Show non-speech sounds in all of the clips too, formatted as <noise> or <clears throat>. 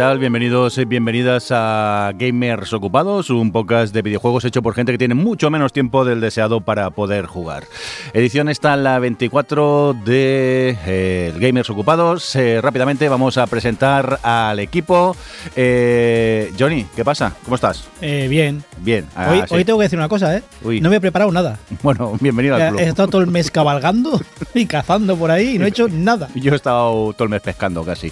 ¿qué tal? Bienvenidos y bienvenidas a Gamers Ocupados, un podcast de videojuegos hecho por gente que tiene mucho menos tiempo del deseado para poder jugar. Edición está la 24 de eh, Gamers Ocupados. Eh, rápidamente vamos a presentar al equipo. Eh, Johnny, ¿qué pasa? ¿Cómo estás? Eh, bien. Bien. ah, Hoy, sí. hoy tengo que decir una cosa, ¿eh? Uy. No me he preparado nada. <laughs> Bueno, bienvenido al club. he estado todo el mes cabalgando <laughs> y cazando por ahí y no he hecho nada. Yo he estado todo el mes pescando casi.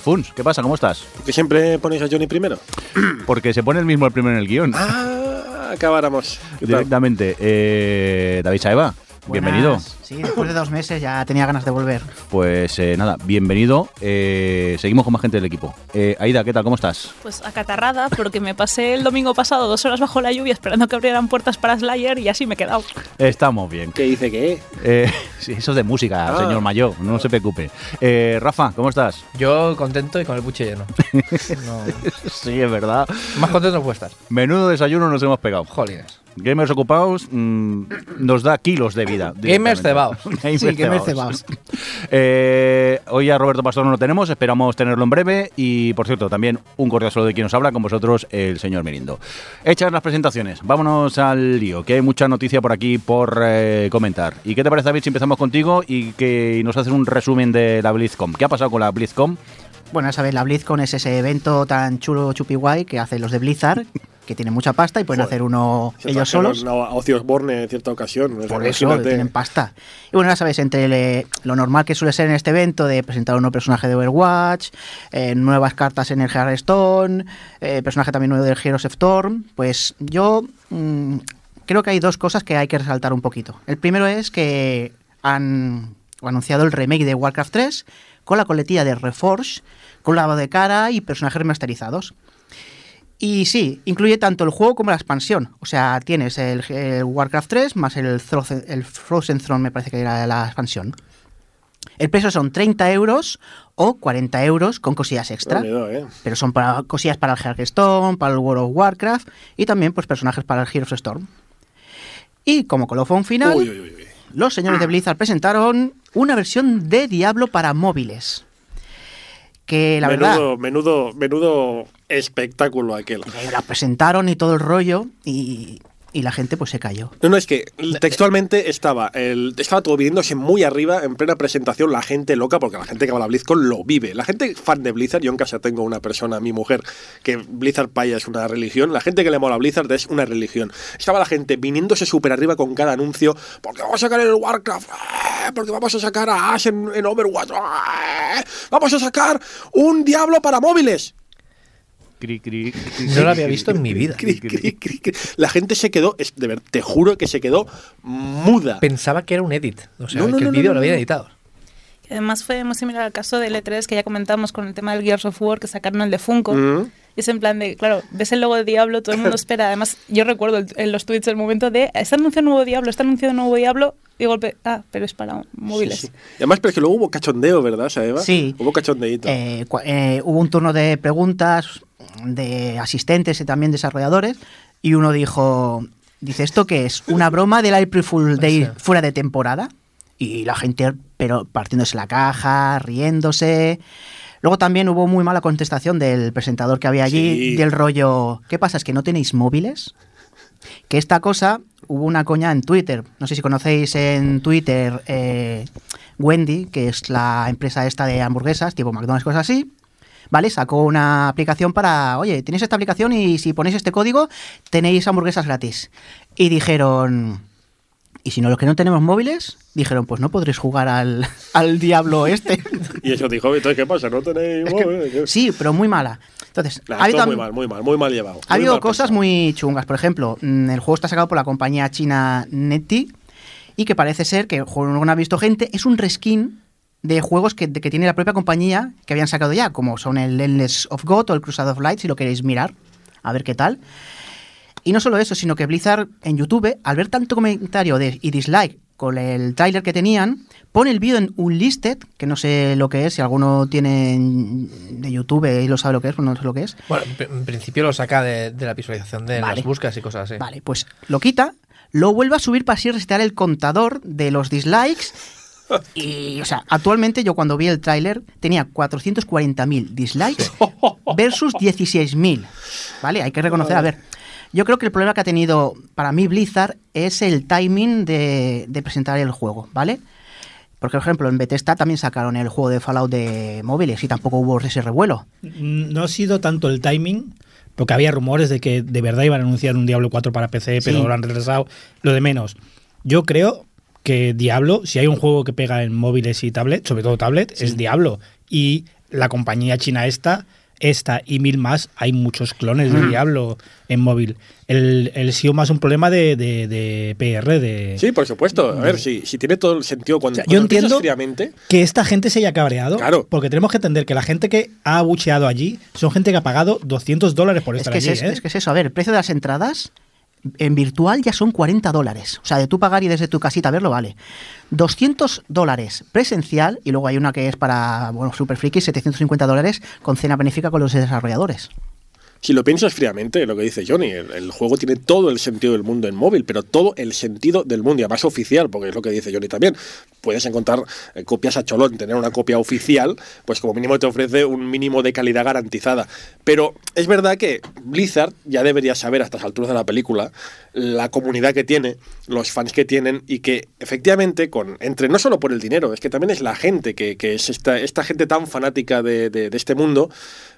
Funs, ¿qué pasa? ¿Cómo estás? ¿Que siempre ponéis a Johnny primero? <clears throat> Porque se pone el mismo el primero en el guion. Ah, acabáramos. Directamente. Eh, David Saeva, bienvenido. Sí, después de dos meses ya tenía ganas de volver. Pues eh, nada, bienvenido. Eh, seguimos con más gente del equipo. Eh, Aida, ¿qué tal? ¿Cómo estás? Pues acatarrada, porque me pasé el domingo pasado dos horas bajo la lluvia esperando que abrieran puertas para Slayer y así me he quedado. Estamos bien. ¿Qué dice que? Eh, <laughs> sí, eso es de música, Ah. señor Mayor, no se preocupe. Eh, Rafa, ¿cómo estás? Yo contento y con el buche lleno. <laughs> No, Sí, es verdad. más contento no puedo estar. Menudo desayuno nos hemos pegado. Jolines. Gamers ocupados mm, nos da kilos de vida. <laughs> Gamers cebados. Gamers <laughs> Sí, gamers cebados. <laughs> Eh, hoy a Roberto Pastor no lo tenemos, esperamos tenerlo en breve. Y por cierto, también un cordial saludo de quien nos habla, con vosotros, el señor Mirindo. Hechas las presentaciones, vámonos al lío, que hay mucha noticia por aquí por eh, comentar. ¿Y qué te parece, David, si empezamos contigo y que nos haces un resumen de la BlizzCon? ¿Qué ha pasado con la BlizzCon? Bueno, ya sabéis, la BlizzCon es ese evento tan chulo, chupi guay que hacen los de Blizzard, que tienen mucha pasta y pueden Joder. hacer uno ellos solos. A Ozzy Osbourne en cierta ocasión. Por eso imagínate. tienen pasta. Y bueno, ya sabéis, entre le- lo normal que suele ser en este evento de presentar un nuevo personaje de Overwatch, eh, nuevas cartas en el Hearthstone, eh, personaje también nuevo del Heroes of Storm, pues yo mm, creo que hay dos cosas que hay que resaltar un poquito. El primero es que han anunciado el remake de Warcraft 3 con la coletilla de Reforge, con lavado de cara y personajes remasterizados. Y sí, incluye tanto el juego como la expansión. O sea, tienes el, el Warcraft 3 más el, Frozen- el Frozen Throne, me parece que era la expansión. El precio son 30 euros o 40 euros con cosillas extra. ¿eh? Pero son para, cosillas para el Hearthstone, para el World of Warcraft y también pues personajes para el Heroes of Storm. Y como colofón final, Uy, uy, uy, uy. los señores de Blizzard presentaron una versión de Diablo para móviles. Que la verdad... menudo, menudo, menudo espectáculo aquel. Eh, la presentaron y todo el rollo y, y la gente pues se cayó. No, no, es que textualmente estaba el, estaba todo viniéndose muy arriba en plena presentación, la gente loca, porque la gente que va a la BlizzCon lo vive. La gente fan de Blizzard, yo en casa tengo una persona, mi mujer, que Blizzard Paya es una religión, la gente que le mola a Blizzard es una religión. Estaba la gente viniéndose súper arriba con cada anuncio, porque vamos a sacar el Warcraft, ¡Ah! porque vamos a sacar a Ash en, en Overwatch, ¡Ah! vamos a sacar un Diablo para móviles. Cri, cri, cri, No lo había visto en mi vida. Cri, cri, cri, cri. La gente se quedó, es- de ver, te juro que se quedó muda. Pensaba que era un edit. O sea, No, no, que no, el no, vídeo no, lo habían no. editado. Además fue muy similar al caso del E3 que ya comentamos con el tema del Gears of War que sacaron el de Funko. Mm. Y es en plan de, claro, ves el logo de Diablo, todo el mundo <laughs> espera. Además, yo recuerdo el- en los tweets el momento de, está anunciando un nuevo Diablo, está anunciando un nuevo Diablo, y golpe, ah, pero es para móviles. Sí, sí. Y Además, pero es que luego hubo cachondeo, ¿verdad, Saeva? Sí. Hubo cachondeíto. Eh, eh, hubo un turno de preguntas de asistentes y también desarrolladores y uno dijo, dice, ¿esto qué es? ¿Una broma del April Fool Day Sí. fuera de temporada? Y la gente, pero partiéndose la caja, riéndose. Luego también hubo muy mala contestación del presentador que había allí, Sí. del rollo, ¿qué pasa? ¿Es que no tenéis móviles? Que esta cosa, hubo una coña en Twitter. No sé si conocéis en Twitter eh, Wendy, que es la empresa esta de hamburguesas, tipo McDonald's, cosas así. ¿Vale? Sacó una aplicación para, oye, tenéis esta aplicación y si ponéis este código tenéis hamburguesas gratis. Y dijeron, ¿y si no los que no tenemos móviles? Dijeron, pues no podréis jugar al, <laughs> al diablo este. <laughs> Y eso dijo, entonces, ¿qué pasa? ¿No tenéis Es que- móvil? sí, pero muy mala. Entonces, Nah, ha habido muy mal, muy mal, muy mal llevado. ha habido cosas pensado. muy chungas. Por ejemplo, mm, el juego está sacado por la compañía china Neti y que parece ser que no ha visto gente. Es un reskin de juegos que, de que tiene la propia compañía que habían sacado ya, como son el Endless of God o el Crusade of Light, si lo queréis mirar, a ver qué tal. Y no solo eso, sino que Blizzard en YouTube, al ver tanto comentario de, y dislike con el tráiler que tenían, pone el vídeo en Unlisted, que no sé lo que es, si alguno tiene en- de YouTube y lo sabe lo que es, pues no sé lo que es. Bueno, en pr- en principio lo saca de, de la visualización de Vale. las búsquedas y cosas así. Vale, pues lo quita, lo vuelve a subir para así resetear el contador de los dislikes <laughs> Y, o sea, actualmente yo cuando vi el tráiler tenía 440.000 dislikes <laughs> versus 16.000. ¿Vale? Hay que reconocer, a ver, yo creo que el problema que ha tenido para mí Blizzard es el timing de, de presentar el juego, ¿vale? Porque, por ejemplo, en Bethesda también sacaron el juego de Fallout de móviles y tampoco hubo ese revuelo. Mm, No ha sido tanto el timing, porque había rumores de que de verdad iban a anunciar un Diablo 4 para PC, pero Sí. lo han retrasado. Lo de menos. Yo creo que Diablo, si hay un juego que pega en móviles y tablet, sobre todo tablet, es Diablo. Y la compañía china esta, esta y mil más, hay muchos clones de. Diablo en móvil. El, el SEO más un problema de, de- de PR, de... Sí, por supuesto. A ver, si, si tiene todo el sentido cuando, O sea, yo cuando entiendo- que esta gente se haya cabreado. Claro. Porque tenemos que entender que la gente que ha abucheado allí son gente que ha pagado 200 dólares por Es estar que, allí. es, ¿eh? es que es eso, a ver, el precio de las entradas en virtual ya son 40 dólares. O sea, de tú pagar y desde tu casita verlo vale. 200 dólares presencial y luego hay una que es para, bueno, super friki, 750 dólares con cena benéfica con los desarrolladores. Si lo piensas fríamente, lo que dice Johnny, el, juego tiene todo el sentido del mundo en móvil, pero todo el sentido del mundo, y además oficial, porque es lo que dice Johnny también. Puedes encontrar eh, copias a cholón, tener una copia oficial, pues como mínimo te ofrece un mínimo de calidad garantizada. Pero es verdad que Blizzard ya debería saber a estas alturas de la película la comunidad que tiene, los fans que tienen, y que efectivamente, con entre no solo por el dinero, es que también es la gente que, que es esta, esta gente tan fanática de- de este mundo.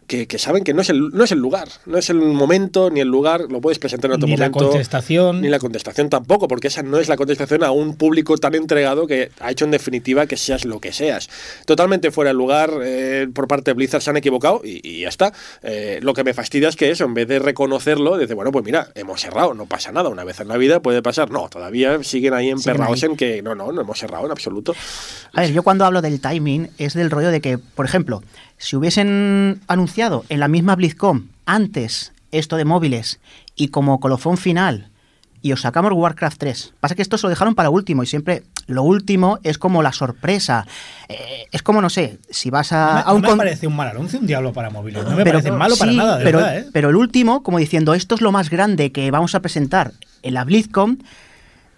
Que, que saben que no es, el, no es el lugar, no es el momento ni el lugar, lo puedes presentar en otro Ni la momento. contestación. Ni la contestación tampoco, porque esa no es la contestación a un público tan entregado que ha hecho en definitiva que seas lo que seas. Totalmente fuera de lugar, eh, por parte de Blizzard se han equivocado y, y ya está. Eh, lo que me fastidia es que eso, en vez de reconocerlo, dice, bueno, pues mira, hemos cerrado, no pasa nada, una vez en la vida puede pasar. No, todavía siguen ahí emperrados ahí. en que no, no, no hemos cerrado en absoluto. A ver, yo cuando hablo del timing es del rollo de que, por ejemplo, si hubiesen anunciado en la misma BlizzCon antes esto de móviles y como colofón final y os sacamos Warcraft 3. Pasa que esto se lo dejaron para último y siempre lo último es como la sorpresa. Eh, es como, no sé, si vas a, No me, a un no me con- parece un mal anuncio, un diablo para móviles. No me pero- parece malo para nada, de pero, verdad, ¿eh? pero el último, como diciendo, esto es lo más grande que vamos a presentar en la BlizzCon,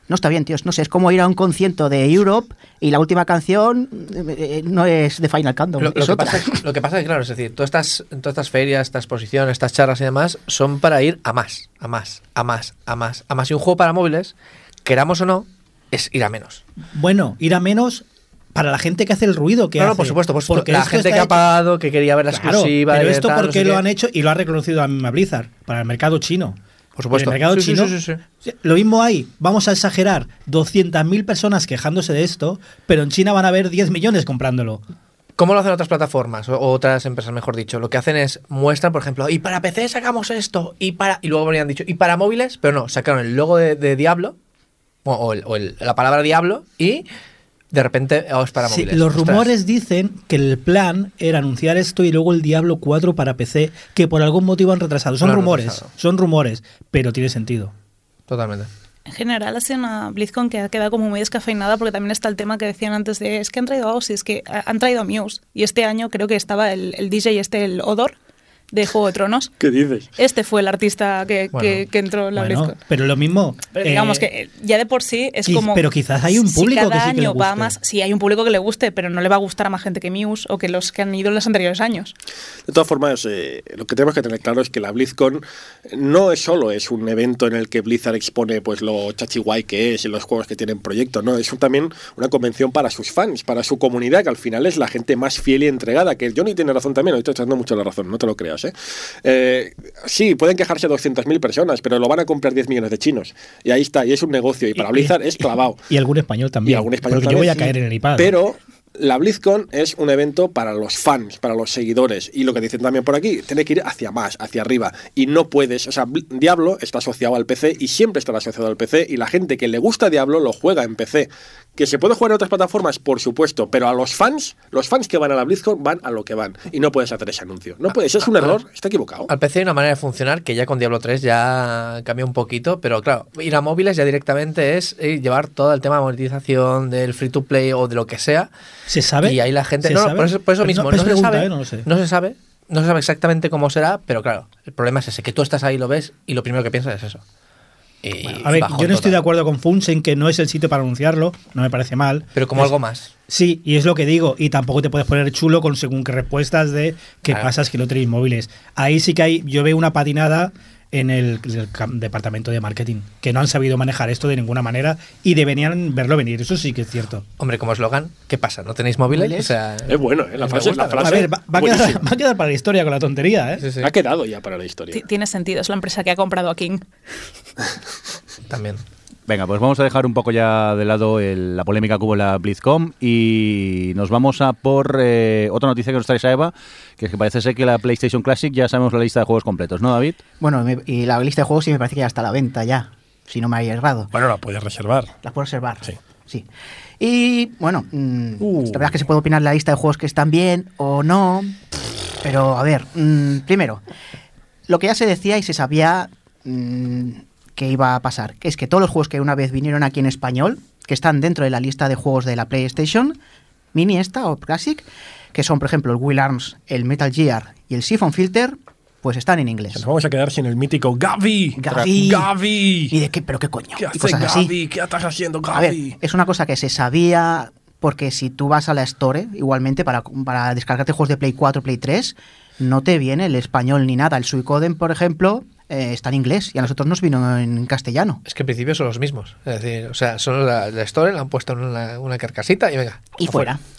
no está bien, tíos. No sé, es como ir a un concierto de Europe y la última canción eh, no es de Final Countdown, Lo, que otra. pasa, es- lo que pasa es que, claro, es decir, todas estas, todas estas ferias, esta exposición, estas charlas y demás, son para ir a más, a más, a más, a más, a más. Y un juego para móviles, queramos o no, es ir a menos. Bueno, ir a menos para la gente que hace el ruido que No, por supuesto, por supuesto. Porque la gente que ha hecho- pagado, que quería ver la Claro, exclusiva. pero esto tal, no porque sé lo qué. han hecho y lo ha reconocido la misma Blizzard, para el mercado chino. Por supuesto. En el mercado Sí, chino. sí, sí. Lo mismo hay, vamos a exagerar, 200.000 personas quejándose de esto, pero en China van a haber 10 millones comprándolo. ¿Cómo lo hacen otras plataformas o otras empresas, mejor dicho? Lo que hacen es muestran, por ejemplo, y para PC sacamos esto, y para y luego habrían dicho, y para móviles, pero no, sacaron el logo de, de Diablo, o, o el- o el- la palabra Diablo, y de repente oh, es para Sí, móviles. los Ostras. rumores dicen que el plan era anunciar esto y luego el Diablo 4 para PC, que por algún motivo han retrasado. Son rumores, retrasado. son rumores, pero tiene sentido. Totalmente. En general ha sido una BlizzCon que ha quedado como muy descafeinada porque también está el tema que decían antes de es que han traído a Ozzy, es que eh, han traído a Muse y este año creo que estaba el, el DJ este, el Odor de Juego de Tronos. <laughs> ¿Qué dices? Este fue el artista que, Bueno. que- que entró en la Bueno, BlizzCon. pero lo mismo. Pero digamos eh, que eh, ya de por sí es quiz- como. pero quizás hay un si público que cada sí que le año va guste. más. Sí, hay un público que le guste, pero no le va a gustar a más gente que Muse o que los que han ido en los anteriores años. De todas formas, eh, lo que tenemos que tener claro es que la BlizzCon no es solo es un evento en el que Blizzard expone pues lo chachiguay que es y los juegos que tienen proyecto, no, es un- también una convención para sus fans, para su comunidad, que al final es la gente más fiel y entregada, que Johnny tiene razón también, ahorita estoy dando mucho la razón, no te lo creas, ¿eh? Eh, sí, pueden quejarse 200.000 personas, pero lo van a comprar 10 millones de chinos. Y ahí está, y es un negocio, y para Blizzard es clavado. Y algún español también. Y algún español porque yo voy a también, caer en el iPad. Pero la BlizzCon es un evento para los fans, para los seguidores. Y lo que dicen también por aquí, tiene que ir hacia más, hacia arriba. Y no puedes, o sea, Bl- Diablo está asociado al PC y siempre estará asociado al PC. Y la gente que le gusta Diablo lo juega en PC. Que se puede jugar en otras plataformas, por supuesto. Pero a los fans, los fans que van a la BlizzCon van a lo que van. Y no puedes hacer ese anuncio. No puedes, es un error, está equivocado. Al PC hay una manera de funcionar que ya con Diablo 3 ya cambió un poquito, pero claro, ir a móviles ya directamente es eh, llevar todo el tema de monetización, del free to play o de lo que sea. ¿Se sabe? Y ahí la gente. ¿Se No, por eso, por eso Pero mismo. no, No, se pregunta, sabe, ¿eh? No lo sé. no se sabe. No se sabe exactamente cómo será, pero claro, el problema es ese, que tú estás ahí, lo ves y lo primero que piensas es eso. Y A ver, yo no estoy de acuerdo con Funs en que no es el sitio para anunciarlo, no me parece mal. Pero como algo más. Sí, y es lo que digo, y tampoco te puedes poner chulo con según qué respuestas de qué Claro. pasa es que no tenéis móviles. Ahí sí que hay, yo veo una patinada en el, el cam- departamento de marketing, que no han sabido manejar esto de ninguna manera y deberían verlo venir, eso sí que es cierto. Hombre, como eslogan, ¿qué pasa? ¿No tenéis móviles? ¿Móviles? O sea, Es bueno, ¿eh? La frase, gusta, la me frase A ver, va, va a quedar, buenísima. va a quedar para la historia con la tontería, ¿eh? Sí, sí, Ha quedado ya para la historia. Ti- Tiene sentido, es la empresa que ha comprado a King. también. Venga, pues vamos a dejar un poco ya de lado el- la polémica que hubo en la BlizzCon y nos vamos a por eh, otra noticia que nos trae Eva, que es que parece ser que la PlayStation Classic ya sabemos la lista de juegos completos, ¿no, David? Bueno, me- y la lista de juegos sí me parece que ya está a la venta ya, si no me hay errado. Bueno, la puedes reservar. Las puedo reservar. Sí. Sí. Y bueno, mm, Uh. la verdad es que se puede opinar la lista de juegos que están bien o no. Pero a ver, mm, primero, lo que ya se decía y se sabía mm, que iba a pasar, que es que todos los juegos que una vez vinieron aquí en español, que están dentro de la lista de juegos de la PlayStation, Mini esta o Classic, que son por ejemplo el Will Arms, el Metal Gear y el Siphon Filter, pues están en inglés. Nos vamos a quedar sin el mítico Gavi. Gavi. Gavi. ¿Y de qué? ¿Pero qué coño? ¿Qué y hace cosas así. Gavi? ¿Qué estás haciendo, A ver, Gavi? es una cosa que se sabía porque si tú vas a la Store, igualmente, para, para descargarte juegos de Play 4, Play 3, no te viene el español ni nada. El Suicoden, por ejemplo, eh, está en inglés y a nosotros nos vino en castellano. Es que en principio son los mismos. Es decir, o sea, son la, la Store, la han puesto en una, una carcasita y venga. Y afuera. fuera.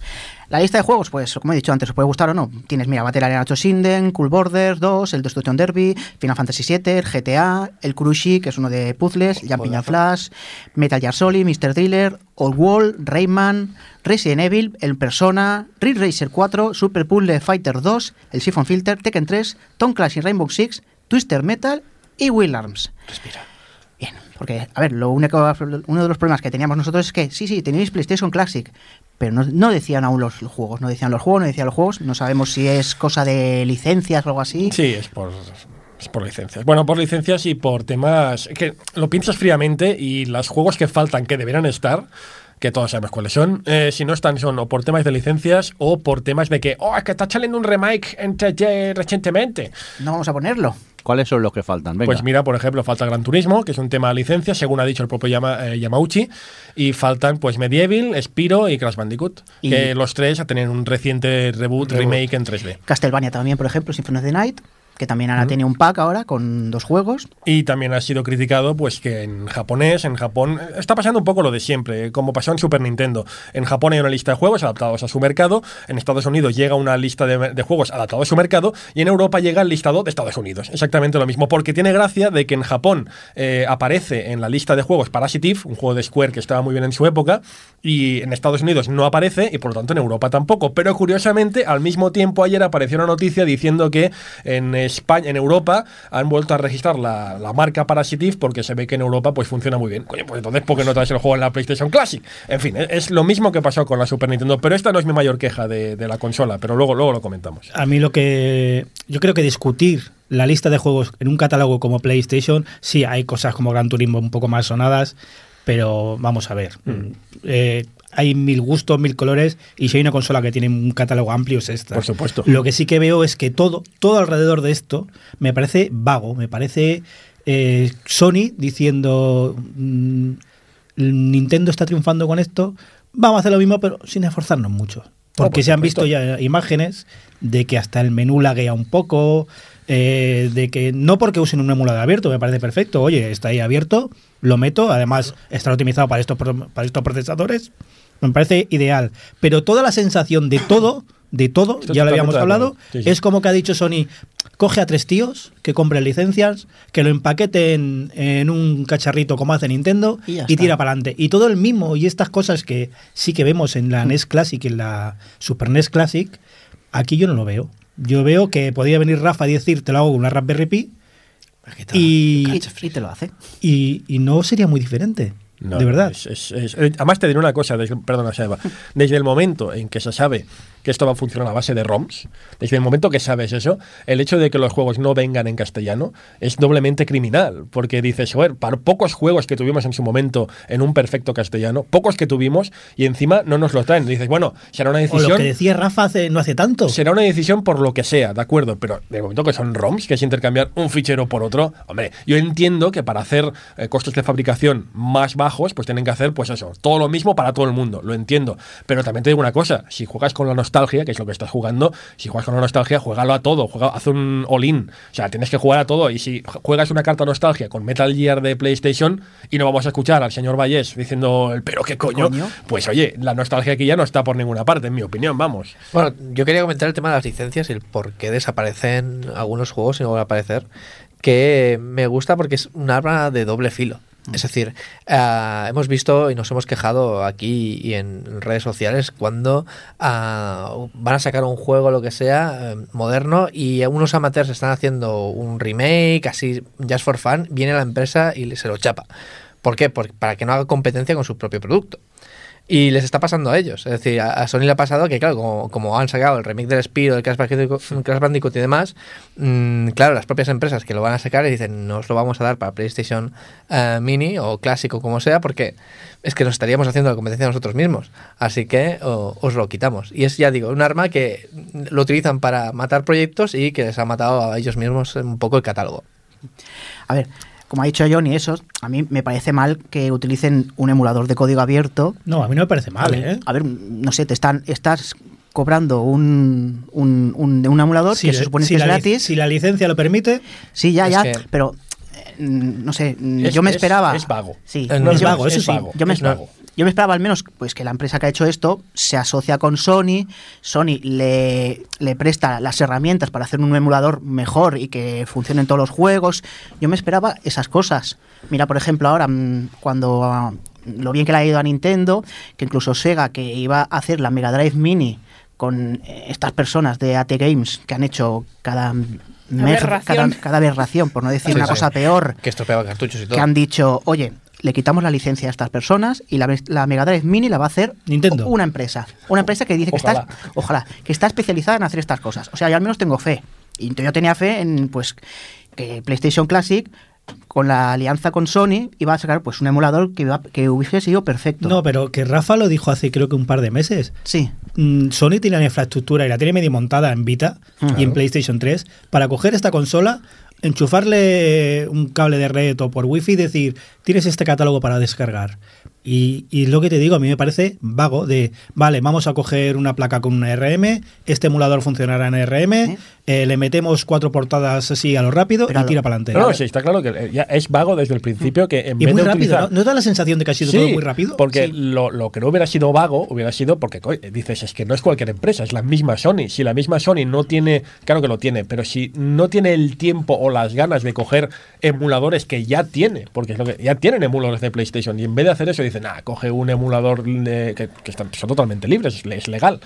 La lista de juegos, pues como he dicho antes, os puede gustar o no. Tienes, mira, Battle Arena 8 Sinden, Cool Borders 2, el Destruction Derby, Final Fantasy VII, el GTA, el Kurushi, que es uno de puzzles, Jumping Flash, Metal Gear Solid, Mr. Driller, Old Wall, Rayman, Resident Evil, El Persona, Ridge Racer 4, Super Puzzle Fighter 2, el Siphon Filter, Tekken 3, Tom Clancy Rainbow Six, Twister Metal y Will Arms. Respira. Bien, porque, a ver, lo único, uno de los problemas que teníamos nosotros es que, sí, sí, tenéis PlayStation Classic, pero no, no decían aún los juegos, no decían los juegos, no decían los juegos, no sabemos si es cosa de licencias o algo así. Sí, es por, es por licencias. Bueno, por licencias y por temas que lo piensas fríamente y los juegos que faltan que deberían estar, que todos sabemos cuáles son, eh, si no están son o por temas de licencias o por temas de que, oh, es que está saliendo un remake en 3D recientemente. No vamos a ponerlo. ¿Cuáles son los que faltan? Venga. Pues mira, por ejemplo, falta Gran Turismo, que es un tema de licencia, según ha dicho el propio Yama- eh, Yamauchi, y faltan pues Medieval, Spiro y Crash Bandicoot, Y- que los tres a tener un reciente reboot, remake en 3D. Castlevania también, por ejemplo, Symphony of the Night, que también ahora tiene un pack ahora con dos juegos. Y también ha sido criticado pues que en japonés, en Japón, eh, está pasando un poco lo de siempre, eh, como pasó en Super Nintendo. En Japón hay una lista de juegos adaptados a su mercado, en Estados Unidos llega una lista de, de juegos adaptados a su mercado y en Europa llega el listado de Estados Unidos. Exactamente lo mismo, porque tiene gracia de que en Japón eh, aparece en la lista de juegos Parasitive, un juego de Square que estaba muy bien en su época, y en Estados Unidos no aparece y por lo tanto en Europa tampoco. Pero curiosamente, al mismo tiempo ayer apareció una noticia diciendo que en España, en Europa, han vuelto a registrar la, la marca Parasitive porque se ve que en Europa pues funciona muy bien. Coño, pues entonces, ¿por qué no traes el juego en la PlayStation Classic? En fin, es, lo mismo que pasó con la Super Nintendo, pero esta no es mi mayor queja de, de la consola, pero luego, luego lo comentamos. A mí lo que. Yo creo que discutir la lista de juegos en un catálogo como PlayStation, sí hay cosas como Gran Turismo un poco más sonadas, pero vamos a ver. Eh, hay mil gustos, mil colores, y si hay una consola que tiene un catálogo amplio es esta. Por supuesto. Lo que sí que veo es que todo, todo alrededor de esto me parece vago, me parece eh, Sony diciendo mm, Nintendo está triunfando con esto, vamos a hacer lo mismo pero sin esforzarnos mucho. Porque por se han visto ya imágenes de que hasta el menú laguea un poco, eh, de que no porque usen un emulador abierto, me parece perfecto, oye, está ahí abierto, lo meto, además está optimizado para estos, para estos procesadores, me parece ideal. Pero toda la sensación de todo, de todo, ya lo habíamos hablado, acuerdo. Sí, sí. es como que ha dicho Sony, coge a tres tíos que compren licencias, que lo empaqueten en un cacharrito como hace Nintendo Y tira para adelante. Y todo el mismo, y estas cosas que sí que vemos en la NES Classic y en la Super NES Classic, aquí yo no lo veo. Yo veo que podría venir Rafa y decir, te lo hago con una Raspberry Pi y, Y, y te lo hace. y, y no sería muy diferente. No, de verdad. es- es- es- además, te diré una cosa, perdona, Seba. Desde el momento en que se sabe que esto va a funcionar a base de ROMs, desde el momento que sabes eso, el hecho de que los juegos no vengan en castellano es doblemente criminal, porque dices, joder, para pocos juegos que tuvimos en su momento en un perfecto castellano, pocos que tuvimos, y encima no nos lo traen. Dices, bueno, será una O decisión lo que decía Rafa hace, no hace tanto. será una decisión por lo que sea, ¿de acuerdo? Pero de momento que son ROMs, que es intercambiar un fichero por otro, hombre, yo entiendo que para hacer eh, costos de fabricación más bajos, pues tienen que hacer, pues eso, todo lo mismo para todo el mundo, lo entiendo. Pero también te digo una cosa, si juegas con la nostalgia, que es lo que estás jugando, si juegas con la nostalgia, juégalo a todo, juega, haz un all-in, o sea, tienes que jugar a todo. Y si juegas una carta nostalgia con Metal Gear de PlayStation y no vamos a escuchar al señor Vallés diciendo, el pero qué coño, coño? pues oye, la nostalgia aquí ya no está por ninguna parte, en mi opinión, vamos. Bueno, yo quería comentar el tema de las licencias y el por qué desaparecen algunos juegos y no van a aparecer. Que me gusta porque es un arma de doble filo. Es decir, ah, hemos visto y nos hemos quejado aquí y en redes sociales cuando ah, van a sacar un juego, lo que sea, eh, moderno y unos amateurs están haciendo un remake, así, just for fun, viene la empresa y se lo chapa. ¿Por qué? Por- para que no haga competencia con su propio producto. Y les está pasando a ellos. Es decir, a a Sony le ha pasado que, claro, como, como han sacado el remake del Spiro, del Crash Bandicoot, Crash Bandicoot y demás, mm, claro, las propias empresas que lo van a sacar y dicen, no os lo vamos a dar para PlayStation eh, Mini o clásico, como sea, porque es que nos estaríamos haciendo la competencia nosotros mismos. Así que o- os lo quitamos. Y es, ya digo, un arma que lo utilizan para matar proyectos y que les ha matado a ellos mismos un poco el catálogo. A ver, como ha dicho Johnny, eso, a mí me parece mal que utilicen un emulador de código abierto. No, a mí no me parece mal, ¿eh? A ver, no sé, te están, estás cobrando un, un, un, un emulador que se supone si que es gratis. si la licencia lo permite, Sí, ya, Es ya, que- pero eh, no sé, Es- yo me es- esperaba. es vago. Sí, no es yo- vago, eso es sí. vago. Yo me, es vago. Yo me esperaba al menos pues que la empresa que ha hecho esto se asocia con Sony, Sony le, le presta las herramientas para hacer un emulador mejor y que funcione en todos los juegos. Yo me esperaba esas cosas. Mira, por ejemplo, ahora mm, cuando ah, lo bien que le ha ido a Nintendo, que incluso Sega que iba a hacer la Mega Drive Mini con eh, estas personas de AT Games que han hecho cada mer- cada, Aberración. cada aberración, por no decir Sí, una sí. cosa peor Que estropeaba cartuchos y todo. que han dicho, oye, le quitamos la licencia a estas personas y la, la Mega Drive Mini la va a hacer Nintendo. una empresa. Una empresa que dice que Ojalá. está, ojalá, que está especializada en hacer estas cosas. O sea, yo al menos tengo fe. Y yo tenía fe en, pues, que PlayStation Classic, con la alianza con Sony, iba a sacar pues un emulador que, iba- que hubiese sido perfecto. no, pero que Rafa lo dijo hace creo que un par de meses. Sí. Mm, Sony tiene la infraestructura y la tiene medio montada en Vita y en PlayStation 3 para coger esta consola, enchufarle un cable de red o por wifi y decir, tienes este catálogo para descargar. Y, y lo que te digo, a mí me parece vago de, vale, vamos a coger una placa con una RM, este emulador funcionará en RM, ¿Eh? eh, le metemos cuatro portadas así a lo rápido Pero y tira para adelante. No, no, sí, está claro que eh, ya es vago desde el principio que en Y vez muy de rápido, utilizar... ¿no? ¿No da la sensación de que ha sido Sí, todo muy rápido? Porque Sí. lo, lo que no hubiera sido vago hubiera sido porque coño, dices, es que no es cualquier empresa, es la misma Sony. Si la misma Sony no tiene, claro que lo tiene, pero si no tiene el tiempo o las ganas de coger emuladores que ya tiene, porque es lo que ya tienen emuladores de PlayStation, y en vez de hacer eso dicen, ah, coge un emulador de- que, que están, son totalmente libres, es, legal.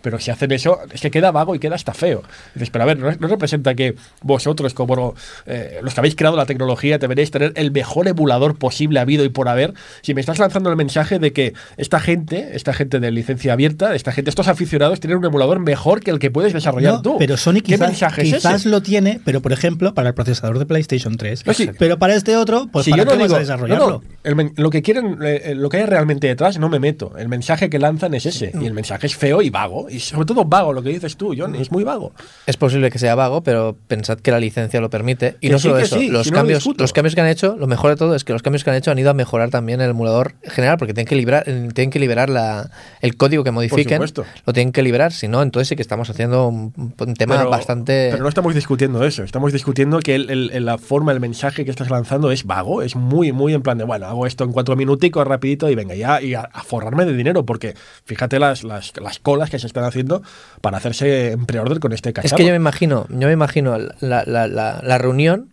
Pero si hacen eso, es que queda vago y queda hasta feo. Dices, pero a ver, no, no representa que vosotros, como eh, los que habéis creado la tecnología, deberéis tener el mejor emulador posible habido y por haber. Si me estás lanzando el mensaje de que esta gente, esta gente de licencia abierta, esta gente, estos aficionados, tienen un emulador mejor que el que puedes desarrollar No, tú. Pero Sony ¿Qué quizás, es quizás lo tiene, pero por ejemplo, para el procesador de PlayStation 3. No, sí. Pero para este otro, pues si ¿para yo no qué vas digo, a desarrollarlo? no, el lo que quieren, eh, eh, lo que hay realmente detrás, no me meto. El mensaje que lanzan es ese. Y el mensaje es feo y vago. Y sobre todo vago, lo que dices tú, John, es muy vago. Es posible que sea vago, pero pensad que la licencia lo permite. Y Que no sí, solo eso, sí, los, si no lo cambios, los cambios que han hecho, lo mejor de todo es que los cambios que han hecho han ido a mejorar también el emulador general, porque tienen que liberar, eh, tienen que liberar la, el código que modifiquen. Lo tienen que liberar, si no, entonces sí que estamos haciendo un, un tema Pero- bastante. Pero no estamos discutiendo eso. Estamos discutiendo que el- la forma, el mensaje que estás lanzando es vago. Es muy, muy en plan de, bueno, hago esto en cuatro minuticos, rapidito, y venga, ya, y a, a forrarme de dinero. Porque fíjate las, las, las colas que se están haciendo para hacerse en pre-order con este Es cacharro. que yo me imagino, yo me imagino la, la- la- la reunión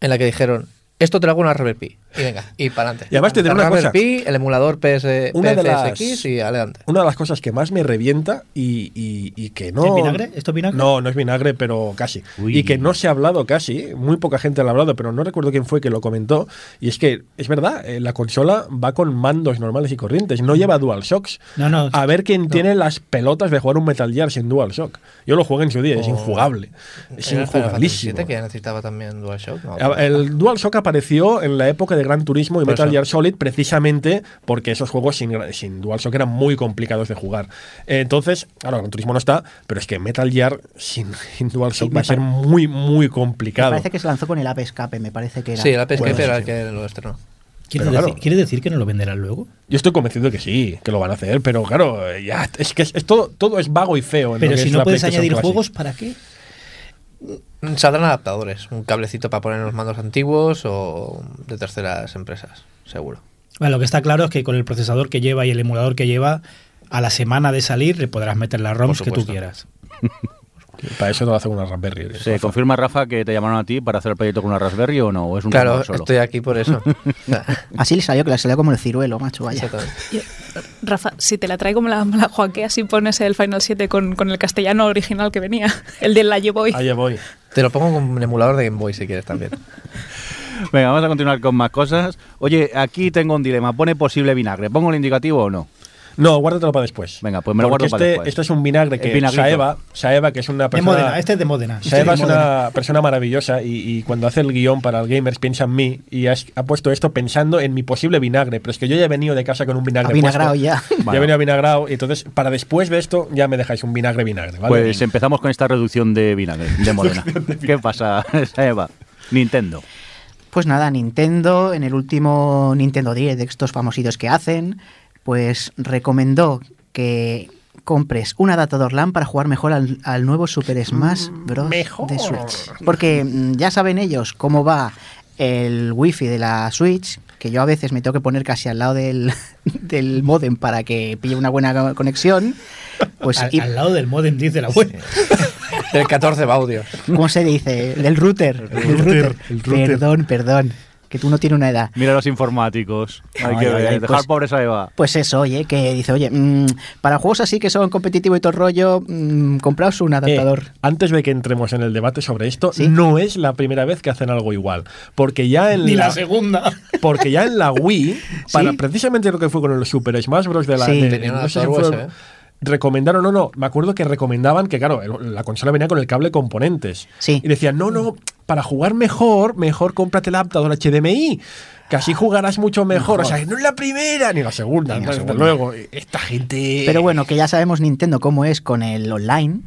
en la que dijeron, esto te lo hago una Raspberry Pi. Y venga, y para adelante. Y además te diré una cosa. Pi, el emulador PS, Una de PSX las- y adelante. Una de las cosas que más me revienta y, y- y que no. ¿Es vinagre? ¿Esto es vinagre? No, no es vinagre, pero casi. Uy. Y que no se ha hablado casi, muy poca gente lo ha hablado, pero no recuerdo quién fue que lo comentó. Y es que, es verdad, eh, la consola va con mandos normales y corrientes, no lleva DualShocks. No, no. A ver quién tiene las pelotas de jugar un Metal Gear sin DualShock. Yo lo jugué en su día, es Oh. injugable. Es Final Fantasy injugabilísimo. Que ya necesitaba también DualShock. No, El DualShock apareció en la época de Gran Turismo y Metal. Gear Solid precisamente porque esos juegos sin, sin DualShock eran muy complicados de jugar. Entonces, claro, Gran Turismo no está, pero es que Metal Gear sin, <laughs> sin DualShock Sí, va me a ser muy, muy Me complicado. parece que se lanzó con el Ape Escape, me parece que era. Sí, el Ape Bueno, Escape era el que lo estrenó. ¿Quieres, Pero decir, claro. ¿Quieres decir que no lo venderán luego? Yo estoy convencido de que sí, que lo van a hacer, pero claro, ya, es que es, es todo, todo es vago y feo. en lo Pero que si es no la puedes añadir juegos, ¿para qué? Saldrán adaptadores, un cablecito para poner en los mandos antiguos o de terceras empresas, seguro. Bueno, lo que está claro es que con el procesador que lleva y el emulador que lleva, a la semana de salir le podrás meter las ROMs que tú quieras. <laughs> Para eso te lo hace una Raspberry. ¿Se confirma, Rafa, que te llamaron a ti para hacer el proyecto con una Raspberry o no? ¿O es un Claro, solo? estoy aquí por eso. <laughs> Así le salió, que le salió como el ciruelo, macho, vaya. Yo- Rafa, si te la traigo, me la, la juaqueas y pones el Final 7 con, con el castellano original que venía, <laughs> el del la Boy. Allá voy. Te lo pongo con un emulador de Game Boy si quieres también. <laughs> Venga, vamos a continuar con más cosas. Oye, aquí tengo un dilema. ¿Pone posible vinagre? ¿Pongo el indicativo o no? No, guárdatelo para después. Venga, pues me lo Porque guardo para este, después. este es un vinagre que. Saeva, Saeva, que es una De persona... Módena, este es de Módena. Este Saeva es de una persona maravillosa y, y cuando hace el guion para el Gamers piensa en mí y has- ha puesto esto pensando en mi posible vinagre. Pero es que yo ya he venido de casa con un vinagre vinagrado ya. <laughs> Ya he venido vinagrado y entonces para después de esto ya me dejáis un vinagre vinagre, ¿vale? Pues empezamos con esta reducción de vinagre, de Modena. <laughs> ¿Qué pasa, Eva? Nintendo. Pues nada, Nintendo, en el último Nintendo Direct de estos famositos que hacen, pues recomendó que compres un adaptador LAN para jugar mejor al, al nuevo Super Smash Bros. mejor. de Switch. Porque mm, ya saben ellos cómo va el wifi de la Switch, que yo a veces me tengo que poner casi al lado del, <laughs> del modem para que pille una buena conexión. Pues, al, y- al lado del modem dice la web. Del 14 baudios. ¿cómo se dice? Del router. del router, el router. Perdón, perdón, que tú no tienes una edad. Mira los informáticos. Hay Ay, que ver, dejar pues- pobres a Eva. Pues eso, oye, que dice, oye, mm, para juegos así que son competitivos y todo el rollo, mm, compraos un Eh, adaptador. antes de que entremos en el debate sobre esto, ¿Sí? no es la primera vez que hacen algo igual. Porque ya en Ni la, la segunda. porque ya en la Wii, <laughs> para precisamente lo que fue con el Super Smash Bros. de la. Sí. de- no sé si fue- USB. Recomendaron, no, no, me acuerdo que recomendaban que, claro, la consola venía con el cable componentes. Sí. Y decían, no, no, para jugar mejor, mejor cómprate el adaptador HDMI. Que así jugarás mucho mejor. O sea, no es la primera ni la segunda, Ni la desde segunda. luego. Esta gente. Pero bueno, que ya sabemos Nintendo cómo es con el online,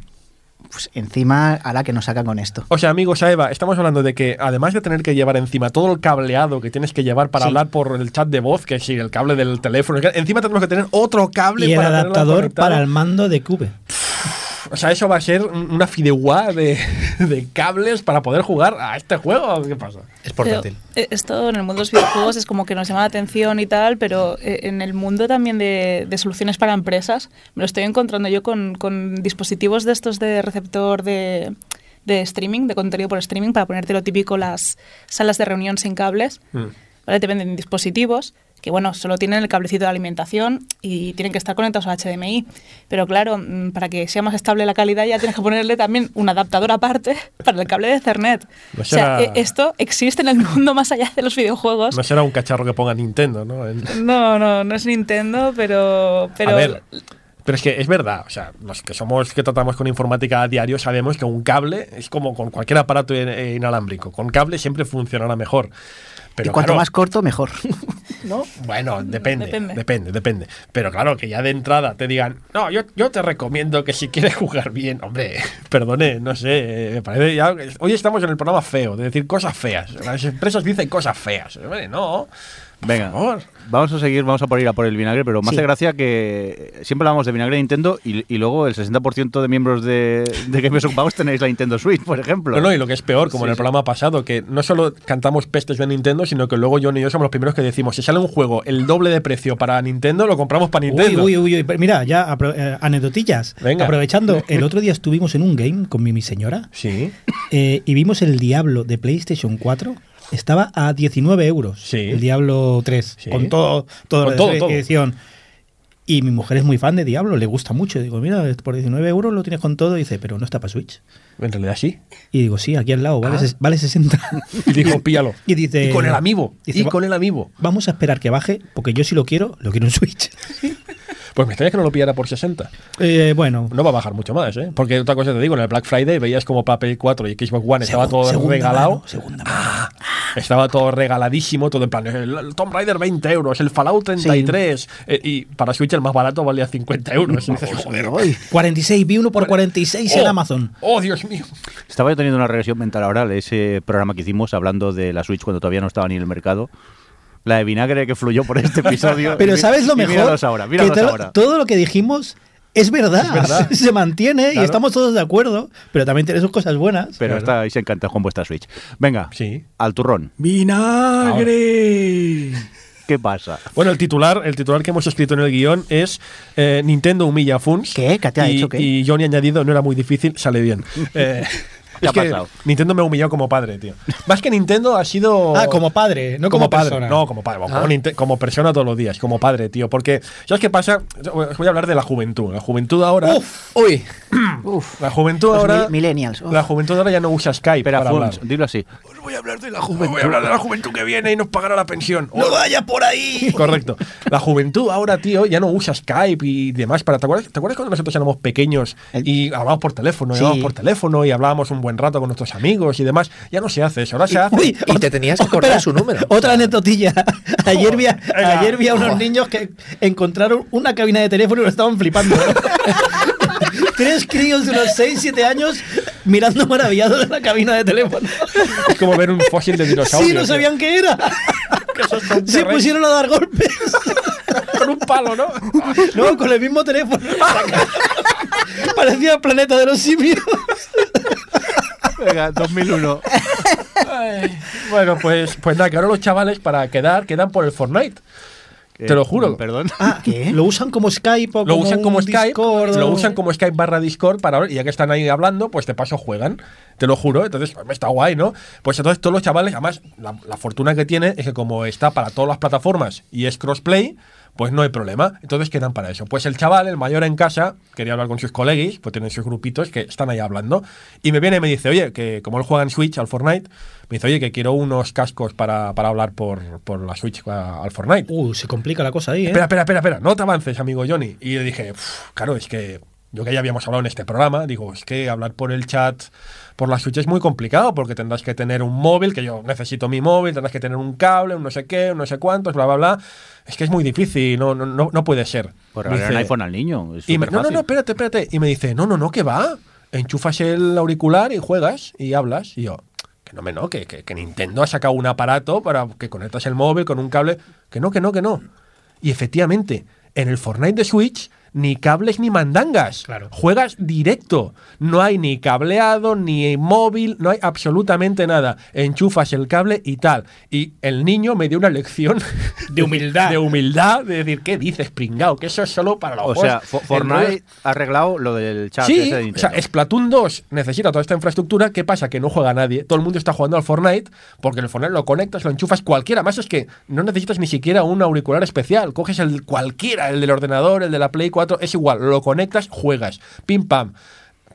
pues encima a la que nos sacan con esto. O sea, amigos, a Eva, estamos hablando de que además de tener que llevar encima todo el cableado que tienes que llevar para Sí. hablar por el chat de voz, que sí, el cable del teléfono, encima tenemos que tener otro cable Y el para adaptador para el mando de Cube. O sea, eso va a ser un- una fideuá de, <laughs> de cables para poder jugar a este juego. ¿Qué pasa? Es Pero, portátil. eh, esto en el mundo de los videojuegos es como que nos llama la atención y tal, pero eh, en el mundo también de, de soluciones para empresas, me lo estoy encontrando yo con, con dispositivos de estos de receptor de, de streaming, de contenido por streaming, para ponerte lo típico las salas de reunión sin cables. Mm. ¿vale? Te venden dispositivos que, bueno, solo tienen el cablecito de alimentación y tienen que estar conectados a HDMI. Pero claro, mm, para que sea más estable la calidad ya tienes que ponerle también un adaptador aparte <laughs> para el cable de Ethernet. No O sea, será- e- esto existe en el mundo más allá de los videojuegos. No será un cacharro que ponga Nintendo, ¿no? No, no, no es Nintendo, pero... pero a ver, pero es que es verdad, o sea, los que somos que tratamos con informática a diario sabemos que un cable es como con cualquier aparato in- eh, inalámbrico. Con cable siempre funcionará mejor. Pero y cuanto claro, más corto, mejor. <laughs> ¿No? Bueno, depende, Depende. depende, depende, Pero claro, que ya de entrada te digan, no, yo, yo te recomiendo que si quieres jugar bien, hombre, <laughs> perdone, no sé, me parece ya. Hoy estamos en el programa feo, de decir cosas feas. Las empresas dicen cosas feas. Hombre, no. Venga, favor. vamos a seguir, vamos a por ir a por el vinagre, pero Sí. hace gracia que siempre hablamos de vinagre de Nintendo y, y luego el 60% de miembros de, de Gamers Ocupados tenéis la Nintendo Switch, por ejemplo. No, no, y lo que es peor, como Sí, en el sí. programa pasado, que no solo cantamos pestes de Nintendo, sino que luego John y yo somos los primeros que decimos, si sale un juego el doble de precio para Nintendo, lo compramos para Nintendo. uy, uy, uy. Mira, ya eh, anedotillas. Venga. Aprovechando, <laughs> el otro día estuvimos en un game con mi, mi señora Sí. eh, y vimos el Diablo de PlayStation 4 estaba a 19 euros. Sí. El Diablo 3. Sí. Con todo, todo Con todo, edición- todo. edición. Y mi mujer es muy fan de Diablo, le gusta mucho. Digo, mira, por 19 euros lo tienes con todo. Y dice, pero no está para Switch. En realidad sí. Y digo, sí, aquí al lado, vale, Ah. vale 60. <laughs> Y dijo, píllalo. Y dice. Y con el amiibo. dice, Y "Va- con el amiibo. Vamos a esperar que baje, porque yo si lo quiero, lo quiero en Switch. Pues me extraña que no lo pillara por 60. Eh, bueno, No va a bajar mucho más, ¿eh? Porque otra cosa te digo, en el Black Friday veías como para Play 4 y Xbox One estaba segu- todo segunda regalado. mano, segunda mano. Estaba todo regaladísimo, todo en plan, el, Tomb Raider 20 euros, el Fallout 33, eh, y para Switch el más barato valía 50 euros. Dices, joder, <laughs> 46, vi uno por 46 en oh, Amazon. Oh, Dios mío. Estaba yo teniendo una regresión mental ahora de ese programa que hicimos hablando de la Switch cuando todavía no estaba ni en el mercado. La de vinagre que fluyó por este episodio. <laughs> Pero Y ¿sabes lo mejor? Míralos ahora, Que to- ahora. todo lo que dijimos es verdad. Es verdad. <laughs> Se mantiene y Claro. estamos todos de acuerdo, pero también tiene sus cosas buenas. Pero estáis encantados con vuestra Switch. Venga, Sí. al turrón. ¡Vinagre! ¿Qué pasa? Bueno, el titular, el titular que hemos escrito en el guion es eh, Nintendo humilla a Funs. ¿Qué? ¿Qué te ha y, hecho? ¿Qué? Y Johnny ha añadido, no era muy difícil, sale bien. <laughs> Eh, ¿Qué es ha que pasado? Nintendo me ha humillado como padre, tío. Más que Nintendo ha sido... Ah, como padre, no como, padre. persona. No, como padre, como, Ah. Ninte- como persona todos los días, como padre, tío. Porque, ¿sabes qué pasa? Os voy a hablar de la juventud. La juventud ahora. Uy, <clears throat> Uf, La juventud los ahora. mil- millennials. uf. La juventud ahora ya no usa Skype. Espera, para hablar. dilo así. Os voy a hablar de la juventud. Voy a hablar de la juventud que viene y nos pagará la pensión. ¡No vaya por ahí! <laughs> Correcto. La juventud ahora, tío, ya no usa Skype y demás. Para, ¿te, acuerdas, ¿Te acuerdas cuando nosotros éramos pequeños y hablábamos por teléfono? y Sí. Hablábamos por teléfono y hablábamos un buen rato con nuestros amigos y demás. Ya no se hace eso. Ahora se hace. Uy, Y te tenías que acordar su número. Otra anécdotilla. <laughs> Ayer vi, a, ayer vi a unos niños que encontraron una cabina de teléfono y lo estaban flipando. <laughs> Tres críos de unos 6, 7 años mirando maravillados de la cabina de teléfono. Es como ver un fósil de dinosaurio. Sí, no sabían qué era. <laughs> Un Se pusieron a dar golpes. con un palo, ¿no? No, con el mismo teléfono. Parecía el planeta de los simios. Venga, 2001. Ay, bueno, pues, pues nada, que ahora los chavales para quedar quedan por el Fortnite. Te lo juro. Perdón. Ah, ¿Qué? <laughs> Lo usan como Skype o Lo como usan como Skype, Discord lo usan como Skype barra Discord para y ya que están ahí hablando, pues de paso juegan. Te lo juro, entonces está guay, ¿no? Pues entonces todos los chavales, además, la, la fortuna que tiene es que como está para todas las plataformas y es crossplay, pues no hay problema. Entonces quedan para eso. Pues el chaval, el mayor en casa, quería hablar con sus coleguis, pues tienen sus grupitos que están ahí hablando. Y me viene y me dice, oye, que como él juega en Switch al Fortnite, me dice, oye, que quiero unos cascos para, para hablar por, por la Switch a- al Fortnite. Uh, se complica la cosa ahí, ¿eh? Espera, espera, espera, espera, no te avances, amigo Johnny. Y yo dije, "Uf, claro, es que yo que ya habíamos hablado en este programa, digo, es que hablar por el chat, por la Switch es muy complicado, porque tendrás que tener un móvil, que yo necesito mi móvil, tendrás que tener un cable, un no sé qué, un no sé cuántos, bla, bla, bla. Es que es muy difícil, no, no, no, no puede ser. Por regalar un dice- iPhone al niño. Es y me- no, no, no, espérate, espérate. Y me dice, no, no, no, que va. Enchufas el auricular y juegas y hablas. Y yo, que no, me no, que, que, que Nintendo ha sacado un aparato para que conectas el móvil con un cable. Que no, que no, que no. Y efectivamente, en el Fortnite de Switch, ni cables ni mandangas. Claro. Juegas directo. No hay ni cableado, ni móvil, no hay absolutamente nada. Enchufas el cable y tal. Y el niño me dio una lección De humildad. <laughs> de humildad, de decir, ¿qué dices, pringao? Que eso es solo para los O juegos sea, Fortnite ha arreglado lo del chat Sí, ese de o sea, Splatoon 2 necesita toda esta infraestructura. ¿Qué pasa? Que no juega nadie. Todo el mundo está jugando al Fortnite porque el Fortnite lo conectas, lo enchufas cualquiera. Más es que no necesitas ni siquiera un auricular especial. Coges el cualquiera, el del ordenador, el de la Play 4, es igual. Lo conectas, juegas. Pim pam.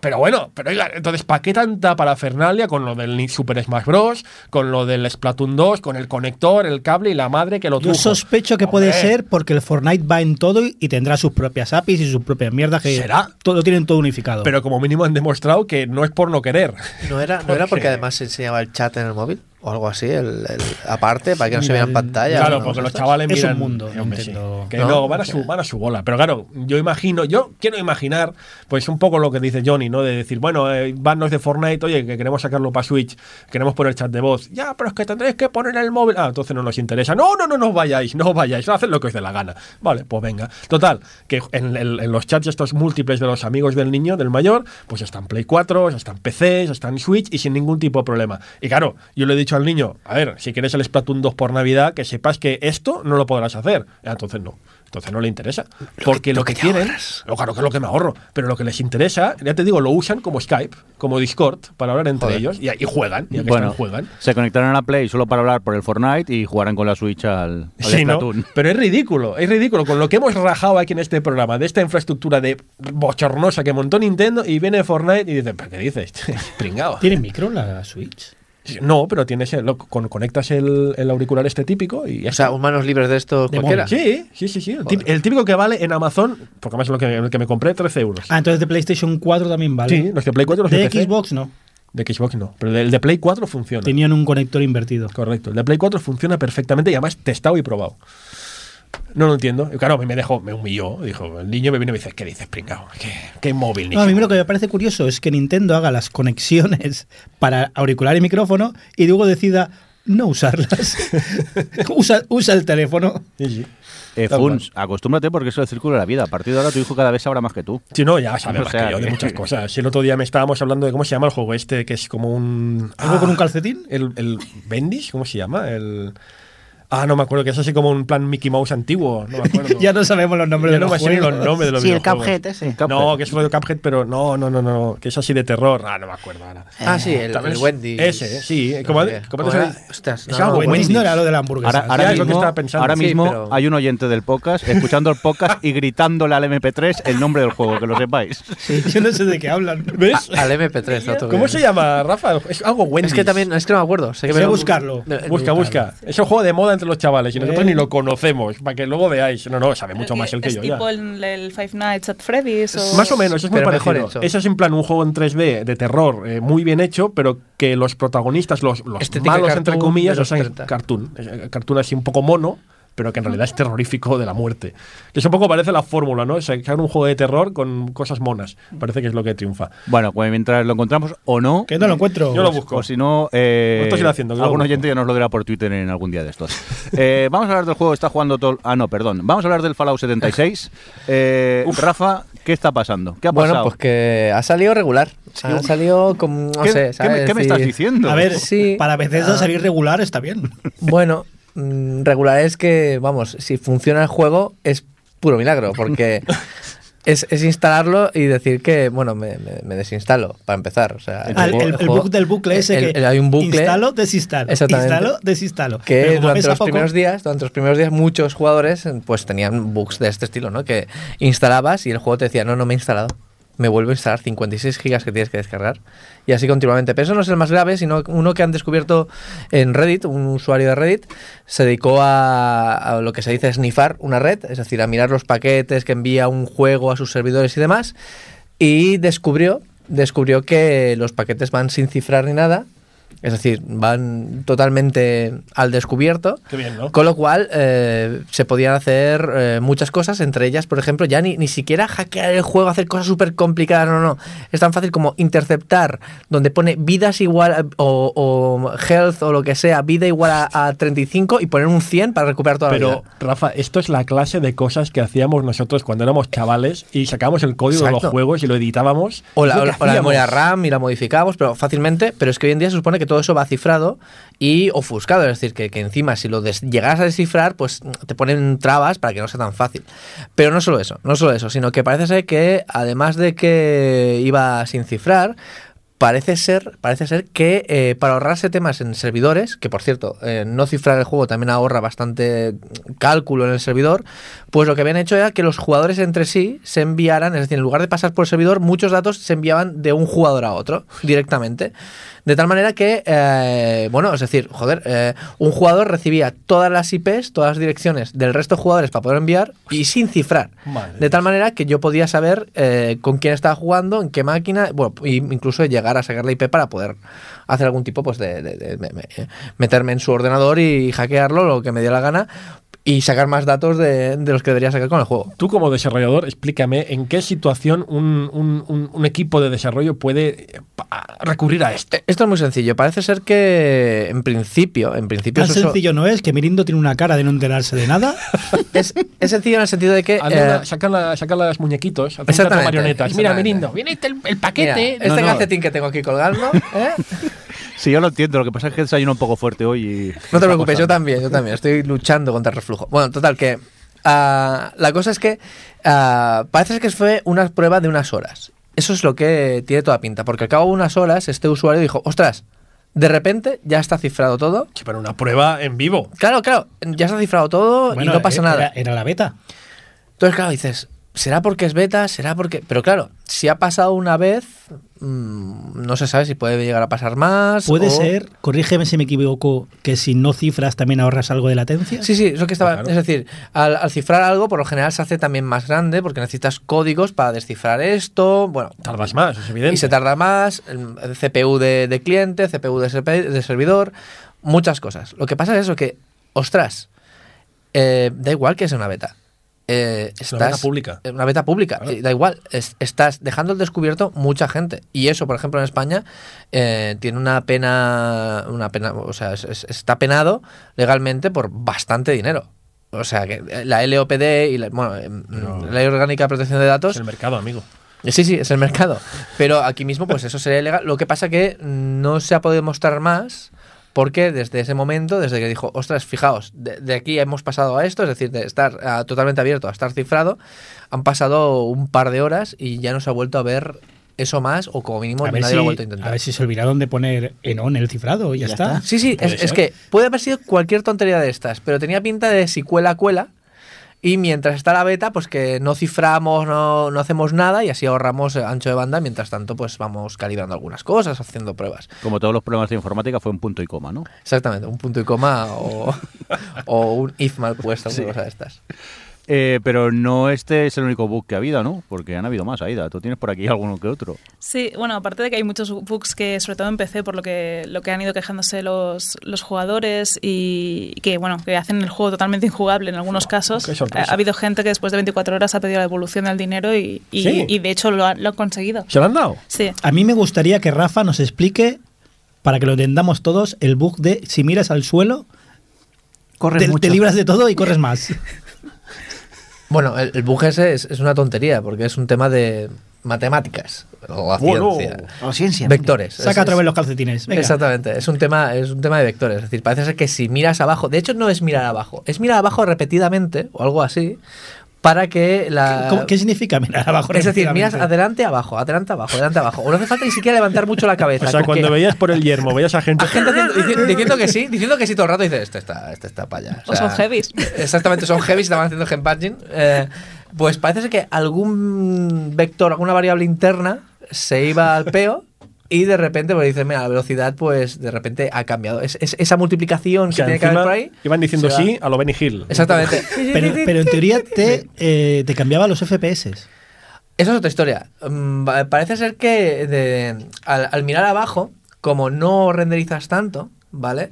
Pero bueno, pero oiga, entonces, ¿para qué tanta parafernalia con lo del Super Smash Bros., con lo del Splatoon 2, con el conector, el cable y la madre que lo Yo tuvo? sospecho que puede Hombre. ser porque el Fortnite va en todo y tendrá sus propias APIs y sus propias mierdas que ¿Será? todo tienen todo unificado. Pero como mínimo han demostrado que no es por no querer. ¿no era, ¿no era Porque- porque <laughs> además se enseñaba el chat en el móvil? O algo así, el, el- aparte, para que no se Mira, vean el- pantalla. Claro, ¿no? porque los chavales Es un miran. mundo, sí. Nintendo. Que No, no, van, a su, van a su bola. Pero claro, yo imagino, yo quiero imaginar, pues un poco lo que dice Johnny, ¿no? De decir, bueno, eh, vanos de Fortnite, oye, que queremos sacarlo para Switch, queremos poner chat de voz. Ya, pero es que tendréis que poner el móvil. Ah, entonces no nos interesa. No, no, no, no os vayáis, no os vayáis, haced lo que os dé la gana. Vale, pues venga. Total, que en los chats estos múltiples de los amigos del niño, del mayor, pues están Play 4, están PCs, están Switch y sin ningún tipo de problema. Y claro, yo le he dicho dicho al niño, a ver, si quieres el Splatoon 2 por Navidad, que sepas que esto no lo podrás hacer. Ah, Entonces no. Entonces no le interesa. Porque lo, que, quieren, no, claro que es lo que me ahorro, pero lo que les interesa, ya te digo, lo usan como Skype, como Discord, para hablar entre Joder. ellos y, y juegan, y Bueno, están, juegan. se conectarán a la Play solo para hablar por el Fortnite y jugarán con la Switch al, al Sí, ¿no? Splatoon. Pero es ridículo, es ridículo. Con lo que hemos rajado aquí en este programa, de esta infraestructura de bochornosa que montó Nintendo y viene Fortnite y dice, ¿pero qué dices? <laughs> Pringao. ¿Tiene micro la Switch? No, pero tienes el- lo- con- conectas el, el auricular este típico y ya O sea, está. manos libres de esto De cualquiera. Sí, sí, sí, sí. El, típico que vale en Amazon, porque además es lo que, el que me compré, 13 euros. Ah, entonces de PlayStation 4 también vale. Sí, los de Play 4 los de, de PC. Xbox no. De Xbox no, pero el de Play 4 funciona. Tenían un conector invertido. Correcto. El de Play 4 funciona perfectamente y además testado y probado. No lo entiendo. Y claro, me dejó, me humilló. Dijo, el niño me vino y me dice, ¿qué dices, pringao? ¿Qué, qué móvil, No, a mí niño?". lo que me parece curioso es que Nintendo haga las conexiones <laughs> para auricular y micrófono y luego decida no usarlas. <laughs> usa, usa el teléfono. Sí, sí. Eh, Funs, acostúmbrate porque eso es el círculo de la vida. A partir de ahora tu hijo cada vez sabrá más que tú. Sí, no, ya sabe <laughs> O más sea que yo de muchas cosas. Si el otro día me estábamos hablando de cómo se llama el juego este, que es como un... ¿Algo Ah, con un calcetín? El, el Bendis, ¿cómo se llama? El... Ah, no me acuerdo, que es así como un plan Mickey Mouse antiguo. No me acuerdo. <laughs> ya no sabemos los nombres Ya de no los me sé ni juegos. los nombres de los Sí, el videojuegos. Cuphead ese. No, que es rollo Cuphead, pero no, no, no, no, que es así de terror. Ah, no me acuerdo ahora. Ah, sí, el, el Wendy. Ese, sí. No ¿Cómo, cómo ¿Cómo te era? Ostras, Es no, algo no, Wendy's no era lo de la hamburguesa. Ahora, ahora Sí, es lo que mismo, estaba pensando. ahora Sí, mismo pero- hay un oyente del podcast escuchando el podcast y gritándole al MP3 el nombre del juego, que lo sepáis. <laughs> Yo no sé de qué hablan. ¿Ves? <laughs> Al MP3. no tengo ¿Cómo se llama, Rafa? Es algo Wendy's. Es que también, es que no me acuerdo. Sé que Voy me- a buscarlo. No, Busca, busca. Es un juego de moda entre los chavales y nosotros Eh. ni lo conocemos, para que luego veáis. No, no, sabe mucho más el que es yo ya. tipo el, el Five Nights at Freddy's o... Más o menos, es muy Pero mejor parecido. hecho. Eso es en plan un juego en 3D de terror eh, muy bien hecho, pero que los protagonistas, los, los malos, cartoon entre comillas, los o sea, 30. cartoon. eh, Cartoon así un poco mono, pero que en realidad es terrorífico de la muerte. Que eso un poco parece la fórmula, ¿no? Sacar un juego de terror con cosas monas. Parece que es lo que triunfa. Bueno, pues mientras lo encontramos o no, Que no lo encuentro. Yo lo busco. o si no, eh, Lo estoy haciendo, que algún oyente ya nos lo dirá por Twitter en algún día de estos. Eh, <laughs> vamos a hablar del juego, está jugando todo... Ah, no, perdón. Vamos a hablar del Fallout 76. <laughs> Eh, Rafa, ¿qué está pasando? ¿Qué ha Bueno, pasado? pues que ha salido regular. Ha salido como. No ¿Qué, sé, qué ¿sabes? me, qué me estás diciendo? A ver, Sí. para Bethesda Ah. salir regular está bien. Bueno, mm, regular es que, vamos, si funciona el juego es puro milagro, porque <laughs> es, es instalarlo y decir que, bueno, me, me- me desinstalo, para empezar. O sea, el, juego- el- el juego- bug del bucle ese el- que hay un bucle instalo, desinstalo, instalo, desinstalo. que durante los poco, primeros días, durante los primeros días muchos jugadores pues tenían bugs de este estilo, ¿no? Que instalabas y el juego te decía, no, no me he instalado. Me vuelvo a instalar 56 gigas que tienes que descargar. Y así continuamente. Pero eso no es el más grave, sino uno que han descubierto en Reddit, un usuario de Reddit, se dedicó a, lo que se dice snifar una red, es decir, a mirar los paquetes que envía un juego a sus servidores y demás. Y descubrió, descubrió que los paquetes van sin cifrar ni nada. Es decir, van totalmente al descubierto. Qué bien, ¿no? Con lo cual eh, se podían hacer eh, muchas cosas, entre ellas, por ejemplo, ya ni, ni siquiera hackear el juego, hacer cosas súper complicadas, no, no. Es tan fácil como interceptar donde pone vidas igual o, o health o lo que sea, vida igual a, a 35 y poner un 100 para recuperar toda la Pero, vida. Rafa, esto es la clase de cosas que hacíamos nosotros cuando éramos chavales y sacábamos el código de los juegos y lo editábamos. O la, o la- la memoria RAM y la modificamos, pero fácilmente. Pero es que hoy en día se supone que todo eso va cifrado y ofuscado. Es decir, que, encima si lo llegas a descifrar, pues te ponen trabas para que no sea tan fácil. Pero no solo eso, no solo eso, sino que parece ser que además de que iba sin cifrar, Parece ser, parece ser que eh, para ahorrarse temas en servidores, que por cierto, eh, no cifrar el juego también ahorra bastante cálculo en el servidor, pues lo que habían hecho era que los jugadores entre sí se enviaran, es decir, en lugar de pasar por el servidor, muchos datos se enviaban de un jugador a otro directamente. De tal manera que, eh, bueno, es decir, joder, eh, un jugador recibía todas las IPs, todas las direcciones del resto de jugadores para poder enviar y sin cifrar. Madre de tal manera que yo podía saber eh, con quién estaba jugando, en qué máquina, bueno, incluso llegar a sacar la IP para poder hacer algún tipo pues de, de- de- me- meterme en su ordenador y hackearlo, lo que me dio la gana, y sacar más datos de, de los que debería sacar con el juego. Tú como desarrollador, explícame en qué situación un, un- un- un equipo de desarrollo puede eh, recurrir a esto. Eh, Esto es muy sencillo. Parece ser que en principio, en principio Tan sencillo no es que Mirindo tiene una cara de no enterarse de nada. <laughs> es, es sencillo en el sentido de que eh, sacan, la- sacan las muñequitos, marionetas. Mira. Mirindo, viene el, el mira, paquete. este No, no. calcetín que tengo aquí colgando, <laughs> ¿eh? Sí, yo lo entiendo. Lo que pasa es que desayuno un poco fuerte hoy y. No te preocupes, yo también, yo también. Estoy luchando contra el reflujo. Bueno, total, que ah, la cosa es que ah, parece que fue una prueba de unas horas. Eso es lo que tiene toda pinta, porque al cabo de unas horas este usuario dijo, ostras, de repente ya está cifrado todo. Sí, pero una prueba en vivo. Claro, claro, ya está cifrado todo Bueno, y no pasa era- nada. Era, la beta. Entonces, claro, dices, ¿será porque es beta? ¿Será porque...? Pero claro, si ha pasado una vez, mm, no se sabe si puede llegar a pasar más. Puede o- ser, corrígeme si me equivoco, que si no cifras también ahorras algo de latencia. Sí, sí, es lo que estaba. Claro. Es decir, al, al cifrar algo, por lo general se hace también más grande porque necesitas códigos para descifrar esto. Bueno, Tardas más, es evidente. y se tarda más. el- CPU de, de cliente, CPU de servidor, muchas cosas. Lo que pasa es eso, que, ostras, eh, da igual que sea una beta. Eh, Es una beta pública. eh, Una beta pública, Claro. eh, da igual. es- estás dejando al descubierto mucha gente. Y eso, por ejemplo, en España eh, tiene una pena, una pena, o sea, es- es- está penado legalmente por bastante dinero. O sea, que la LOPD y la, bueno, em, la Ley Orgánica de Protección de Es Datos el mercado, amigo. Sí, sí, es el mercado. Pero aquí mismo, pues eso sería ilegal. Lo que pasa que no se ha podido mostrar más porque desde ese momento, desde que dijo, ostras, fijaos, de, de aquí hemos pasado a esto, es decir, de estar totalmente abierto a estar cifrado, han pasado un par de horas y ya no se ha vuelto a ver eso más o como mínimo A nadie si, lo ha vuelto a a intentar. ver si se olvidaron de poner en on el cifrado y ya, Ya está. está. Sí, sí, es, que puede haber sido cualquier tontería de estas, pero tenía pinta de si cuela, cuela. Y mientras está la beta, pues que no ciframos, no, no hacemos nada y así ahorramos eh, ancho de banda. Mientras tanto, pues vamos calibrando algunas cosas, haciendo pruebas. Como todos los problemas de informática, fue un punto y coma, ¿no? Exactamente, un punto y coma o, <laughs> o un if mal puesto, una cosa de estas. Eh, pero no este es el único bug que ha habido, ¿no? Porque han habido más, Aida. Tú tienes por aquí alguno que otro. Sí, bueno, aparte de que hay muchos bugs que sobre todo en PC por lo que lo que han ido quejándose los, los jugadores y que bueno, que hacen el juego totalmente injugable en algunos casos. sorpresa. Ha, ha habido gente que después de 24 horas ha pedido la devolución del dinero y, y, Sí. y de hecho lo, han- lo han conseguido. ¿Se lo han dado? Sí. A mí me gustaría que Rafa nos explique, para que lo entendamos todos, el bug de si miras al suelo, Corres te, mucho. te libras de todo y corres más. <laughs> Bueno, el, el bug ese es, es una tontería porque es un tema de matemáticas o Bueno. ciencia. O ciencia. Vectores. Saca Es- otra vez es- los calcetines. Venga. Exactamente, es un tema, es un tema de vectores. Es decir, parece ser que si miras abajo, de hecho no es mirar abajo, es mirar abajo repetidamente o algo así, para que la. ¿Cómo- ¿Qué significa mirar abajo? es decir, miras adelante, abajo, adelante, abajo, adelante, abajo. O no hace falta ni siquiera levantar mucho la cabeza. O sea, cuando veías por el yermo, veías a gente. diciendo que sí, diciendo que sí todo el rato, dices, este está, este está para allá. O son heavies. Exactamente, son heavies, estaban haciendo handpatching. Eh, pues parece ser que algún vector, alguna variable interna se iba al peo y de repente pues dices, mira, la velocidad pues de repente ha cambiado. Es, es- esa multiplicación O que tiene que haber por ahí. iban diciendo sí a lo Benny Hill. Exactamente. <laughs> Pero, pero en teoría te, eh, te cambiaba los FPS. Eso es otra historia. Mm, Parece ser que de- al, al mirar abajo, como no renderizas tanto, ¿vale?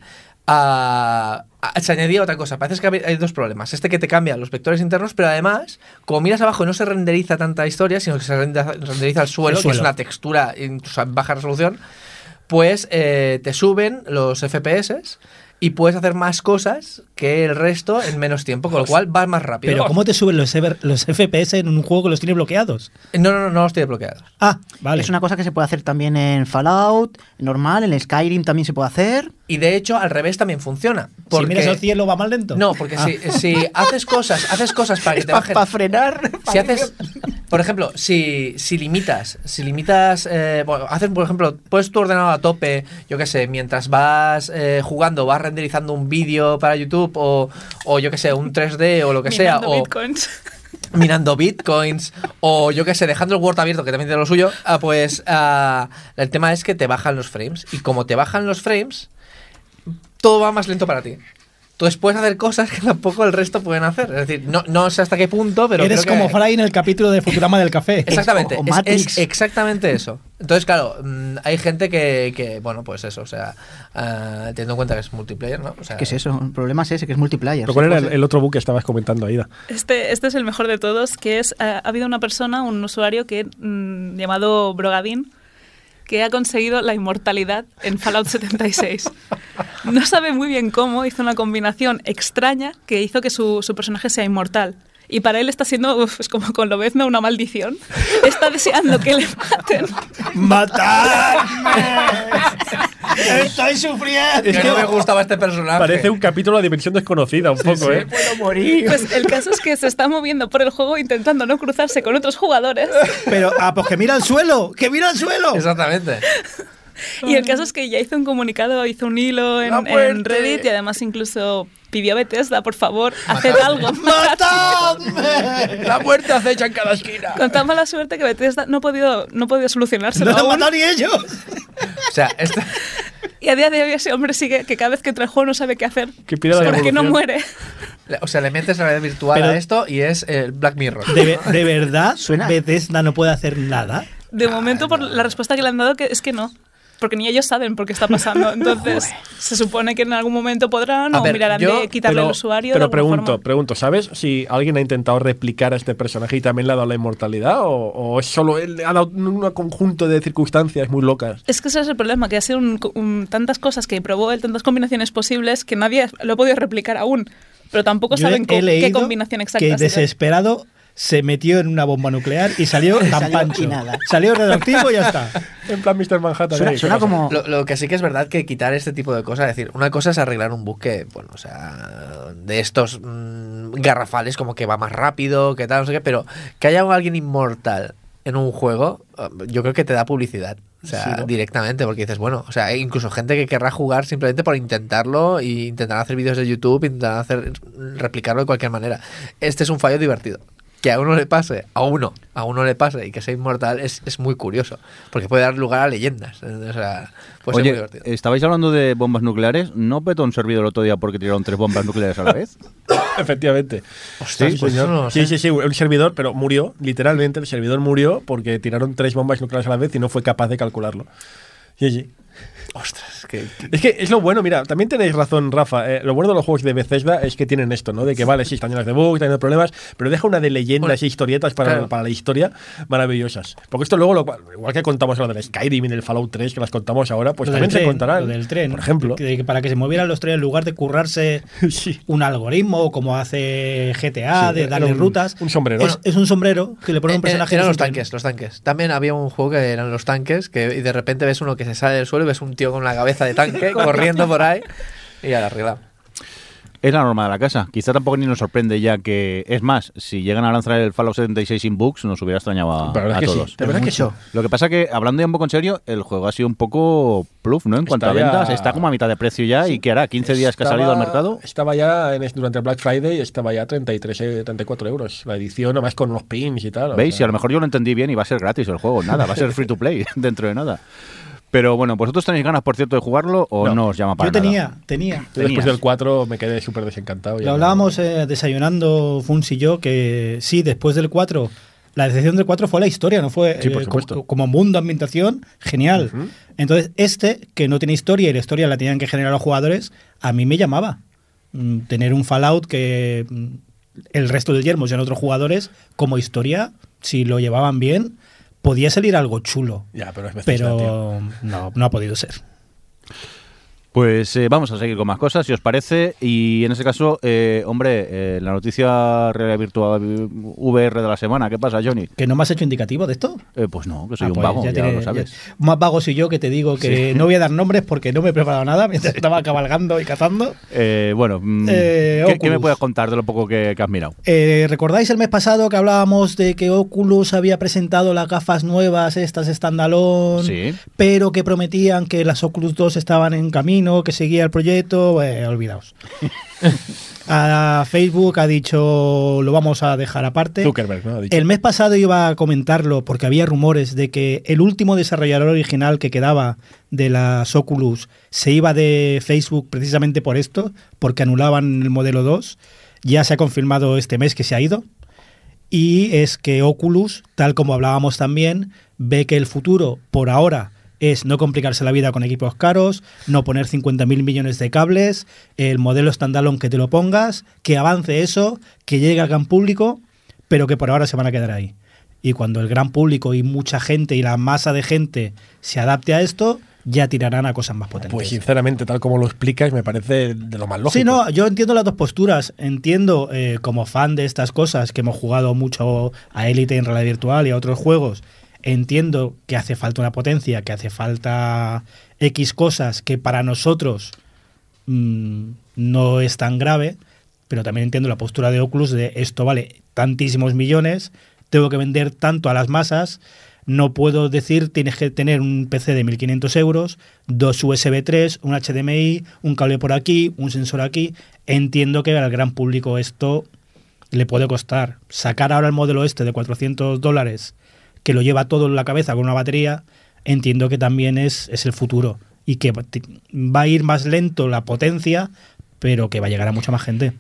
Se añadía otra cosa. Parece que hay- dos problemas. Este que te cambia los vectores internos, pero además, como miras abajo no se renderiza tanta historia, sino que se renderiza, el suelo, El que es una textura incluso en baja resolución, pues eh, te suben los FPS y puedes hacer más cosas que el resto en menos tiempo, con lo cual vas más rápido. Pero ¿cómo te suben los, FPS en un juego que los tiene bloqueados? No, no, no, no los tiene bloqueados. Ah, vale. Es una cosa que se puede hacer también en Fallout, normal, en Skyrim también se puede hacer. Y de hecho, al revés también funciona. Porque, Si miras al cielo va más lento. No, porque Ah. si, si haces cosas, haces cosas para que <laughs> te bajen. Para frenar. Si haces, por ejemplo, si, si limitas, si limitas, eh, bueno, haces, por ejemplo, puedes tu ordenador a tope, yo qué sé, mientras vas eh, jugando, vas renderizando un vídeo para YouTube o, o yo qué sé, un 3D o lo que sea, Minando o bitcoins. minando bitcoins o yo qué sé, dejando el Word abierto, que también tiene lo suyo, ah, pues ah, el tema es que te bajan los frames. Y como te bajan los frames, todo va más lento para ti. Entonces puedes hacer cosas que tampoco el resto pueden hacer. Es decir, no, no sé hasta qué punto, pero. Eres creo que- como Fry en el capítulo de Futurama del café. <laughs> Exactamente, O- o es- Matrix. es, exactamente eso. Entonces, claro, mm, hay gente que, que, bueno, pues eso, o sea, ah, teniendo en cuenta que es multiplayer, ¿no? O sea, ¿Qué es eso? El problema es ese, que es multiplayer. ¿Pero cuál era pues, el, el otro bug que estabas comentando, Aida? Este, este es el mejor de todos, que es, eh, ha habido una persona, un usuario que mm, llamado Brogadin, que ha conseguido la inmortalidad en Fallout 76. No sabe muy bien cómo, hizo una combinación extraña que hizo que su, su personaje sea inmortal. Y para él está siendo, uf, es como con Lobezno, una maldición. Está deseando que le maten. ¡Matarme! <laughs> Estoy sufriendo. que no me gustaba este personaje. Parece un capítulo de Dimensión Desconocida, un poco, ¿eh? Puedo morir. Pues el caso es que se está moviendo por el juego intentando no cruzarse con otros jugadores. Pero, ah, pues que mira al suelo, que mira al suelo. Exactamente. Y el caso es que ya hizo un comunicado, hizo un hilo en, en Reddit y además incluso pidió a Bethesda, por favor, haced algo. ¡Matadme! La muerte acecha en cada esquina. Con tan mala suerte que Bethesda no ha podido, no ha podido solucionárselo No lo han matado ni ellos. O sea, esta- <laughs> Y a día de hoy ese hombre sigue que cada vez que entra al juego no sabe qué hacer. Que pida la porque no muere. o sea, le metes realidad virtual Pero- a esto y es el Black Mirror. ¿De, de <laughs> verdad Suena- Bethesda no puede hacer nada? De momento, por la respuesta que le han dado, que es que no. Porque ni ellos saben por qué está pasando. <laughs> Entonces, se supone que en algún momento podrán A o ver, mirarán yo- de quitarle Pero, el usuario. pero pregunto, forma. pregunto, ¿sabes si alguien ha intentado replicar a este personaje y también le ha dado la inmortalidad? ¿O, o es solo él ha dado un conjunto de circunstancias muy locas? Es que ese es el problema, que ha sido un- un- tantas cosas que probó él, tantas combinaciones posibles, que nadie lo ha podido replicar aún. Pero tampoco Yo saben he co- qué combinación exacta. Que desesperado se metió en una bomba nuclear y salió <laughs> tan Salió pancho. y nada. Salió radioactivo y ya está. <laughs> En plan Mr. Manhattan. Suena, como. Lo, lo que sí que es verdad que quitar este tipo de cosas, es decir, una cosa es arreglar un bug que, bueno, o sea, de estos mm, garrafales, como que va más rápido, que tal, no sé qué, pero que haya alguien inmortal en un juego, eh, yo creo que te da publicidad. O sea, Sí, ¿no? directamente, porque dices, bueno, o sea, hay incluso gente que querrá jugar simplemente por intentarlo y intentar hacer vídeos de YouTube, intentar hacer replicarlo de cualquier manera. Este es un fallo divertido. Que a uno le pase, a uno, a uno le pase y que sea inmortal es, es muy curioso, porque puede dar lugar a leyendas. O sea, puede ser muy Oye, divertido. estabais hablando de bombas nucleares. ¿No petó un servidor el otro día porque tiraron tres bombas nucleares a la vez? <laughs> Efectivamente. Ostras, sí, pues señor. no sí, sí, sí, un servidor, pero murió, literalmente, el servidor murió porque tiraron tres bombas nucleares a la vez y no fue capaz de calcularlo. Sí, sí. Ostras, que, Es que es lo bueno, mira, también tenéis razón, Rafa. eh, lo bueno de los juegos de Bethesda es que tienen esto, ¿no? De que vale, sí, están llenas de bugs, están llenas de problemas, pero deja una de leyendas Bueno, y historietas para, claro. para la historia maravillosas. Porque esto luego, lo, igual que contamos lo del Skyrim y del Fallout 3, que las contamos ahora, pues Lo también se contarán. Lo del tren. Por ejemplo. Que- que para que se movieran los trenes en lugar de currarse <laughs> Sí. un algoritmo como hace GTA, Sí, de darle un- rutas. un sombrero. Es, es un sombrero que le pone un Eh, personaje. eran los tanques, los tanques. También había un juego que eran los tanques, que y de repente ves uno que se sale del suelo y ves un tío con una cabeza de tanque <laughs> corriendo por ahí y ya la arreglado. Es la norma de la casa. Quizá tampoco ni nos sorprende ya que... Es más, si llegan a lanzar el Fallout 76 sin bugs, nos hubiera extrañado a, La verdad a que sí, todos. la Pero verdad que sí. mucho. Lo que pasa que, hablando ya un poco en serio, el juego ha sido un poco pluf, ¿no? En cuanto Está a ventas, ya- está como a mitad de precio ya. ¿Y qué hará? ¿15 días que ha salido al mercado? Estaba ya en, durante el Black Friday, estaba ya a 33, eh, 34 euros. La edición, además con los pins y tal. o ¿Veis? sea, Si a lo mejor yo lo entendí bien y va a ser gratis el juego. Nada, va a ser free to play <laughs> dentro de nada. Pero bueno, ¿vosotros tenéis ganas, por cierto, de jugarlo o no, No. os llama para Yo tenía, nada? tenía. yo después del 4 me quedé súper desencantado. Lo no- hablábamos eh, desayunando Funs y yo, que sí, después del 4, la decepción del 4 fue la historia, no fue Sí, por eh, supuesto. como, como mundo, ambientación, genial. Ujú. Entonces, este, que no tiene historia y la historia la tenían que generar los jugadores, a mí me llamaba. Mm, Tener un Fallout que mm, el resto del yermo sean otros jugadores, como historia, si lo llevaban bien, podía salir algo chulo. Ya, pero es. Pero no, no ha podido ser. Pues eh, vamos a seguir con más cosas, si os parece. Y en ese caso, eh, hombre, eh, la noticia realidad virtual VR de la semana, ¿qué pasa, Johnny? ¿Que no me has hecho indicativo de esto? Eh, pues no, que soy Ah, un pues vago, ya, tiene- lo sabes. ya- más vago soy yo que te digo que no voy a dar <laughs> nombres porque no me he preparado nada mientras estaba cabalgando y cazando. Eh, bueno, mm, Eh, ¿qué, qué me puedes contar de lo poco que, que has mirado? ¿Recordáis el mes pasado que hablábamos de que Oculus había presentado las gafas nuevas, estas standalone, Sí. pero que prometían que las Oculus 2 estaban en camino, que seguía el proyecto? Eh, olvidaos. <laughs> a Facebook ha dicho lo vamos a dejar aparte. Zuckerberg, ¿no? Ha dicho. El mes pasado iba a comentarlo porque había rumores de que el último desarrollador original que quedaba de las Oculus se iba de Facebook precisamente por esto, porque anulaban el modelo 2. Ya se ha confirmado este mes que se ha ido. Y es que Oculus, tal como hablábamos también, ve que el futuro, por ahora, es no complicarse la vida con equipos caros, no poner 50.000 millones de cables, el modelo standalone que te lo pongas, que avance eso, que llegue al gran público, pero que por ahora se van a quedar ahí. Y cuando el gran público y mucha gente y la masa de gente se adapte a esto, ya tirarán a cosas más potentes. Pues sinceramente, tal como lo explicas, me parece de lo más lógico. Sí, no, yo entiendo las dos posturas. Entiendo, eh, como fan de estas cosas, que hemos jugado mucho a Elite en realidad virtual y a otros juegos, entiendo que hace falta una potencia, que hace falta X cosas que para nosotros mm, no es tan grave, pero también entiendo la postura de Oculus de esto vale tantísimos millones, tengo que vender tanto a las masas, no puedo decir tienes que tener un PC de 1500 euros, dos USB 3, un HDMI, un cable por aquí, un sensor aquí. Entiendo que al gran público esto le puede costar. Sacar ahora el modelo este de 400 dólares, que lo lleva todo en la cabeza con una batería, entiendo que también es, es el futuro y que va a ir más lento la potencia, pero que va a llegar a mucha más gente.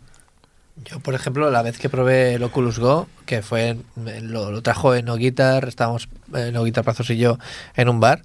Yo, por ejemplo, la vez que probé el Oculus Go, que fue, en- lo, lo trajo en No Guitar, estábamos en No Guitar Pazos y yo en un bar,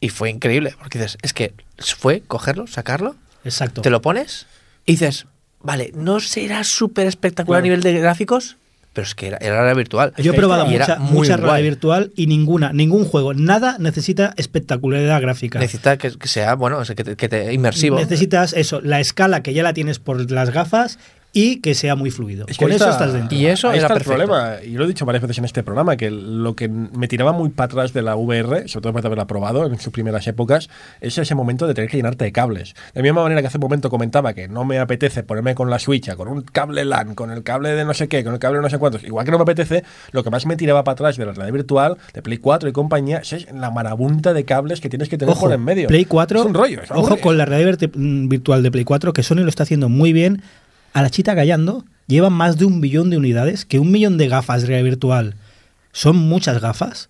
y fue increíble, porque dices, es que fue cogerlo, sacarlo, Exacto. te lo pones y dices, vale, no será súper espectacular Claro. a nivel de gráficos, pero es que era, era realidad virtual. Yo he probado Y mucha, mucha realidad virtual y ninguna, ningún juego, nada necesita espectacularidad gráfica. Necesita que, que sea, bueno, que te, que te- inmersivo. Necesitas eso, la escala que ya la tienes por las gafas y que sea muy fluido. Es que Con eso está- estás dentro. Y eso ahí era está el perfecto. problema, y lo he dicho varias veces en este programa, que lo que me tiraba muy para atrás de la VR, sobre todo después de haberla probado en sus primeras épocas, es ese momento de tener que llenarte de cables. De la misma manera que hace un momento comentaba que no me apetece ponerme con la Switch, con un cable LAN, con el cable de no sé qué, con el cable de no sé cuántos, igual que no me apetece, lo que más me tiraba para atrás de la realidad virtual, de Play 4 y compañía, es la marabunta de cables que tienes que tener Ojo, por en medio. Play 4, Es un rollo. es ojo con la realidad mm, virtual de Play 4, que Sony lo está haciendo muy bien. A la chita callando, llevan más de un billón de unidades, que un millón de gafas de realidad virtual son muchas gafas.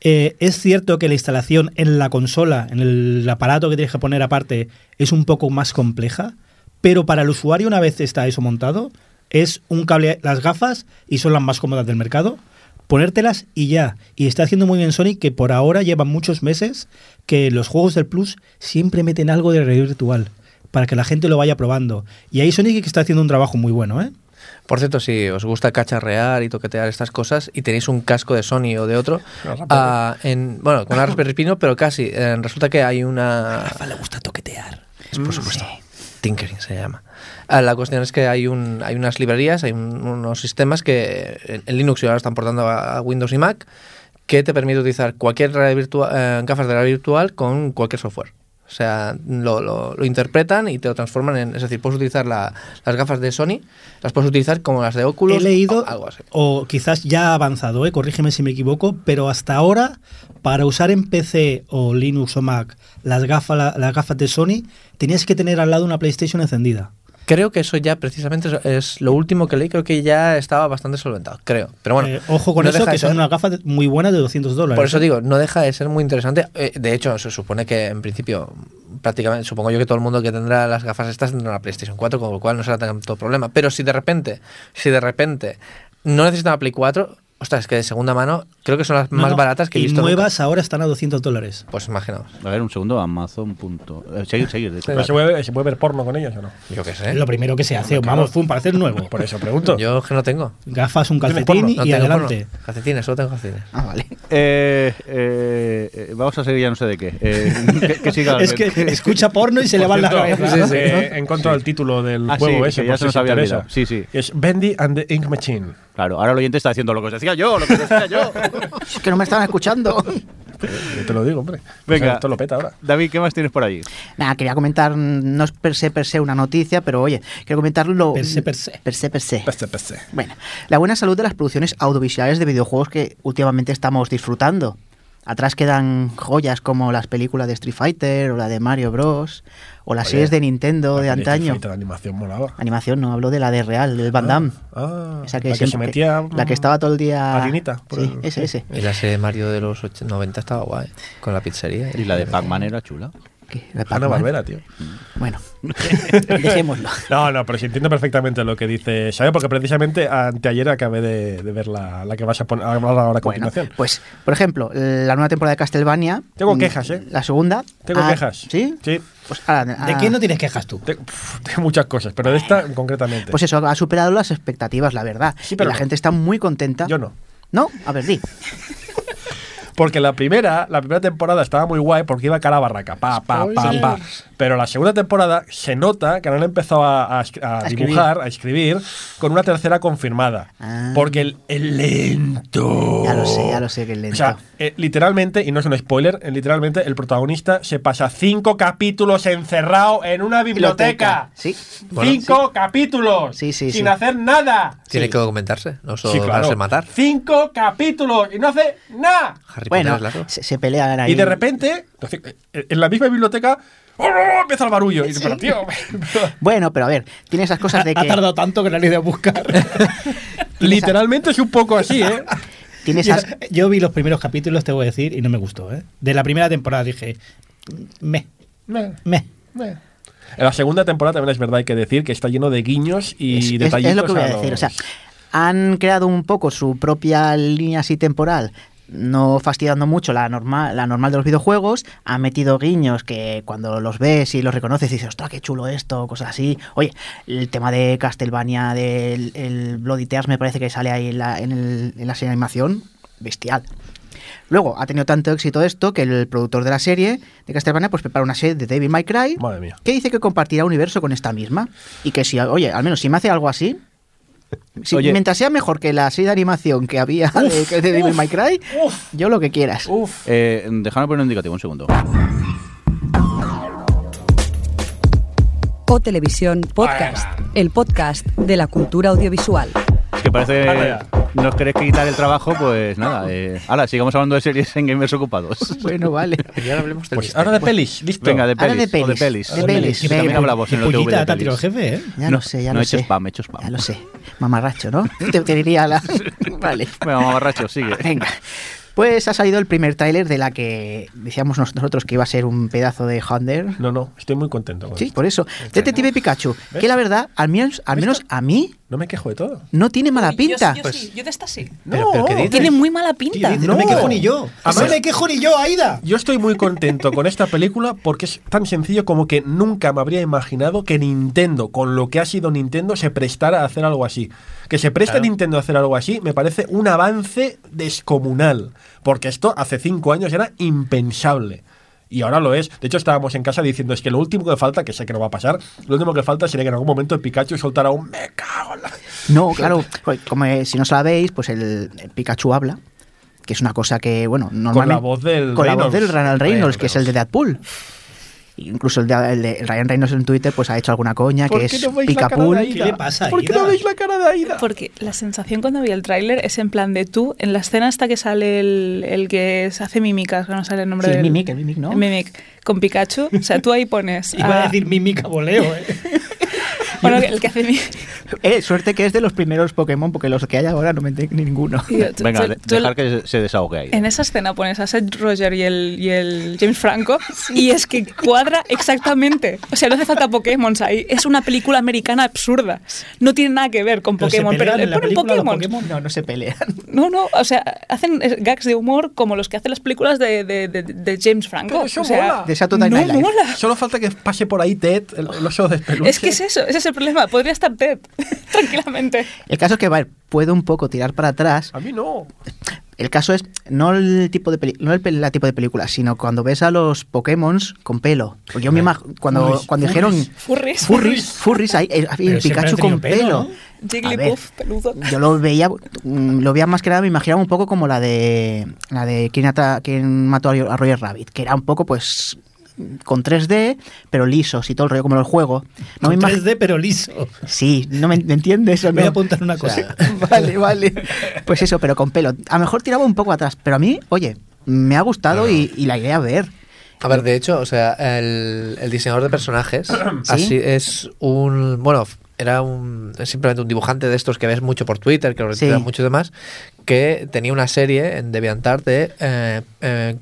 Eh, es cierto que la instalación en la consola, en el aparato que tienes que poner aparte, es un poco más compleja, pero para el usuario una vez está eso montado, es un cable, las gafas, y son las más cómodas del mercado, ponértelas y ya. Y está haciendo muy bien Sony que por ahora llevan muchos meses que los juegos del Plus siempre meten algo de realidad virtual para que la gente lo vaya probando. Y ahí Sony que está haciendo un trabajo muy bueno, ¿eh? Por cierto, si os gusta cacharrear y toquetear estas cosas y tenéis un casco de Sony o de otro, ah, en, bueno, con Raspberry no, pero casi, eh, resulta que hay una... le gusta toquetear. Es por supuesto. Tinkering se llama. Ah, la cuestión es que hay, un, hay unas librerías, hay un- unos sistemas que en, en Linux y ahora están portando a, a Windows y Mac que te permite utilizar cualquier realidad virtua- eh, gafas de realidad virtual con cualquier software. O sea, lo, lo- lo interpretan y te lo transforman en... Es decir, puedes utilizar la- las gafas de Sony, las puedes utilizar como las de Oculus. He leído, o algo así. o quizás ya ha avanzado, ¿eh? corrígeme si me equivoco, pero hasta ahora, para usar en PC o Linux o Mac las gafas, la- las gafas de Sony, tenías que tener al lado una PlayStation encendida. Creo que eso ya precisamente es, lo último que leí. Creo que ya estaba bastante solventado, creo. Pero bueno, Eh, ojo con no eso, que son unas gafas muy buenas de 200 dólares. Por eso ¿eh? digo, no deja de ser muy interesante. Eh, de hecho, se supone que en principio, prácticamente, supongo yo que todo el mundo que tendrá las gafas estas tendrá una PlayStation 4, con lo cual no será tanto problema. Pero si de repente, si de repente no necesitan una Play 4, ostras, es que de segunda mano creo que son las No, más no, baratas que he y visto. nuevas ahora están a 200 dólares. Pues imaginaos. A ver, un segundo, Amazon. Punto. eh, seguir, seguir. de hecho. Pero ¿se, puede, ¿Se puede ver porno con ellos o no? Yo qué Es sé. lo primero que se hace. Vamos, fue un parecer nuevo. Por eso pregunto. Yo que no tengo. Gafas, un ¿Tienes calcetín y adelante. porno. Calcetines, solo tengo calcetines. Ah, vale. Eh, eh, eh, vamos a seguir ya no sé de qué. Eh, que, que siga <laughs> Es que <laughs> escucha porno y se le va la cabeza. eh, he encontrado el título del Ah, juego sí, ese, ya se nos os había. Sí, sí. Es Bendy and the Ink Machine. Claro, ahora el oyente está diciendo lo que os decía yo, lo que os decía yo. <laughs> Es que no me estaban escuchando. Yo te lo digo, hombre. Venga. O sea, esto lo peta ahora. David, ¿qué más tienes por allí? Nada, quería comentar, no es per se per se una noticia, pero oye, quiero comentar lo... Per se, per se. Per se, per se. Peste, peste. Bueno, la buena salud de las producciones audiovisuales de videojuegos que últimamente estamos disfrutando. Atrás quedan joyas como las películas de Street Fighter o la de Mario Bros. o las Oye, series de Nintendo de antaño. de animación molaba. Animación, no, hablo de la de real, del Van Damme. Ah, Esa que la que se metía. la que estaba todo el día... harinita Sí, el- ese, ese. Y la serie de Mario de los 80 90 estaba guay. Con la pizzería. Y la de Pac-Man era chula. Que- de Ana. Barbera, tío. Bueno, <laughs> dejémoslo. No, no, pero sí entiendo perfectamente lo que dice Xavi, porque precisamente anteayer acabé de, de ver la, la que vas a poner ahora a Bueno, continuación. pues, por ejemplo, la nueva temporada de Castlevania. Tengo mm, quejas, ¿eh? La segunda. Tengo ah, quejas. ¿Sí? Sí. Pues, ah, ¿De ah, quién no tienes quejas tú? Tengo muchas cosas, pero de esta concretamente. Pues eso, ha superado las expectativas, la verdad. Sí, pero y la no. gente está muy contenta. Yo no. ¿No? A ver, di. <laughs> Porque la primera, la primera temporada estaba muy guay porque iba cara a barraca, pa, pa, pa, pa. Pero la segunda temporada se nota que han empezado a, a- dibujar, a escribir, con una tercera confirmada. Ah. Porque el, el lento. Ya lo sé, ya lo sé que es lento. O sea, eh, literalmente, y no es un spoiler, eh, literalmente el protagonista se pasa cinco capítulos encerrado en una biblioteca. Sí. cinco capítulos. Sí, sí, sin sí. hacer nada. Tiene Sí. que documentarse, no solo Sí, claro. dejarse matar. Cinco capítulos y no hace nada. Harry Bueno, Potter es largo. se, se pelean ahí. Y de repente, eh, en la misma biblioteca, ¡oh, empieza el barullo. Y pero tío, <laughs> Bueno, pero a ver, tiene esas cosas de Ha que. tardado tanto que no han ido a buscar. <laughs> <laughs> literalmente es un poco así, ¿eh? Tiene esas. yo vi los primeros capítulos, te voy a decir, y no me gustó. ¿eh? De la primera temporada dije, me, me. En la segunda temporada también es verdad, hay que decir que está lleno de guiños y es, es- detallitos. es lo que voy a los- decir. O sea, han creado un poco su propia línea así temporal, no fastidiando mucho la normal, la normal de los videojuegos. Han metido guiños que cuando los ves y los reconoces dices, ostras, qué chulo esto, cosas así. Oye, el tema de Castlevania, del el Bloody Tears, me parece que sale ahí en la, en el- en la serie de animación, bestial. Luego ha tenido tanto éxito esto que el productor de la serie de Castlevania pues prepara una serie de David May Cry Madre mía. que dice que compartirá universo con esta misma y que si, oye, al menos si me hace algo así, <laughs> si- Oye. mientras sea mejor que la serie de animación que había de, de Devil May Cry, yo lo que quieras. Eh, déjame poner un indicativo, un segundo. O Televisión Podcast, el podcast de la cultura audiovisual. Es que parece. Nos queréis quitar el trabajo, pues nada. Eh, ahora, sigamos hablando de series en Gamers Ocupados. <laughs> Bueno, vale. <laughs> Y ahora hablemos del Pues ahora de pelis, listo. Venga, de Ahora pelis. de o de pelis, pelis. de pelis, también hablamos en el TV de te ha tirado el pelis. jefe, ¿eh? Ya No, lo sé, ya no lo he hecho sé. spam, he hecho spam. Ya lo sé. Mamarracho, ¿no? <laughs> Te, te diría la... Vale. Venga, mamarracho, sigue. Venga. Pues ha salido el primer tráiler de la que decíamos nos- nosotros que iba a ser un pedazo de Hunter. No, no, estoy muy contento. con Sí, esto. por eso. Detective Pikachu, que la verdad, al menos, al menos a mí, No me quejo de todo. no tiene mala pinta. Yo, Pues- sí, yo de esta sí. Pero, pero ¿qué dices? Tiene muy mala pinta. No. me No. quejo ni yo. Además- no me quejo ni yo, Aida. Yo estoy muy contento con esta película porque es tan sencillo como que nunca me habría imaginado que Nintendo, con lo que ha sido Nintendo, se prestara a hacer algo así. Que se preste Claro. Nintendo a hacer algo así me parece un avance descomunal. Porque esto hace cinco años era impensable. Y ahora lo es. De hecho, estábamos en casa diciendo, es que lo último que falta, que sé que no va a pasar, lo último que falta sería que en algún momento el Pikachu soltara un me cago en la... No, claro, pues, como eh, si no sabéis, pues el, el Pikachu habla, que es una cosa que, bueno, normalmente... la voz del Con la voz del Ryan Reynolds, Reynolds. que es el de Deadpool. Incluso el de, el de Ryan Reynolds en Twitter pues ha hecho alguna coña, ¿Por que es no Picapool. ¿Qué le pasa a ¿Por qué no veis la cara de Aida? Porque la sensación cuando vi el tráiler es en plan de tú, en la escena hasta que sale el, el que se hace mímicas, que no sale el nombre Sí, el del... Mimic, el Mimic, ¿no? El Mimic, con Pikachu. O sea, tú ahí pones... <laughs> Iba a a- decir mímica voleo, ¿eh? <laughs> <laughs> Bueno, el que hace mi... <laughs> Eh, suerte que es de los primeros Pokémon, porque los que hay ahora no me entiendo ninguno. Tú- <laughs> Venga, tú- tú- dejar que se desahogue ahí. En esa escena pones a Seth Roger y el, y el James Franco y es que cuadra exactamente. O sea, no hace falta Pokémon ahí. Es una película americana absurda. No tiene nada que ver con Pero Pokémon, pero le ponen los Pokémon. Pokémon. No, no se pelean. No, no, o sea, hacen eh, gags de humor como los que hacen las películas de, de- de- de James Franco. Pero eso o sea, mola. De Saturday no Night Live. mola. Solo falta que pase por ahí Ted, el, el oso de peluche. Es que es eso, ese es el problema. Podría estar Ted, <laughs> tranquilamente. El caso es que, vale, puede un poco tirar para atrás. A mí no. El caso es no el tipo de peli- no el, la tipo de película, sino cuando ves a los Pokémon con pelo. Porque yo me imag- cuando, Furries, cuando furries. dijeron Furries. furries, furries, ahí, eh, siempre Pikachu con pelo, Jigglypuff, peludo. Yo lo veía, mm, lo veía más que nada, me imaginaba un poco como la de la de quién, ata- quién mató a a Roger Rabbit, que era un poco pues con 3D, pero lisos y todo el rollo como el juego. No me Con imag- 3D, pero liso. Sí, no me, ¿me entiendes no? Voy a apuntar una O sea, cosa. <laughs> vale, vale. Pues eso, pero con pelo. A lo mejor tiraba un poco atrás, pero a mí, oye, me ha gustado y, y la idea a ver. A ver, de hecho, o sea, el, el diseñador de personajes <clears throat> ¿Sí? así es un. Bueno, era un es simplemente un dibujante de estos que ves mucho por Twitter, que lo Sí. retweetan mucho demás, que tenía una serie en DeviantArt de eh, eh,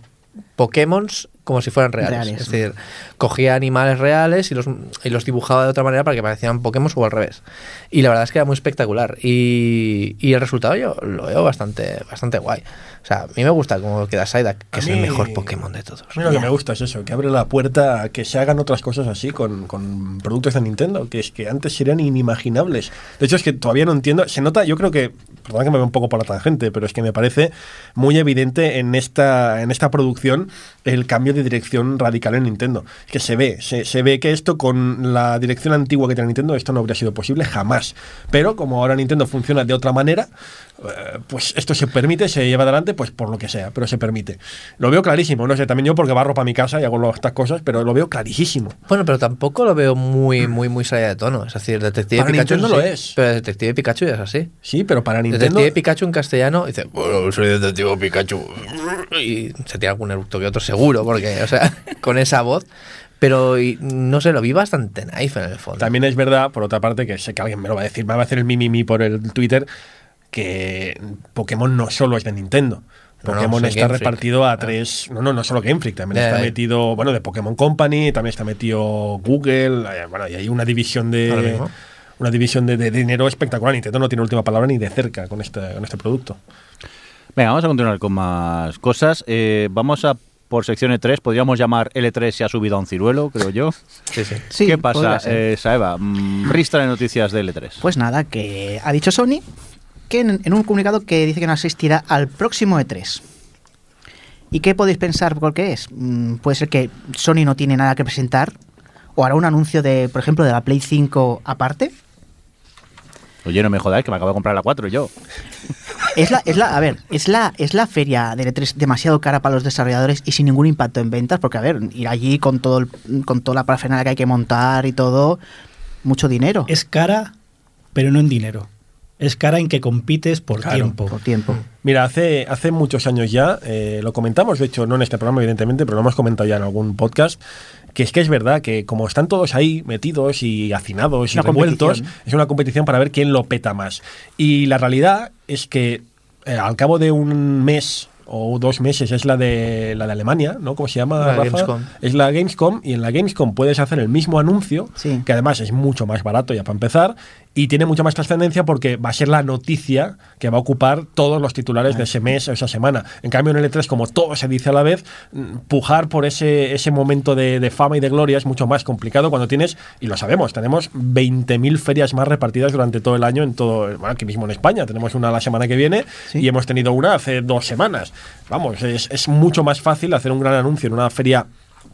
Pokémon como si fueran reales. Reales. Es decir, cogía animales reales y los, y los dibujaba de otra manera para que parecieran Pokémon o al revés. Y la verdad es que era muy espectacular. Y, y el resultado yo lo veo bastante, bastante guay. O sea, a mí me gusta cómo queda Psyduck, que A es el mí- mejor Pokémon de todos. A mí lo que me gusta es eso, que abre la puerta a que se hagan otras cosas así con, con productos de Nintendo, que es que antes serían inimaginables. De hecho, es que todavía no entiendo. Se nota, yo creo que perdón que me vea un poco por la tangente, pero es que me parece muy evidente en esta, en esta producción el cambio de dirección radical en Nintendo. Que se ve, se, se ve que esto con la dirección antigua que tiene Nintendo, esto no habría sido posible jamás. Pero como ahora Nintendo funciona de otra manera, pues esto se permite, se lleva adelante, pues por lo que sea, pero se permite. Lo veo clarísimo, no sé, también yo porque barro para mi casa y hago estas cosas, pero lo veo clarísimo. Bueno, pero tampoco lo veo muy, muy, muy salida de tono. Es decir, Detective Para Pikachu sí, lo es. Pero Detective Pikachu ya es así. Sí, pero para Nintendo... Detective Pikachu en castellano dice, bueno, soy Detective Pikachu. Y se tira algún eructo que otro seguro, porque, o sea, <laughs> con esa voz. Pero no sé, lo vi bastante naif en el fondo. También es verdad, por otra parte, que sé que alguien me lo va a decir, me va a hacer el mimimi por el Twitter, que Pokémon no solo es de Nintendo. No, no, Pokémon está repartido a tres. No, no, no solo Game Freak, también está metido, bueno, de Pokémon Company, también está metido Google, eh, bueno, y hay una división de. Una división de, de dinero espectacular. Nintendo no tiene última palabra ni de cerca con este, con este producto. Venga, vamos a continuar con más cosas. Eh, vamos a por sección E3. Podríamos llamar L3 se ha subido a un ciruelo, creo yo. Sí, sí. Sí, ¿Qué pasa, eh, Saeva? mm, Ristra de noticias de L3. Pues nada, que ha dicho Sony que en, en un comunicado que dice que no asistirá al próximo E3. ¿Y qué podéis pensar por qué es? Mm, Puede ser que Sony no tiene nada que presentar o hará un anuncio de, por ejemplo, de la Play 5 aparte. Oye, no me jodáis, que me acabo de comprar la 4 yo. Es la, es la, a ver, es la, es la feria de E3 demasiado cara para los desarrolladores y sin ningún impacto en ventas, porque a ver, ir allí con todo el- con toda la parafernalia que hay que montar y todo, mucho dinero Es cara, pero no en dinero. Es cara en que compites por Claro, tiempo. por tiempo. Mira, hace, hace muchos años ya, eh, lo comentamos, de hecho, no en este programa, evidentemente, pero lo hemos comentado ya en algún podcast, que es que es verdad que como están todos ahí metidos y hacinados y Una revueltos, es una competición para ver quién lo peta más. Y la realidad es que eh, al cabo de un mes o dos meses es la de la de Alemania, ¿no? ¿Cómo se llama? La Rafa? Gamescom. Es la Gamescom y en la Gamescom puedes hacer el mismo anuncio, Sí. que además es mucho más barato ya para empezar y tiene mucha más trascendencia porque va a ser la noticia que va a ocupar todos los titulares de ese mes o esa semana. En cambio en el E3 como todo se dice a la vez, mm, pujar por ese, ese momento de, de fama y de gloria es mucho más complicado cuando tienes, y lo sabemos, tenemos 20.000 ferias más repartidas durante todo el año en todo, bueno, aquí mismo en España, tenemos una la semana que viene Sí. y hemos tenido una hace dos semanas. Vamos, es, es mucho más fácil hacer un gran anuncio en una feria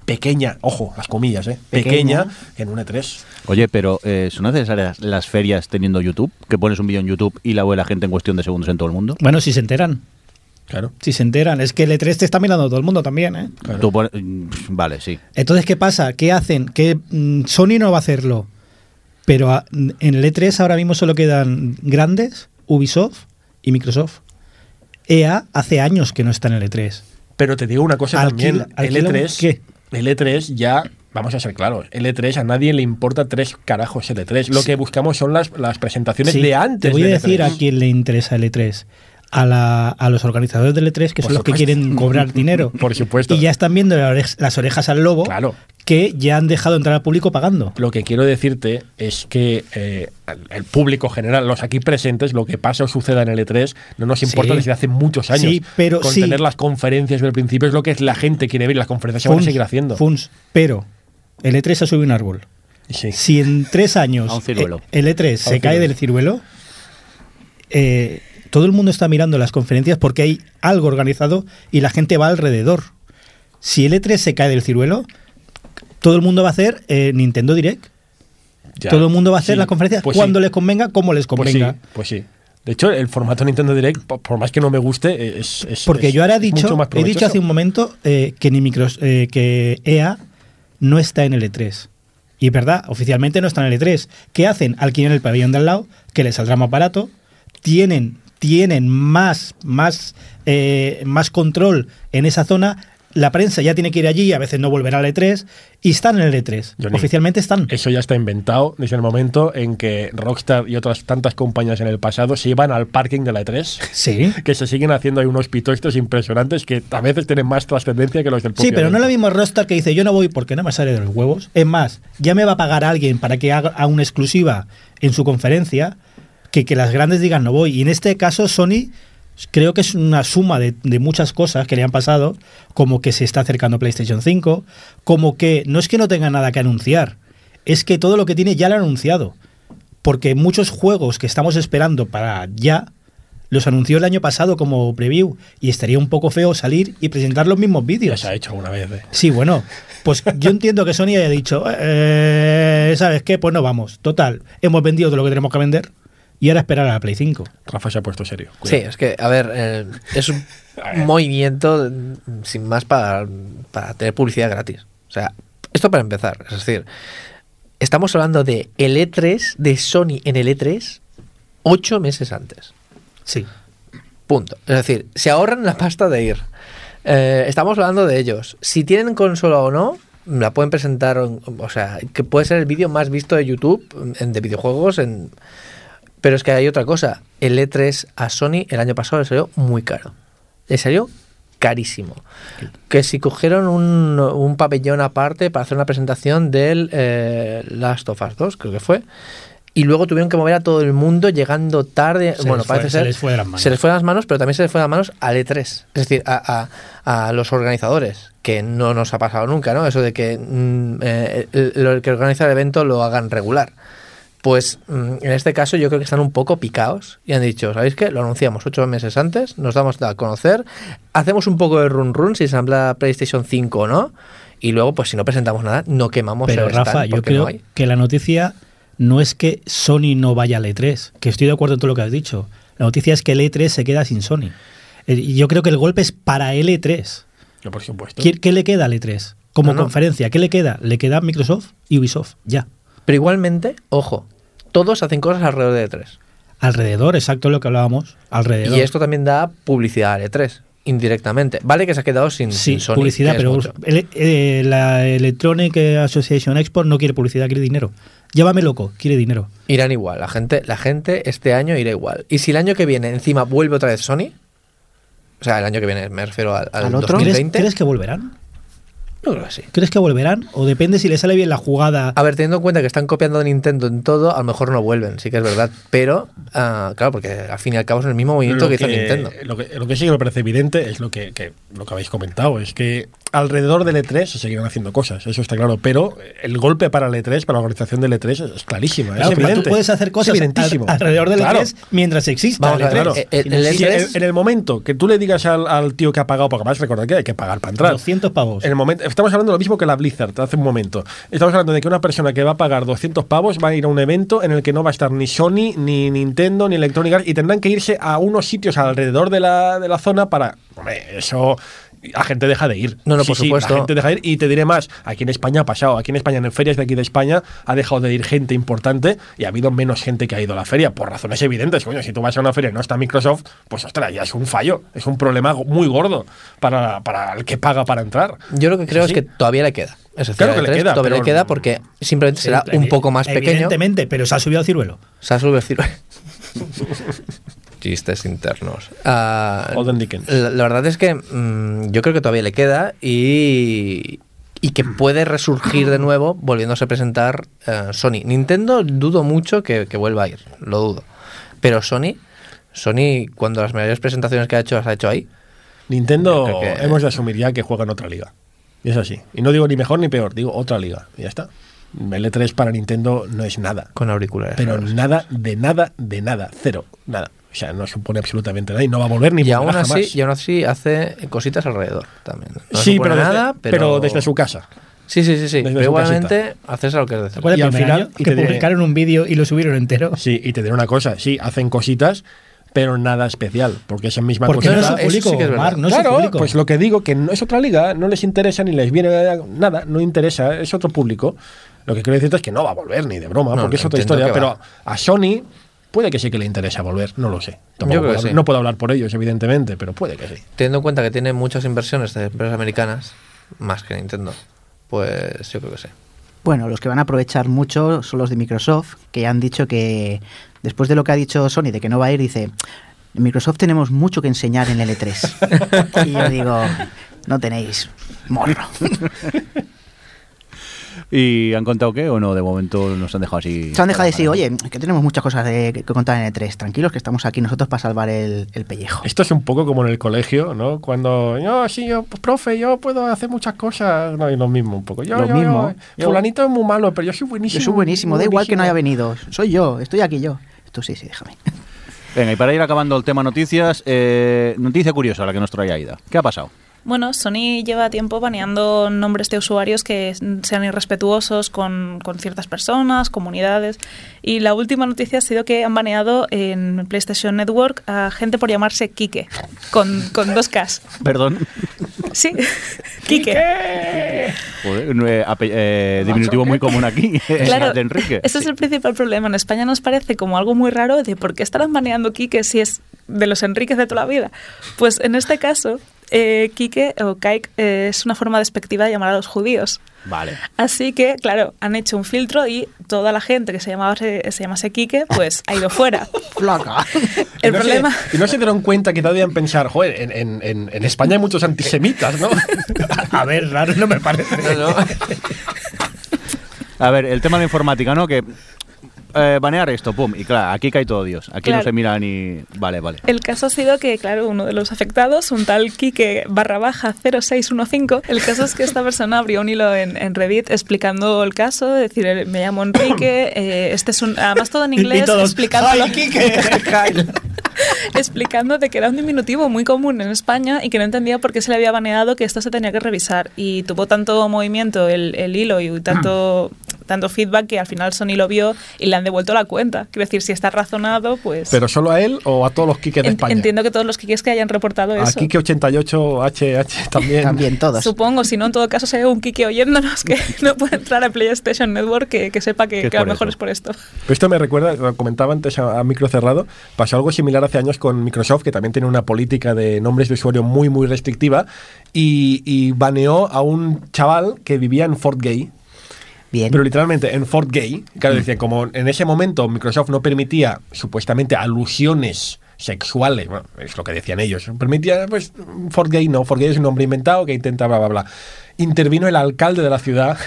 pequeña, ojo, las comillas, ¿eh? pequeña, Pequeña. que en un E3. Oye, pero eh, ¿son necesarias las ferias teniendo YouTube? Que pones un vídeo en YouTube y la ve la gente en cuestión de segundos en todo el mundo. Bueno, si se enteran. Claro. Si se enteran. Es que el E3 te está mirando todo el mundo también, ¿eh? Claro. Tú pones- mm, vale, sí. Entonces, ¿qué pasa? ¿Qué hacen? Que mm, Sony no va a hacerlo. Pero a- en el E3 ahora mismo solo quedan grandes, Ubisoft y Microsoft. EA hace años que no está en el E E3. Pero te digo una cosa también, el alquila un- E3, ¿qué? El E3 ya, vamos a ser claros, el E3 a nadie le importa tres carajos el E3. Lo que buscamos son las, las presentaciones Sí, de antes Te voy a decir E3. a quién le interesa el E3. A, la- a los organizadores del E3, que Por son los que quieren cobrar <laughs> dinero. Por supuesto. Y ya están viendo las orejas al lobo, Claro. Que ya han dejado entrar al público pagando. Lo que quiero decirte es que eh, el- público general, los aquí presentes, lo que pasa o suceda en el E3, no nos importa Sí. desde hace muchos años. Sí, pero Con sí. tener las conferencias del principio es lo que la gente quiere ver y las conferencias se van a seguir haciendo. Funs, pero el E3 ha subido un árbol. Sí. Si en tres años A un ciruelo. eh, el E3 se cae ciruelo. del ciruelo, eh, todo el mundo está mirando las conferencias porque hay algo organizado y la gente va alrededor. Si el E3 se cae del ciruelo, todo el mundo va a hacer eh, Nintendo Direct. Ya. Todo el mundo va a hacer Sí, las conferencias pues cuando sí. les convenga, como les Pues sí, convenga. pues sí. De hecho, el formato Nintendo Direct, po- por más que no me guste, es. es- Porque es- yo ahora he dicho, he dicho hace un momento eh, que ni micros, eh, que EA no está en el E3. Y es verdad, oficialmente no está en el E3. ¿Qué hacen? Alquilan el pabellón de al lado, que les saldrá más barato. Tienen, tienen más, más, eh, más control en esa zona. La prensa ya tiene que ir allí, a veces no volverá al E3. Y están en el E3. Johnny, oficialmente están. Eso ya está inventado desde el momento en que Rockstar y otras tantas compañías en el pasado se iban al parking de la E3. Sí. <laughs> Que se siguen haciendo ahí unos pitoestos impresionantes que a veces tienen más trascendencia que los del Sí, pero no es lo mismo Rockstar que dice yo no voy porque no me sale de los huevos. Es más, ya me va a pagar alguien para que haga una exclusiva en su conferencia que que las grandes digan no voy. Y en este caso Sony creo que es una suma de, de muchas cosas que le han pasado, como que se está acercando PlayStation 5, como que no es que no tenga nada que anunciar, es que todo lo que tiene ya lo ha anunciado. Porque muchos juegos que estamos esperando para ya Los anunció el año pasado como preview y estaría un poco feo salir y presentar los mismos Ya vídeos. se ha hecho alguna vez. ¿eh? Sí, bueno, pues yo entiendo que Sony haya dicho, eh, ¿sabes qué? Pues no vamos. Total, hemos vendido todo lo que tenemos que vender y ahora esperar a la Play 5. Rafa se ha puesto serio. Sí, es que, a ver, eh, es un <laughs> ver. movimiento sin más para, para tener publicidad gratis. O sea, esto para empezar. Es decir, estamos hablando de el E3, de Sony en el E3, ocho meses antes. Sí. Punto. Es decir, se ahorran la pasta de ir. Eh, estamos hablando de ellos. Si tienen consola o no, la pueden presentar, en- o sea, que puede ser el vídeo más visto de YouTube en- de videojuegos. En... Pero es que hay otra cosa. El E3 a Sony el año pasado le salió muy caro. Le salió carísimo. Que si cogieron un, un pabellón aparte para hacer una presentación del eh, Last of Us 2, creo que fue. Y luego tuvieron que mover a todo el mundo llegando tarde. Se bueno, fue- parece se ser. les fue de las manos. Se les fue de las manos, pero también se les fue de las manos al E3. Es decir, a, a- a los organizadores, que no nos ha pasado nunca, ¿no? Eso de que mm, eh, el, el que organiza el evento lo hagan regular. Pues mm, en este caso yo creo que están un poco picados y han dicho, ¿sabéis qué? Lo anunciamos ocho meses antes, nos damos a conocer, hacemos un poco de run run si se habla PlayStation 5 o no, y luego pues si no presentamos nada, no quemamos Pero el stand Rafa, yo creo no hay. que la noticia no es que Sony no vaya al E3, que estoy de acuerdo en todo lo que has dicho. La noticia es que el E3 se queda sin Sony. Eh, Y yo creo que el golpe es para el E3. Yo, por supuesto. ¿Qué, qué le queda al E3? Como No, no. conferencia, ¿qué le queda? Le queda Microsoft y Ubisoft, ya. Pero igualmente, ojo, todos hacen cosas alrededor de E3. Alrededor, exacto lo que hablábamos, alrededor. Y esto también da publicidad al E3, indirectamente. Vale que se ha quedado sin, Sí, sin Sony. publicidad, pero el- eh, la Electronic Association Export no quiere publicidad, quiere dinero. Llévame loco, quiere dinero. Irán igual, la gente, la gente este año irá igual. Y si el año que viene encima vuelve otra vez Sony, o sea, el año que viene me refiero al, al ¿Al otro? ¿Crees, 2020, crees que volverán? Yo creo que sí. ¿Crees que volverán? ¿O depende si le sale bien la jugada? A ver, teniendo en cuenta que están copiando de Nintendo en todo, a lo mejor no vuelven, sí que es verdad. Pero, ah, claro, porque al fin y al cabo es el mismo movimiento que, hizo Nintendo. Lo que, lo que sí que me parece evidente es lo que, que- lo que habéis comentado, es que alrededor del E3 se seguirán haciendo cosas, eso está claro, pero el golpe para el E3, para la organización del E3 es clarísimo, Claro, es pero evidente. tú puedes hacer cosas al- alrededor del Claro. E3 mientras exista Vamos el a ver, E3. claro. eh, el- Si el no Si E3 existe, en, en el momento que tú le digas al, al tío que ha pagado, porque además recordad que hay que pagar para entrar. 200 pavos. En el momento, estamos hablando de lo mismo que la Blizzard hace un momento. Estamos hablando de que una persona que va a pagar 200 pavos va a ir a un evento en el que no va a estar ni Sony, ni Nintendo, ni Electronic Arts y tendrán que irse a unos sitios alrededor de la, de la zona para. Hombre, eso. La gente deja de ir. No, no, Sí, por sí, supuesto. La gente deja de ir. Y te diré más: aquí en España ha pasado. Aquí en España, en ferias de aquí de España, ha dejado de ir gente importante y ha habido menos gente que ha ido a la feria por razones evidentes. Coño, si tú vas a una feria y no está Microsoft, pues ostras, ya es un fallo. Es un problema muy gordo para, para el que paga para entrar. Yo lo que creo es sí. que todavía le queda. Es decir, Claro que al le E3 queda, todavía pero- le queda porque simplemente será Sí, un poco más pequeño. Evidentemente, pero se ha subido al ciruelo. Se ha subido el ciruelo. <laughs> Chistes internos. Ah, Holden Dickens. La, la verdad es que mm, yo creo que todavía le queda y, y que puede resurgir de nuevo volviéndose a presentar eh, Sony. Nintendo dudo mucho que, que vuelva a ir, lo dudo. Pero Sony, Sony cuando las mayores presentaciones que ha hecho las ha hecho ahí. Nintendo que- hemos de asumir ya que juega en otra liga. Y es así. Y no digo ni mejor ni peor, digo otra liga. Y ya está. El E3 para Nintendo no es nada. Con auriculares. Pero nada, de nada, de nada. Cero. Nada. O sea, no supone absolutamente nada y no va a volver ni y aún, así, jamás. y aún así hace cositas alrededor también. No sí, pero desde, nada, pero... desde su casa. Sí, sí, sí, sí. desde Pero igualmente haces lo que es ¿Te decir. Y el al final- año y que te publicaron un vídeo y lo subieron entero? Sí, y te diré una cosa. Sí, hacen cositas, pero nada especial. Porque esa misma Porque no cosita- es su eso sí público, que es no es su claro, público. pues lo que digo, que no es otra liga, no les interesa ni les viene nada, no interesa, es otro público. Lo que quiero decirte es que no va a volver ni de broma, No, porque es otra historia, pero a Sony puede que sí que le interesa volver, no lo sé. Tampoco Yo creo puedo que hablar- sí. No puedo hablar por ellos, evidentemente, pero puede que sí. Teniendo en cuenta que tiene muchas inversiones de empresas americanas, más que Nintendo, pues yo creo que sí. Bueno, los que van a aprovechar mucho son los de Microsoft, que han dicho que después de lo que ha dicho Sony de que no va a ir, dice, en Microsoft tenemos mucho que enseñar en el E3. <laughs> y yo digo, no tenéis morro. <laughs> ¿Y han contado qué o no? De momento nos han dejado así. Se han dejado de decir, oye, que tenemos muchas cosas de, que contar en E3. Tranquilos, que estamos aquí nosotros para salvar el, el pellejo. Esto es un poco como en el colegio, ¿no? Cuando, yo, sí, yo, pues, profe, yo puedo hacer muchas cosas. No, y lo mismo un poco. Yo, Lo yo, mismo. yo, fulanito es muy malo, pero yo soy Yo buenísimo. soy buenísimo, da igual que no haya venido. Soy yo, estoy aquí yo. Esto sí, sí, déjame. Venga, y para ir acabando el tema noticias, eh, noticia curiosa la que nos trae Aida. ¿Qué ha pasado? Bueno, Sony lleva tiempo baneando nombres de usuarios que sean irrespetuosos con, con, ciertas personas, comunidades. Y la última noticia ha sido que han baneado en PlayStation Network a gente por llamarse Kike, con, con dos Ks. Perdón. Sí, <laughs> Kike. Joder, no, eh, eh, diminutivo muy común aquí, <laughs> Claro, de Enrique. ese es el principal problema. En España nos parece como algo muy raro de por qué estarán baneando Kike si es de los Enriques de toda la vida. Pues en este caso, eh, Kike o Kaik eh, es una forma despectiva de llamar a los judíos. Vale. Así que, claro, han hecho un filtro y toda la gente que se llamase, se llamase Kike, pues ha ido fuera. <laughs> Flaca. El Y no se- problema... y no se dieron cuenta que todavía pensar, joder, en, en- en- en España hay muchos antisemitas, ¿no? <laughs> A ver, raro no me parece. No, no. <laughs> A ver, el tema de informática, ¿no? Que eh, banear esto, pum, y claro, aquí cae todo Dios. Aquí no se mira ni... Vale, vale. El caso ha sido que, claro, uno de los afectados, un tal Kike barra baja 0615, el caso es que esta persona abrió un hilo en, en Reddit explicando el caso, es decir, eh, me llamo Enrique, <coughs> eh, este es un, además todo en inglés, y todos, explicándolo, ¡Ay, Quique! <laughs> explicando de que era un diminutivo muy común en España y que no entendía por qué se le había baneado que esto se tenía que revisar. Y tuvo tanto movimiento el, el hilo y tanto, tanto feedback que al final Sony lo vio y le han devuelto la cuenta. Quiero decir, si está razonado, pues... Pero solo a él o a todos los Kikes de España. Entiendo que todos los Kikes que hayan reportado A eso. Kike 88 HH también. También todos. Supongo, si no, en todo caso, hay un Kike oyéndonos que <laughs> no puede entrar a PlayStation Network, que, que sepa que, Que que a lo mejor eso. es por esto. Pero esto me recuerda, lo comentaba antes a, a micro cerrado, pasó algo similar hace años con Microsoft, que también tiene una política de nombres de usuario muy, muy restrictiva, y, y baneó a un chaval que vivía en Fort Gay. Bien. Pero literalmente en Fort Gay, claro, decía, como en ese momento Microsoft no permitía supuestamente alusiones sexuales, bueno, es lo que decían ellos, permitía, pues, Fort Gay no, Fort Gay es un nombre inventado que intenta bla, bla, bla. Intervino el alcalde de la ciudad.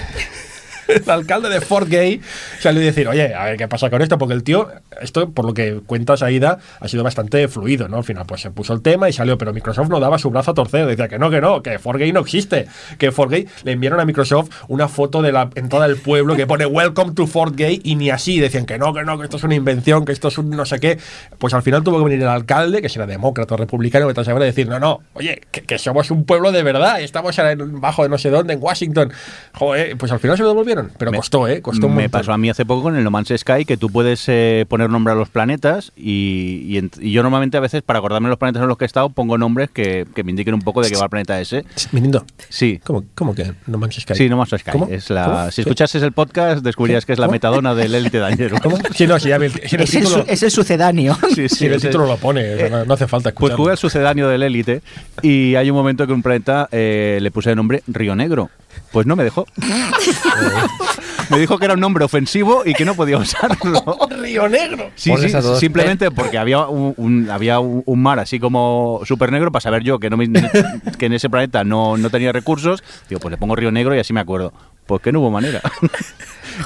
<laughs> El alcalde de Fort Gay salió a decir, oye, a ver qué pasa con esto, porque el tío, esto por lo que cuentas Aida, ha sido bastante fluido, ¿no? Al final, pues se puso el tema y salió, pero Microsoft no daba su brazo a torcer, decía que no, que no, que Fort Gay no existe, que Fort Gay le enviaron a Microsoft una foto de la entrada del pueblo que pone Welcome to Fort Gay y ni así, decían que no, que no, que esto es una invención, que esto es un no sé qué. Pues al final tuvo que venir el alcalde, que será demócrata o republicano, que tal sabrá decir, no, no, oye, que, somos un pueblo de verdad, y estamos bajo de no sé dónde, en Washington. Joder, pues al final se lo pero Me- costó, ¿eh? Costó un Me montón. pasó a mí hace poco con el No Man's Sky que tú puedes eh, poner nombre a los planetas y, y yo normalmente a veces para acordarme de los planetas en los que he estado pongo nombres que, que me indiquen un poco de qué va el planeta ese. Mirindo, Sí. ¿cómo, cómo que no manches Sky? Sí, No Man's Sky. ¿Cómo? Es la, ¿Cómo? Si ¿Qué? escuchases el podcast descubrirías que es la ¿Cómo? metadona del élite dañero. ¿Cómo? Sí, no, si ya vi el, el Es el, título, su- es el sucedáneo. Sí, sí, si en el ese- título lo pone, o sea, no, no hace falta Pues escucharlo. jugué al sucedáneo del élite y hay un momento que un planeta eh, le puse de nombre Río Negro. Pues no me dejó. <laughs> me dijo que era un nombre ofensivo y que no podía usarlo. <laughs> Río Negro. Sí, sí, todos simplemente porque había un, un- había un, mar así como súper negro para saber yo que no me- <laughs> que en ese planeta no, no tenía recursos. Digo, pues le pongo Río Negro y así me acuerdo. Pues que no hubo manera.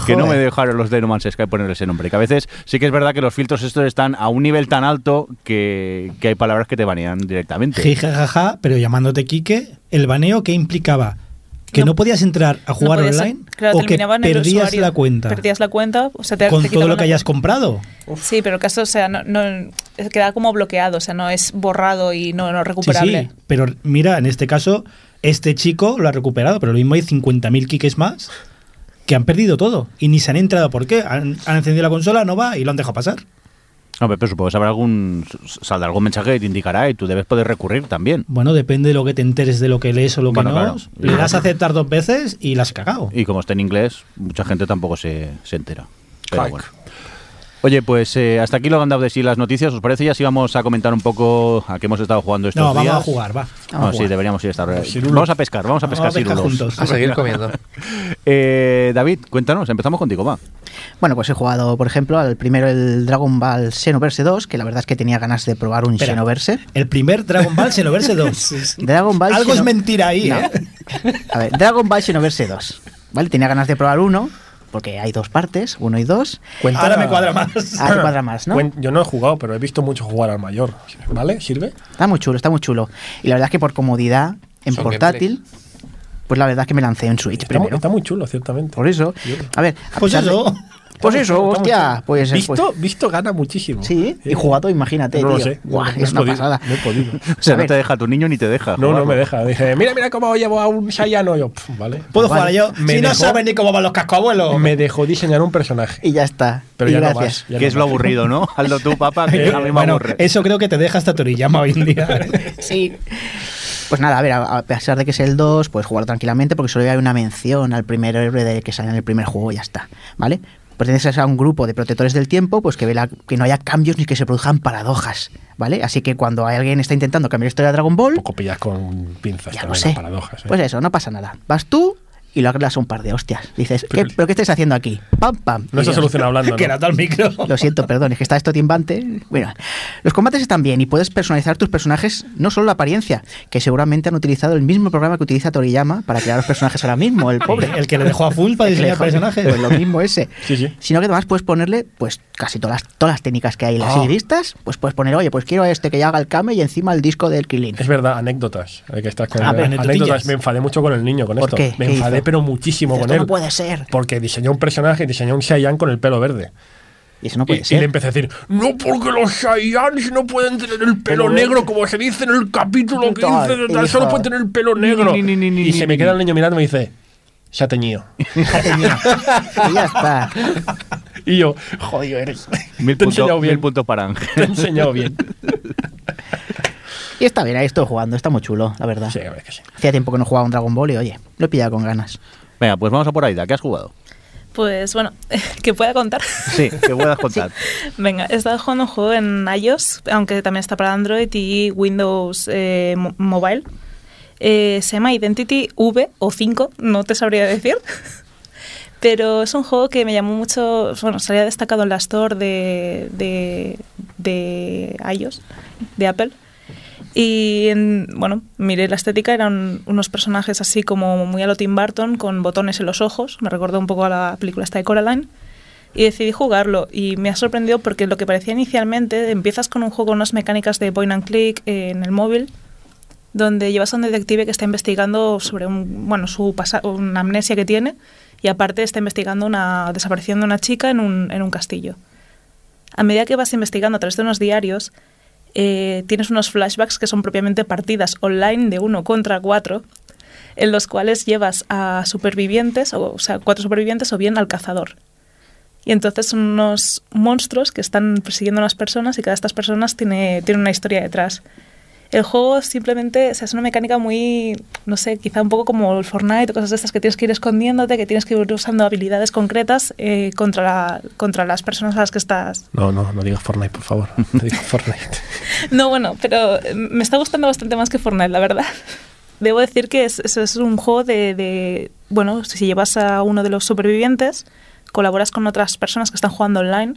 que no me dejaron los de No Man's Sky poner ese nombre. Que a veces sí que es verdad que los filtros estos están a un nivel tan alto que, que hay palabras que te banean directamente. Jijajaja, pero llamándote Quique, ¿el baneo qué implicaba? ¿Que no, No- podías entrar a jugar No online? claro, ¿O que perdías usuario. la cuenta? Perdías la cuenta, o sea, te, con te todo lo que hayas cuenta. comprado. Sí, pero el caso, o sea, no, no queda como bloqueado, o sea, no es borrado y no, no Sí, recuperable. sí, pero mira, en este caso, este chico lo ha recuperado, pero lo mismo hay 50.000 Kikes más que han perdido todo y ni se han entrado. ¿Por qué? Han, han encendido la consola, no va y lo han dejado pasar. Hombre, pero supongo que habrá algún, saldrá algún mensaje que te indicará y tú debes poder recurrir también. Bueno, depende de lo que te enteres de lo que lees o lo que Bueno, no. claro. Le das a aceptar dos veces y la has cagado. Y como está en inglés, mucha gente tampoco se, se entera. Pero bueno. Oye, pues eh, hasta aquí lo han dado de sí las noticias. ¿Os parece? Ya si vamos a comentar un poco a qué hemos estado jugando estos No, días. vamos a jugar, va. No, Vamos a sí, deberíamos ir a estar. Cirulo. Vamos a pescar, vamos a pescar, Vamos a pescar cirulos. juntos. A seguir comiendo. <laughs> Eh, David, cuéntanos, empezamos contigo, va. Bueno, pues he jugado, por ejemplo, al primero el Dragon Ball Xenoverse 2, que la verdad es que tenía ganas de probar un Espera. Xenoverse. El primer Dragon Ball Xenoverse 2. <laughs> Dragon Ball Algo es mentira ahí, No. ¿eh? A ver, Dragon Ball Xenoverse 2. ¿Vale? Tenía ganas de probar uno, porque hay dos partes, uno y dos. Cuenta- Ahora me cuadra más. <laughs> Ah, te cuadra más, ¿no? Yo no he jugado, pero he visto mucho jugar al mayor. ¿Vale? ¿Sirve? Está muy chulo, está muy chulo. Y la verdad es que por comodidad, en Son portátil, pues la verdad es que me lancé en Switch Está, primero. está muy chulo, ciertamente. Por eso, a ver, a Pues pesar de- eso. Pues eso, hostia, pues, Visto, pues- visto gana muchísimo. Sí, y Eh, jugado, imagínate, No lo tío. sé. Buah, no, no es una podido, pasada. No he podido. <laughs> O sea, no te deja, tu niño ni te deja. No, no me deja. Dije, mira, mira cómo llevo a un Sayano. Yo, "Pf, vale. ¿Puedo Vale. jugar yo? Me si no sabes ni cómo van los cascos abuelos. Me dejó diseñar un personaje. Y ya está. Pero y ya no gracias. más. ya Que no es lo aburrido, ¿no? <laughs> Hazlo tú, papá, que a mí me bueno, aburre. eso creo que te deja hasta Toriyama hoy en día. <laughs> Sí. Pues nada, a ver, a, a pesar de que es el 2, puedes jugar tranquilamente porque solo hay una mención al primer héroe de que sale en el primer juego y ya está, ¿vale? Perteneces a un grupo de protectores del tiempo, pues que vela que no haya cambios ni que se produzcan paradojas, ¿vale? Así que cuando alguien está intentando cambiar la historia de Dragon Ball, Un poco pillas con pinzas ya lo también sé. paradojas. ¿eh? Pues eso, no pasa nada. Vas tú y lo arreglas a un par de hostias. Dices, ¿qué, Pero- ¿pero qué estáis haciendo aquí? Pam, pam. no yo, solucionado hablando. <laughs> que ¿no? era tal micro. <laughs> Lo siento, perdón, es que está esto timbante. Bueno, los combates están bien y puedes personalizar tus personajes, no solo la apariencia, que seguramente han utilizado el mismo programa que utiliza Toriyama para crear los personajes ahora mismo, el pobre. El que le dejó a full para que diseñar dejó- personajes. Pues lo mismo ese. Sí, sí. Sino que además puedes ponerle, pues, casi todas las, todas las técnicas que hay. Las Ah. listas, pues puedes poner, oye, pues quiero a este que ya haga el Kame y encima el disco del Krillin. Es verdad, anécdotas. Hay que estar con A ver, anécdotas. Me enfadé mucho con el niño con ¿Por esto. qué? Me ¿Qué enfadé? Pero muchísimo con Esto él. no puede ser. Porque diseñó un personaje, diseñó un Saiyan con el pelo verde. Y eso no Y, puede y ser. le empecé a decir, no porque los Saiyans no pueden tener el pelo negro, como se dice en el capítulo Tal, 15 de tal, solo pueden tener el pelo negro. Ni, ni, ni, ni, y ni, se ni, me ni. queda el niño mirando y me dice, se ha teñido. <laughs> y ya está. <laughs> y yo, jodido eres. Mil, puntos- enseñado bien. mil puntos para Ángel. Te he enseñado bien. <laughs> Y está bien, ahí estoy jugando, está muy chulo, la verdad. Sí, a ver que sí. Hacía tiempo que no jugaba un Dragon Ball y oye, lo he pillado con ganas. Venga, pues vamos a por Aida. ¿Qué has jugado? Pues bueno, <laughs> que pueda contar. Sí, que puedas <laughs> contar. Venga, he estado jugando un juego en iOS, aunque también está para Android y Windows eh, mo- Mobile. Eh, se llama Identity V o 5, no te sabría decir. <laughs> Pero es un juego que me llamó mucho, bueno, salía destacado en la Store de, de, de iOS, de Apple. Y en- bueno, miré la estética, eran unos personajes así como muy a lo Tim Burton, con botones en los ojos, me recordó un poco a la película esta de Coraline. Y decidí jugarlo. Y me ha sorprendido porque lo que parecía inicialmente, empiezas con un juego unas mecánicas de point and click eh, en el móvil donde llevas a un detective que está investigando sobre un, bueno, su una amnesia que tiene y aparte está investigando una desaparición de una chica en un, en un castillo. A medida que vas investigando a través de unos diarios, eh, tienes unos flashbacks que son propiamente partidas online de uno contra cuatro, en los cuales llevas a supervivientes, o, sea, cuatro supervivientes o bien al cazador. Y entonces son unos monstruos que están persiguiendo a unas personas y cada de estas personas tiene, tiene una historia detrás. El juego simplemente o sea, es una mecánica muy, no sé, quizá un poco como el Fortnite o cosas de estas que tienes que ir escondiéndote, que tienes que ir usando habilidades concretas eh, contra, la- contra las personas a las que estás. No, no, no digas Fortnite, por favor. No digas <laughs> Fortnite. No, bueno, pero eh, me está gustando bastante más que Fortnite, la verdad. <laughs> Debo decir que es, es- es un juego de, de, bueno, si llevas a uno de los supervivientes, colaboras con otras personas que están jugando online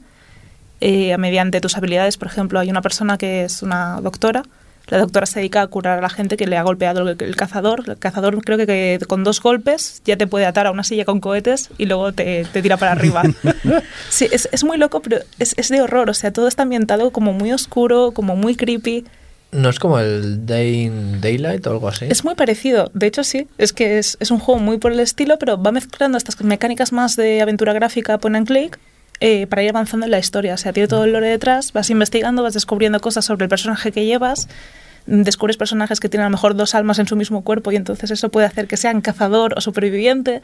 eh, mediante tus habilidades. Por ejemplo, hay una persona que es una doctora. La doctora se dedica a curar a la gente que le ha golpeado el, el cazador. El cazador creo que, que con dos golpes ya te puede atar a una silla con cohetes y luego te, te tira para arriba. <laughs> Sí, es, es muy loco, pero es, es de horror. O sea, todo está ambientado como muy oscuro, como muy creepy. ¿No es como el Day in Daylight o algo así? Es muy parecido, de hecho sí, es que es, es un juego muy por el estilo, pero va mezclando estas mecánicas más de aventura gráfica, point and click, eh, para ir avanzando en la historia. O sea, tiene todo el lore detrás, vas investigando, vas descubriendo cosas sobre el personaje que llevas, descubres personajes que tienen a lo mejor dos almas en su mismo cuerpo y entonces eso puede hacer que sean cazador o superviviente.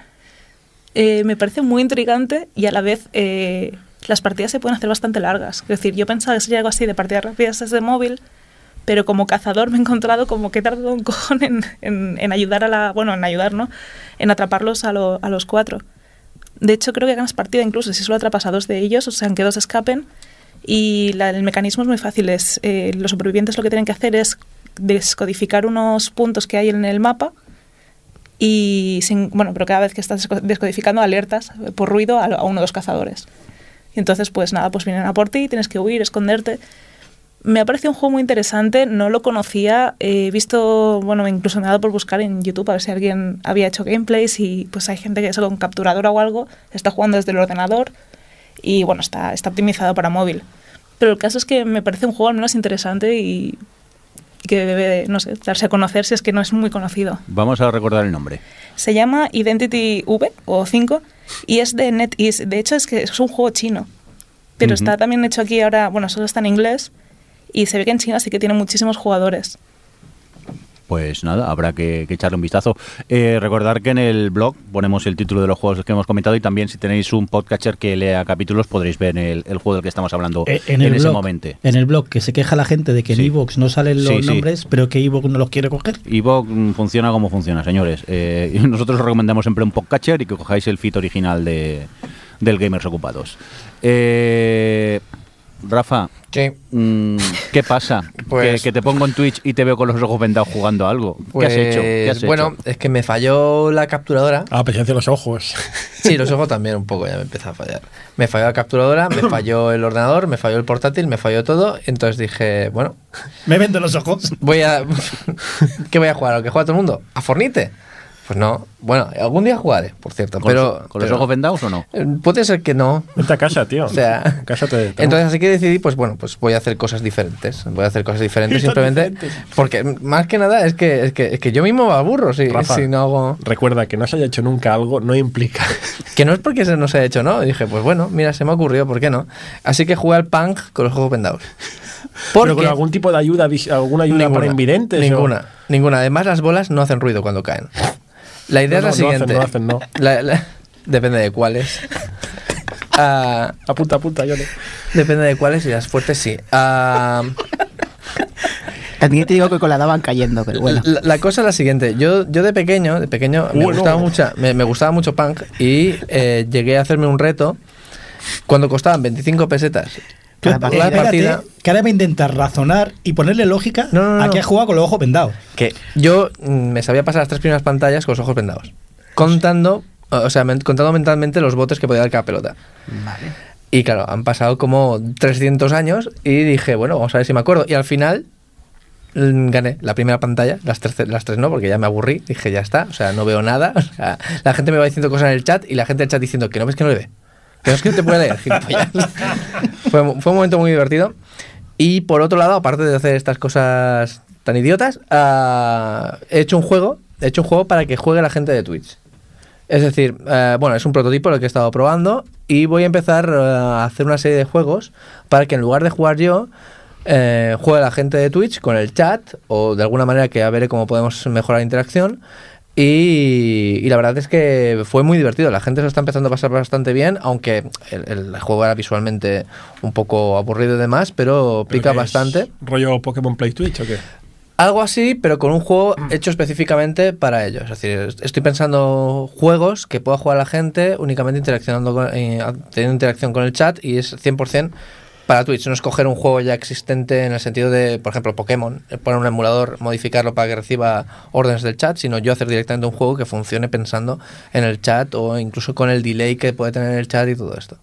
Eh, me parece muy intrigante y a la vez eh, las partidas se pueden hacer bastante largas. Es decir, yo pensaba que sería algo así de partidas rápidas desde móvil, pero como cazador me he encontrado como que he tardado un <laughs> cojón en, en- en ayudar a la. Bueno, en ayudar, ¿no? En atraparlos a, lo- a los cuatro. De hecho, creo que ganas partida incluso si solo atrapas a dos de ellos, o sea, que dos escapen. Y la- el mecanismo es muy fácil. Es, eh, los supervivientes lo que tienen que hacer es descodificar unos puntos que hay en el mapa y sin, bueno, pero cada vez que estás desco- descodificando alertas por ruido a, a uno de los cazadores. Y entonces, pues nada, pues vienen a por ti, tienes que huir, esconderte. Me ha parecido un juego muy interesante, no lo conocía, he visto, bueno, incluso me ha dado por buscar en YouTube a ver si alguien había hecho gameplays y pues hay gente que eso con capturadora o algo está jugando desde el ordenador y bueno, está, está optimizado para móvil. Pero el caso es que me parece un juego al menos interesante y y que debe, no sé, darse a conocer si es que no es muy conocido. Vamos a recordar el nombre. Se llama Identity V o 5 y es de NetEase. De hecho, es que es un juego chino. Pero Ujú. está también hecho aquí ahora, bueno, solo está en inglés y se ve que en China sí que tiene muchísimos jugadores. Pues nada, habrá que, que echarle un vistazo. Eh, recordar que en el blog ponemos el título de los juegos que hemos comentado y también si tenéis un podcatcher que lea capítulos podréis ver el, el juego del que estamos hablando Eh, en, en, el ese blog, momento. en el blog que se queja la gente de que Sí. en Evox no salen los Sí, sí. nombres, pero que Evox no los quiere coger. Evox mm, funciona como funciona, señores. Eh, <laughs> nosotros os recomendamos siempre un podcatcher y que cojáis el feed original de, del Gamers Ocupados. Eh, Rafa, Sí. mm, ¿qué pasa? <laughs> Pues- que, que te pongo en Twitch y te veo con los ojos vendados jugando a algo. ¿Qué has hecho? ¿Qué has Pues, bueno, hecho? es que me falló la capturadora. Ah, presencia de los ojos. Sí, los ojos también un poco ya me empezó a fallar. Me falló la capturadora, me <coughs> falló el ordenador, me falló el portátil, me falló todo. Entonces dije, bueno, Me vendo los ojos. voy a. <laughs> ¿Qué voy a jugar? ¿A lo que juega todo el mundo? ¿A Fornite? Pues no. Bueno, algún día jugaré, por cierto. ¿Con, pero, los, con los ojos vendados o no? Eh, Puede ser que no. Vente a casa, tío. <laughs> O sea, En casa te- te- entonces así que decidí, pues bueno, pues voy a hacer cosas diferentes. Voy a hacer cosas diferentes simplemente. diferentes. Porque más que nada es que, es que, es que yo mismo me aburro si, Rafa. si no hago. Recuerda que no se haya hecho nunca algo no implica. <laughs> Que no es porque se nos haya hecho, ¿no? Y dije, pues bueno, mira, se me ha ocurrido, ¿por qué no? Así que jugué al punk con los ojos vendados. Pero con algún tipo de ayuda, alguna ayuda para invidentes. o- Ninguna, ninguna. Además, las bolas no hacen ruido cuando caen. La idea No, es la no, no siguiente. hacen, no hacen, La- la- depende de cuáles. <laughs> Ah, Apunta, apunta, yo no. depende de cuáles y las fuertes sí. Ah, También te digo que con la daban cayendo, pero bueno. la, la cosa es la siguiente. Yo, yo de pequeño, de pequeño me Bueno. gustaba mucho, me, me gustaba mucho punk y eh, llegué a hacerme un reto cuando costaban 25 pesetas. Cada partida. que ahora voy a intentar razonar y ponerle lógica No, no, no. a que ha jugado con los ojos vendados. que yo mm, me sabía pasar las tres primeras pantallas con los ojos vendados. Contando, o sea, contando mentalmente los botes que podía dar cada pelota. Y claro, han pasado como 300 años y dije, bueno, vamos a ver si me acuerdo. Y al final mm, gané la primera pantalla, las tres, las tres no, porque ya me aburrí. Dije, ya está, o sea, no veo nada. <laughs> O sea, la gente me va diciendo cosas en el chat y la gente del chat diciendo que no ves que no le ve. No es que te puede gilipollas. fue, fue un momento muy divertido. Y por otro lado, aparte de hacer estas cosas tan idiotas, ah, he hecho un juego, he hecho un juego para que juegue la gente de Twitch. Es decir, eh, bueno, es un prototipo lo que he estado probando y voy a empezar eh, a hacer una serie de juegos para que en lugar de jugar yo, eh, juegue la gente de Twitch con el chat o de alguna manera que ya veré cómo podemos mejorar la interacción. Y, y la verdad es que fue muy divertido. La gente se lo está empezando a pasar bastante bien, aunque el, el juego era visualmente un poco aburrido y demás, pero ¿Pero pica es? bastante. ¿Rollo Pokémon Play Twitch o qué? Algo así, pero con un juego hecho específicamente para ellos. Es decir, estoy pensando juegos que pueda jugar la gente únicamente interaccionando con, eh, teniendo interacción con el chat y es 100% para Twitch. No es coger un juego ya existente en el sentido de, por ejemplo, Pokémon, eh, poner un emulador, modificarlo para que reciba órdenes del chat, sino yo hacer directamente un juego que funcione pensando en el chat o incluso con el delay que puede tener el chat y todo esto.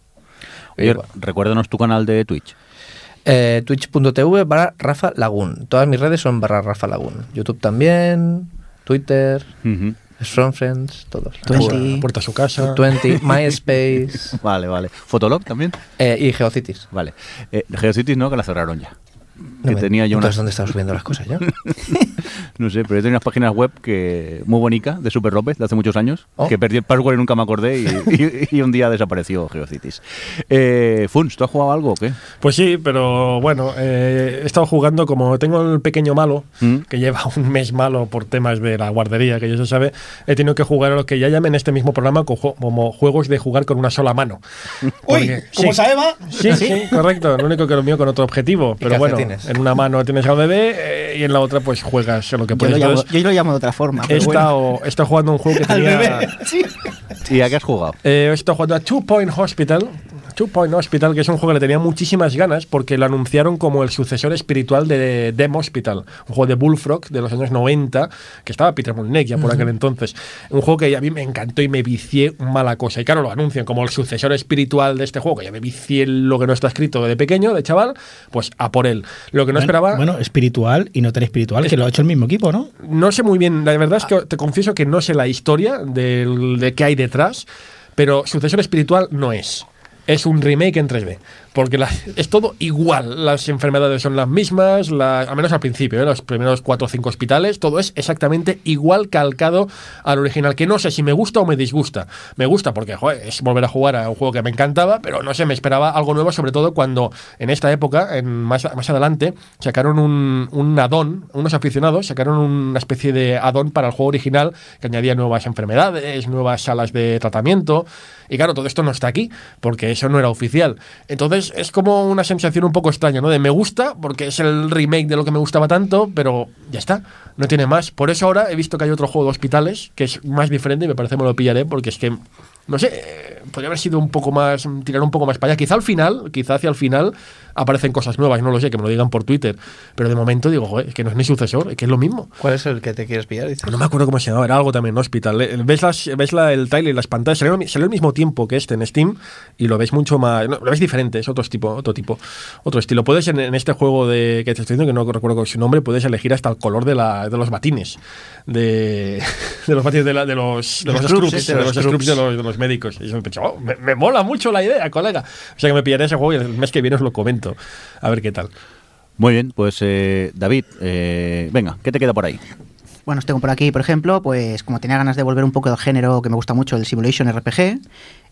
Oye, Igual. recuérdanos tu canal de Twitch. Eh, Twitch.tv barra Rafa Lagún. Todas mis redes son barra Rafa Lagún. YouTube también, Twitter, Ujú. Strong Friends, todos. Twenty. Puerta a su casa. 20, MySpace <laughs> Vale, vale. ¿Fotolog también? eh, y Geocities. Vale. Eh, Geocities no, que la cerraron ya. No que me- tenía yo Entonces, unas, ¿dónde estaba subiendo las cosas yo? <laughs> no sé, pero yo tenía unas páginas web que muy bonitas de Super López de hace muchos años, Oh. que perdí el password y nunca me acordé y, <laughs> y- y un día desapareció Geocities. Eh, Funs, ¿tú has jugado algo o qué? Pues sí, pero bueno, eh, he estado jugando como tengo el pequeño malo, ¿Mm? que lleva <laughs> un mes malo por temas de la guardería, que ya se sabe, he tenido que jugar a lo que ya llamen en este mismo programa co- como juegos de jugar con una sola mano. <laughs> Uy, Porque- como sí. Saeva. Sí, sí, correcto. Lo único que lo mío con otro objetivo. ¿Y Pero bueno, en una mano tienes al bebé eh, y en la otra pues juegas a lo que Yo lo, llamo, Entonces, yo lo llamo de otra forma. he, pero bueno. estado, he estado jugando un juego que <laughs> tenía... bebé. Sí. ¿Y a qué has jugado? Eh, he estado jugando a Two Point Hospital. Two Point Hospital, que es un juego que le tenía muchísimas ganas porque lo anunciaron como el sucesor espiritual de Dem Hospital, un juego de Bullfrog de los años 90, que estaba Peter Molyneux ya por aquel entonces. Un juego que a mí me encantó y me vicié mala cosa. Y claro, lo anuncian como el sucesor espiritual de este juego, que ya me vicié lo que no está escrito de pequeño, de chaval, pues a por él. Lo que no Bueno, esperaba... Bueno, espiritual y no tan espiritual, que lo ha hecho el mismo equipo, ¿no? No sé muy bien, la verdad es que te confieso que no sé la historia del- de qué hay detrás, pero sucesor espiritual no es. Es un remake en 3D. Porque la- es todo igual. Las enfermedades son las mismas, la- al menos al principio, ¿eh? los primeros cuatro o cinco hospitales, todo es exactamente igual calcado al original. Que no sé si me gusta o me disgusta. Me gusta porque es volver a jugar a un juego que me encantaba, pero no sé, me esperaba algo nuevo, sobre todo cuando en esta época, en más, más adelante, sacaron un, un add-on, unos aficionados sacaron una especie de add-on para el juego original que añadía nuevas enfermedades, nuevas salas de tratamiento. Y claro, todo esto no está aquí, porque eso no era oficial. Entonces es como una sensación un poco extraña, ¿no? De me gusta, porque es el remake de lo que me gustaba tanto, pero ya está, no tiene más. Por eso ahora he visto que hay otro juego de hospitales que es más diferente y me parece que me lo pillaré, porque es que, no sé, podría haber sido un poco más, tirar un poco más para allá. Quizá al final, quizá hacia el final aparecen cosas nuevas, no lo sé, que me lo digan por Twitter. Pero de momento digo, joder, es que no es ni sucesor, es que es lo mismo. ¿Cuál es el que te quieres pillar? dices? No me acuerdo cómo se llamaba, era algo también, ¿no? Hospital. Ves, las, ves la, el trailer y las pantallas, salió, salió al mismo tiempo que este en Steam y lo ves mucho más. no, lo ves diferente, es otro tipo, otro tipo, otro estilo. Puedes en, en este juego de que te estoy diciendo, que no recuerdo su nombre, puedes elegir hasta el color de, la, de los batines. De, <laughs> de los batines de, la- de los, de los, Scrubs, scrubs, sí, de los scrubs de los, de los médicos. Y yo me pensaba, oh, me, me mola mucho la idea, colega. O sea que me pillaré ese juego y el mes que viene os lo comento. A ver qué tal. Muy bien, pues eh, David, eh, venga, ¿qué te queda por ahí? Bueno, os tengo por aquí, por ejemplo, pues como tenía ganas de volver un poco del género que me gusta mucho, el Simulation RPG,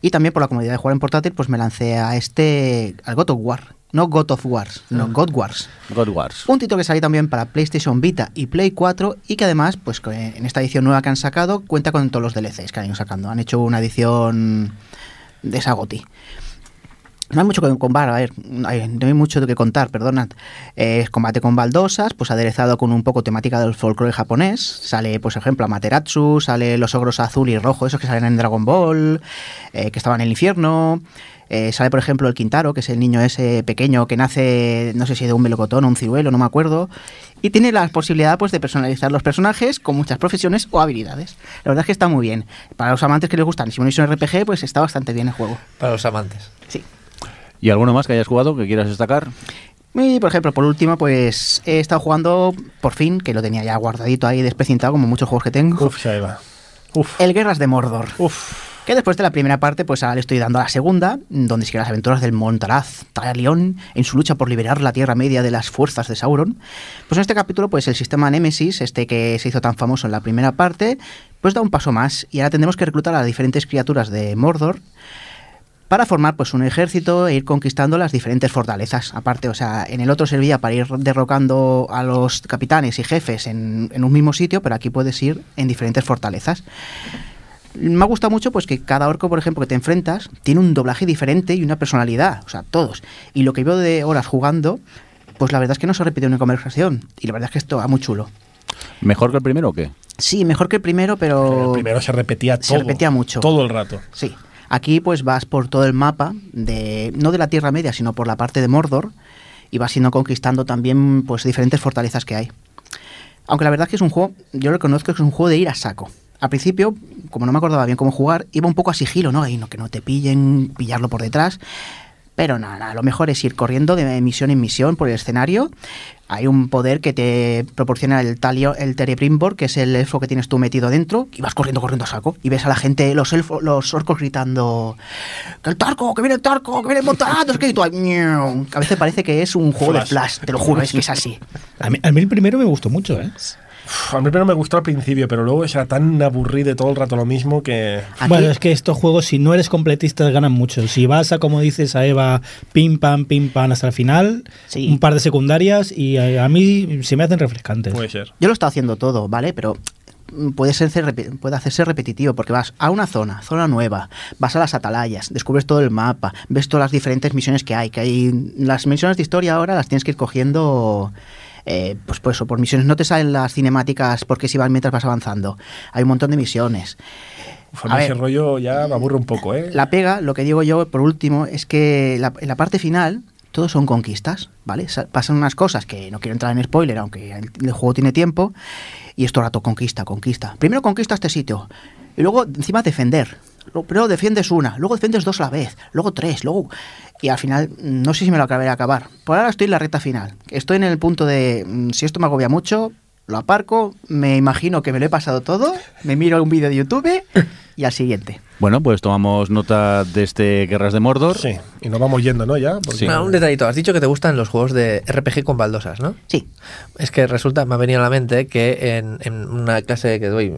y también por la comodidad de jugar en portátil, pues me lancé a este, al God of War. No God of Wars, no God Wars. God Wars. Un título que salió también para PlayStation Vita y Play 4 y que además, pues en esta edición nueva que han sacado, cuenta con todos los DLCs que han ido sacando. Han hecho una edición de esa GOTY. No hay mucho que contar, a ver, no hay mucho que contar, perdonad. Eh, Es combate con baldosas, pues aderezado con un poco temática del folclore japonés. Sale, pues, por ejemplo, Amaterasu, sale los ogros azul y rojo, esos que salen en Dragon Ball, eh, que estaban en el infierno. Eh, sale, por ejemplo, el Quintaro, que es el niño ese pequeño que nace, no sé si de un melocotón o un ciruelo, no me acuerdo. Y tiene la posibilidad pues, de personalizar los personajes con muchas profesiones o habilidades. La verdad es que está muy bien. Para los amantes que les gustan Simulation RPG, pues está bastante bien el juego. Para los amantes. Sí. ¿Y alguno más que hayas jugado que quieras destacar? Y por ejemplo, por último, pues he estado jugando por fin, que lo tenía ya guardadito ahí, desprecintado, como muchos juegos que tengo. Uf, se va. Uf, El Guerras de Mordor. uf. Que después de la primera parte, pues ahora le estoy dando a la segunda, donde sigue las aventuras del Montaraz Talion en su lucha por liberar la Tierra Media de las fuerzas de Sauron. Pues en este capítulo, pues el sistema Nemesis, este que se hizo tan famoso en la primera parte, pues da un paso más y ahora tendremos que reclutar a diferentes criaturas de Mordor para formar pues un ejército e ir conquistando las diferentes fortalezas. Aparte, o sea, en el otro servía para ir derrocando a los capitanes y jefes en, en un mismo sitio, pero aquí puedes ir en diferentes fortalezas. Me gusta mucho pues que cada orco, por ejemplo, que te enfrentas, tiene un doblaje diferente y una personalidad, o sea, todos. Y lo que veo de horas jugando, pues la verdad es que no se repite una conversación. Y la verdad es que esto va muy chulo. ¿Mejor que el primero o qué? Sí, mejor que el primero, pero... El primero se repetía todo. Se repetía mucho. Todo el rato. Sí. Aquí pues vas por todo el mapa, de no de la Tierra Media, sino por la parte de Mordor, y vas yendo conquistando también pues diferentes fortalezas que hay. Aunque la verdad es que es un juego, yo reconozco que es un juego de ir a saco. Al principio, como no me acordaba bien cómo jugar, iba un poco a sigilo, ¿no? Ahí no, que no te pillen, pillarlo por detrás. Pero nada, nada, lo mejor es ir corriendo de misión en misión por el escenario. Hay un poder que te proporciona el talio, el Terebrimbor, que es el elfo que tienes tú metido dentro, y vas corriendo, corriendo a saco. Y ves a la gente, los elfos, los orcos gritando ¡Que el Tarco! ¡Que viene el Tarco! ¡Que viene el! Que y tú ahí, "Miau". A veces parece que es un juego de Flash. Flash, te lo juro, es que es así. A mí, a mí el primero me gustó mucho, ¿eh? A mí primero me gustó al principio, pero luego era tan aburrido y todo el rato lo mismo que. Aquí- Bueno, es que estos juegos, si no eres completista, ganan mucho. Si vas a, como dices, a Eva, pim pam, pim pam hasta el final, Sí. un par de secundarias y a, a mí se me hacen refrescantes. Puede ser. Yo lo estoy haciendo todo, ¿vale? Pero puede, ser, puede hacerse repetitivo porque vas a una zona, zona nueva, vas a las atalayas, descubres todo el mapa, ves todas las diferentes misiones que hay, que hay las misiones de historia ahora las tienes que ir cogiendo eh, pues por eso, por misiones no te salen las cinemáticas porque si van mientras vas avanzando. Hay un montón de misiones. Uf, a mí ver. ese rollo ya me aburre un poco, ¿eh? La pega, lo que digo yo por último, es que la- en la parte final todos son conquistas, ¿vale? Sa- Pasan unas cosas que no quiero entrar en spoiler, aunque el, el juego tiene tiempo, y es todo el rato conquista, conquista. Primero conquista este sitio, y luego encima defender. Primero defiendes una, luego defiendes dos a la vez, luego tres, luego... Y al final, no sé si me lo acabaré a acabar. Por ahora estoy en la recta final. Estoy en el punto de, mm, si esto me agobia mucho, lo aparco, me imagino que me lo he pasado todo, me miro un vídeo de YouTube y al siguiente. Bueno, pues tomamos nota de este Guerras de Mordor. Sí, y nos vamos yendo, ¿no? Ya. Porque- Sí. Bueno, un detallito. Has dicho que te gustan los juegos de RPG con baldosas, ¿no? Sí, Es que resulta, me ha venido a la mente que en, en una clase que doy,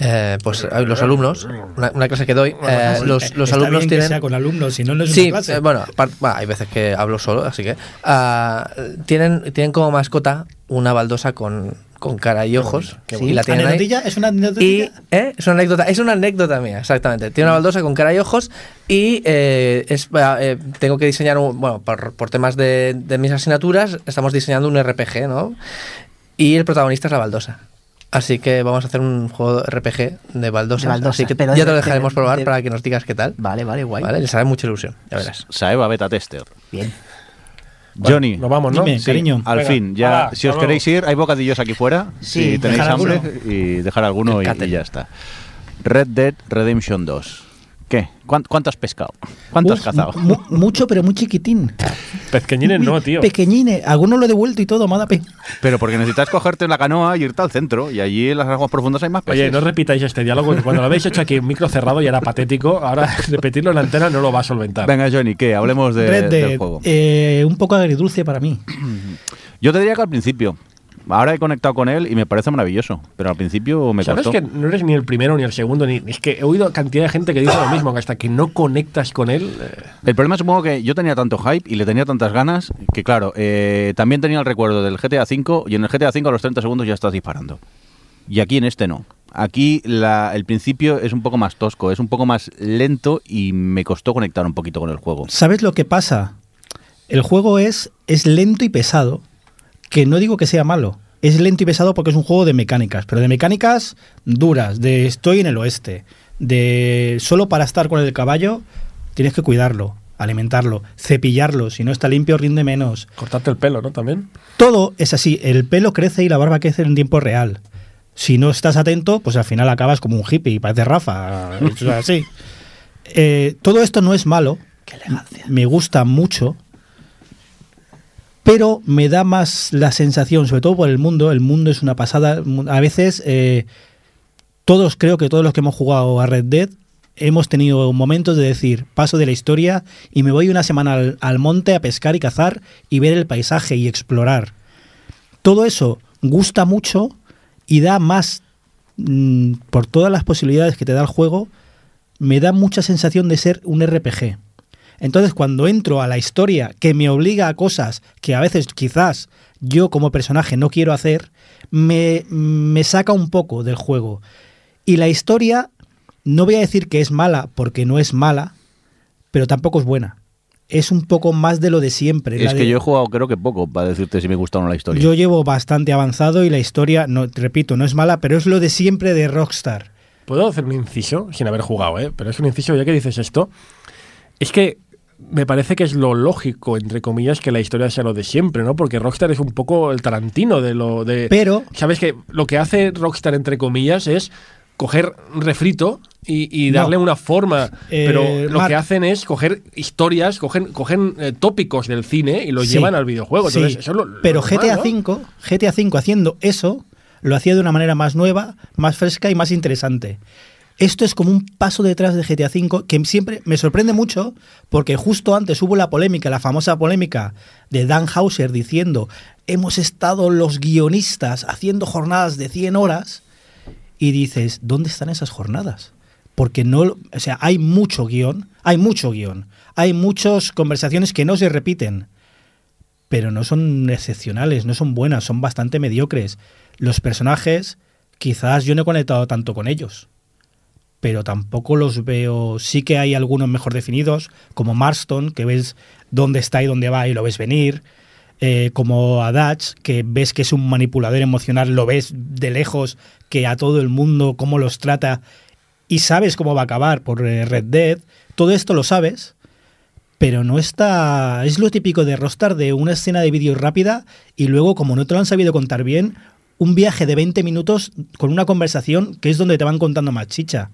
eh, pues los alumnos, una, una clase que doy, eh, los, los Está alumnos bien tienen... que sea con alumnos, si no, no es Sí, una clase. eh, bueno, hay veces que hablo solo, así que ah, tienen, tienen como mascota una baldosa con, con cara y ojos. qué y la. ¿Anecdotilla? ¿Es una Y anecdotilla? ¿eh? es una anécdota, es una anécdota mía, exactamente. Tiene una baldosa con cara y ojos y eh, es, eh, tengo que diseñar un, bueno, por, por temas de, de mis asignaturas, estamos diseñando un RPG, ¿no? Y el protagonista es la baldosa. Así que vamos a hacer un juego de RPG de baldosas, así que pero ya te lo dejaremos de- probar de- para que nos digas qué tal. vale, vale, guay. Vale, les hará mucha ilusión, ya verás. Saeva Beta Tester. Bien. Johnny. Nos vamos, ¿no? Dime, Sí, cariño. al Venga, fin, ya, si os queréis ir, hay bocadillos aquí fuera. Sí, si tenéis hambre alguno. y dejar alguno y ya está. Red Dead Redemption 2. ¿Qué? ¿Cuán- ¿Cuánto has pescado? ¿Cuánto has cazado? mu- mucho, pero muy chiquitín. <laughs> Pezqueñines no, tío. Pequeñines. Algunos lo he devuelto y todo, dado pena. Pero porque necesitas cogerte en la canoa y irte al centro. Y allí en las aguas profundas hay más peces. Oye, no repitáis este diálogo, que cuando lo habéis hecho aquí en micro cerrado y era patético, ahora <laughs> repetirlo en la antena no lo va a solventar. Venga, Johnny, ¿qué? Hablemos de- Red del Dead, juego. eh, un poco agridulce para mí. Yo te diría que al principio. Ahora he conectado con él y me parece maravilloso. Pero al principio me ¿Sabes costó. que no eres ni el primero ni el segundo? Ni, es que he oído cantidad de gente que dice lo mismo, que hasta que no conectas con él. eh, El problema supongo que yo tenía tanto hype y le tenía tantas ganas que, claro, eh, también tenía el recuerdo del GTA V y en el GTA V a los 30 segundos ya estás disparando. Y aquí en este no. Aquí la- el principio es un poco más tosco, es un poco más lento y me costó conectar un poquito con el juego. ¿Sabes lo que pasa? El juego es, es lento y pesado, que no digo que sea malo. Es lento y pesado porque es un juego de mecánicas, pero de mecánicas duras, de estoy en el oeste, de solo para estar con el caballo tienes que cuidarlo, alimentarlo, cepillarlo, si no está limpio rinde menos. cortarte el pelo, ¿no? También. Todo es así, el pelo crece y la barba crece en tiempo real. Si no estás atento, pues al final acabas como un hippie y parece Rafa. Así. <laughs> Eh, todo esto no es malo. Me gusta mucho. Pero me da más la sensación, sobre todo por el mundo, el mundo es una pasada. A veces, eh, todos, creo que todos los que hemos jugado a Red Dead, hemos tenido momentos de decir, paso de la historia y me voy una semana al, monte a pescar y cazar y ver el paisaje y explorar. Todo eso gusta mucho y da más, mm, por todas las posibilidades que te da el juego, me da mucha sensación de ser un RPG. Entonces, cuando entro a la historia que me obliga a cosas que a veces quizás yo como personaje no quiero hacer, me, me saca un poco del juego. Y la historia, no voy a decir que es mala porque no es mala, pero tampoco es buena. Es un poco más de lo de siempre. la Es que de- yo he jugado creo que poco para decirte si me gusta o no la historia. yo llevo bastante avanzado y la historia, no, te repito, no es mala, pero es lo de siempre de Rockstar. ¿Puedo hacer un inciso sin haber jugado, eh? Pero es un inciso, ya que dices esto. Es que me parece que es lo lógico, entre comillas, que la historia sea lo de siempre, ¿no? Porque Rockstar es un poco el Tarantino de lo de. Pero ¿Sabes que Lo que hace Rockstar, entre comillas, es coger refrito y, y No. darle una forma. Eh, pero lo que hacen es coger historias, cogen, cogen eh, tópicos del cine y los Sí. llevan al videojuego. Sí, Entonces, eso es lo- lo pero normal, GTA ¿no? V, GTA V haciendo eso, lo hacía de una manera más nueva, más fresca y más interesante. Esto es como un paso detrás de GTA V que siempre me sorprende mucho porque justo antes hubo la polémica, la famosa polémica de Dan Hauser diciendo hemos estado los guionistas haciendo jornadas de 100 horas y dices, ¿dónde están esas jornadas? Porque no, o sea, hay mucho guion, hay mucho guion, hay muchas conversaciones que no se repiten, pero no son excepcionales, no son buenas, son bastante mediocres. Los personajes, quizás yo no he conectado tanto con ellos, pero tampoco los veo. Sí que hay algunos mejor definidos, como Marston, que ves dónde está y dónde va y lo ves venir. eh, como a Dutch, que ves que es un manipulador emocional, lo ves de lejos, que a todo el mundo cómo los trata y sabes cómo va a acabar por eh, Red Dead. Todo esto lo sabes, pero no está. Es lo típico de Rostar de una escena de vídeo rápida y luego, como no te lo han sabido contar bien, un viaje de 20 minutos con una conversación que es donde te van contando más chicha.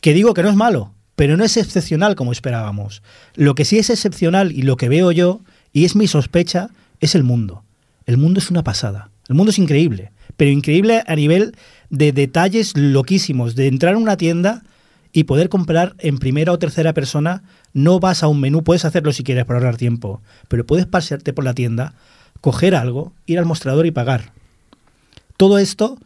Que digo que no es malo, pero no es excepcional como esperábamos. Lo que sí es excepcional y lo que veo yo, y es mi sospecha, es el mundo. El mundo es una pasada. El mundo es increíble, pero increíble a nivel de detalles loquísimos, de entrar en una tienda y poder comprar en primera o tercera persona. No vas a un menú, puedes hacerlo si quieres para ahorrar tiempo, pero puedes pasearte por la tienda, coger algo, ir al mostrador y pagar. Todo esto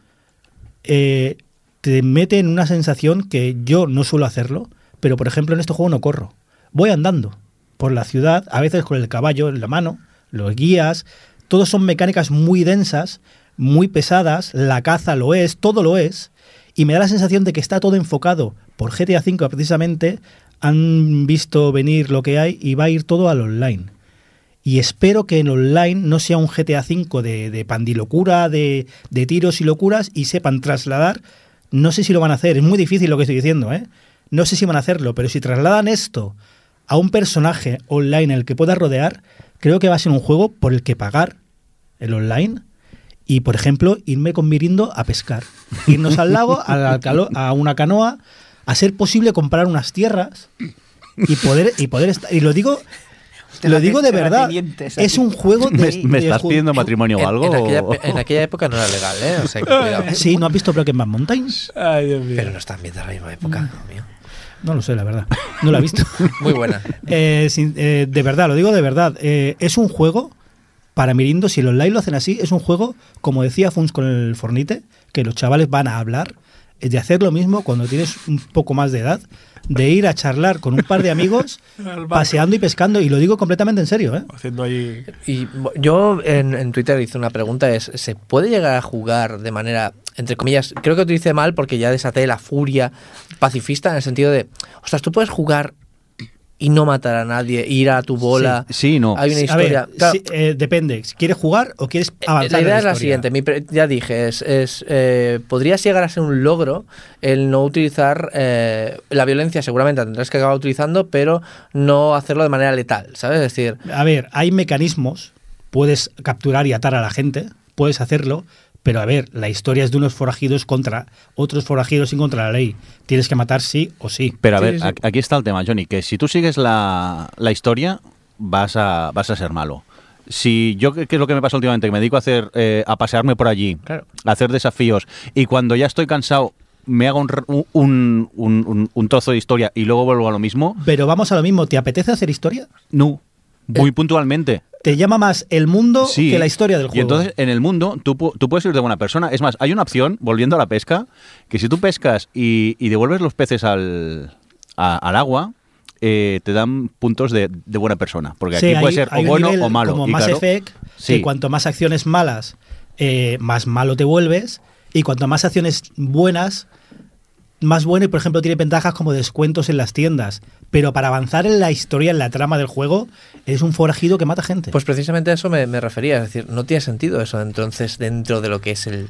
eh, te mete en una sensación que yo no suelo hacerlo, pero por ejemplo en este juego no corro. Voy andando por la ciudad, a veces con el caballo en la mano, los guías, todos son mecánicas muy densas, muy pesadas, la caza lo es, todo lo es, y me da la sensación de que está todo enfocado por GTA V precisamente, han visto venir lo que hay y va a ir todo al online. Y espero que en online no sea un GTA V de, de pandilocura, de, de tiros y locuras y sepan trasladar. No sé si lo van a hacer, es muy difícil lo que estoy diciendo, ¿eh? No sé si van a hacerlo, pero si trasladan esto a un personaje online el que pueda rodear, creo que va a ser un juego por el que pagar el online y, por ejemplo, irme con Mirindo a pescar. Irnos al lago, <laughs> al calo- a una canoa, a ser posible comprar unas tierras y poder, y poder estar. Y lo digo. Lo digo de verdad. Es un juego <laughs> de. ¿Me, me de estás pidiendo matrimonio o algo? en aquella, o- en aquella época no era <laughs> legal, ¿eh? O sea, que cuidado. <laughs> Sí, ¿no has visto Broken Bad Mountains? Ay, Dios mío. Pero no están viendo la misma época, hijo mío. No lo sé, la verdad. No lo he visto. Muy buena. Eh, sin- eh, de verdad, lo digo de verdad. Eh, es un juego, para Mirindo, si los online lo hacen así, es un juego, como decía Funs con el Fornite, que los chavales van a hablar, de hacer lo mismo cuando tienes un poco más de edad, de ir a charlar con un par de amigos, <laughs> paseando y pescando, y lo digo completamente en serio, ¿eh? Haciendo ahí. Y yo en, en Twitter hice una pregunta, es, ¿se puede llegar a jugar de manera, entre comillas, creo que utilicé mal porque ya desaté la furia pacifista en el sentido de, ostras, tú puedes jugar y no matar a nadie, ir a tu bola. Sí, sí, no. Hay una A historia. ver, Claro, sí, eh, depende. ¿Quieres jugar o quieres eh, avanzar? la en idea es la siguiente, mi pre- ya dije, es, es, eh, podrías llegar a ser un logro el no utilizar eh, la violencia, seguramente la tendrás que acabar utilizando, pero no hacerlo de manera letal, ¿sabes? Es decir, A ver, hay mecanismos, puedes capturar y atar a la gente, puedes hacerlo, pero a ver, la historia es de unos forajidos contra otros forajidos y contra la ley. Tienes que matar sí o sí. Pero a Sí, ver, sí. aquí está el tema, Johnny, que si tú sigues la, la historia, vas a, vas a ser malo. Si yo, ¿qué qué es lo que me pasa últimamente? Que me dedico a hacer, eh, a pasearme por allí, Claro. a hacer desafíos, y cuando ya estoy cansado, me hago un, r- un, un- un- un trozo de historia y luego vuelvo a lo mismo, Pero vamos a lo mismo, ¿te apetece hacer historia? no. Muy Eh, puntualmente. Te llama más el mundo Sí. que la historia del juego. Y entonces, en el mundo, tú, tú puedes ir de buena persona. Es más, hay una opción, volviendo a la pesca, que si tú pescas y, y devuelves los peces al, a- al agua, eh, te dan puntos de, de buena persona. Porque Sí, aquí puede ser o bueno o malo. Como Y Mass claro, Effect, sí. que cuanto más acciones malas, eh, más malo te vuelves, y cuanto más acciones buenas, más bueno, y por ejemplo tiene ventajas como descuentos en las tiendas. Pero para avanzar en la historia, en la trama del juego, es un forajido que mata gente. Pues precisamente a eso me, me refería, es decir, no tiene sentido eso entonces dentro de lo que es el,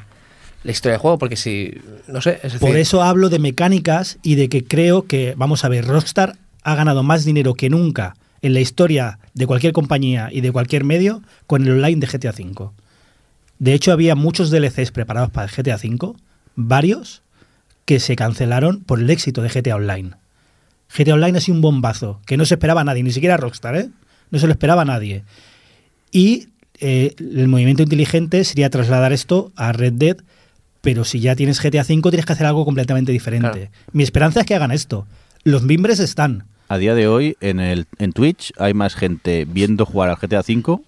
la historia del juego, porque si, no sé, es decir, Por eso hablo de mecánicas y de que creo que, vamos a ver, Rockstar ha ganado más dinero que nunca en la historia de cualquier compañía y de cualquier medio con el online de GTA V. De hecho, había muchos DLCs preparados para el GTA V, varios, que se cancelaron por el éxito de GTA Online. GTA Online ha sido un bombazo, que no se esperaba a nadie, ni siquiera Rockstar, ¿eh? No se lo esperaba a nadie. Y eh, el movimiento inteligente sería trasladar esto a Red Dead, pero si ya tienes GTA V tienes que hacer algo completamente diferente. Claro. Mi esperanza es que hagan esto. Los mimbres están. A día de hoy, en, el, en Twitch, hay más gente viendo jugar al GTA V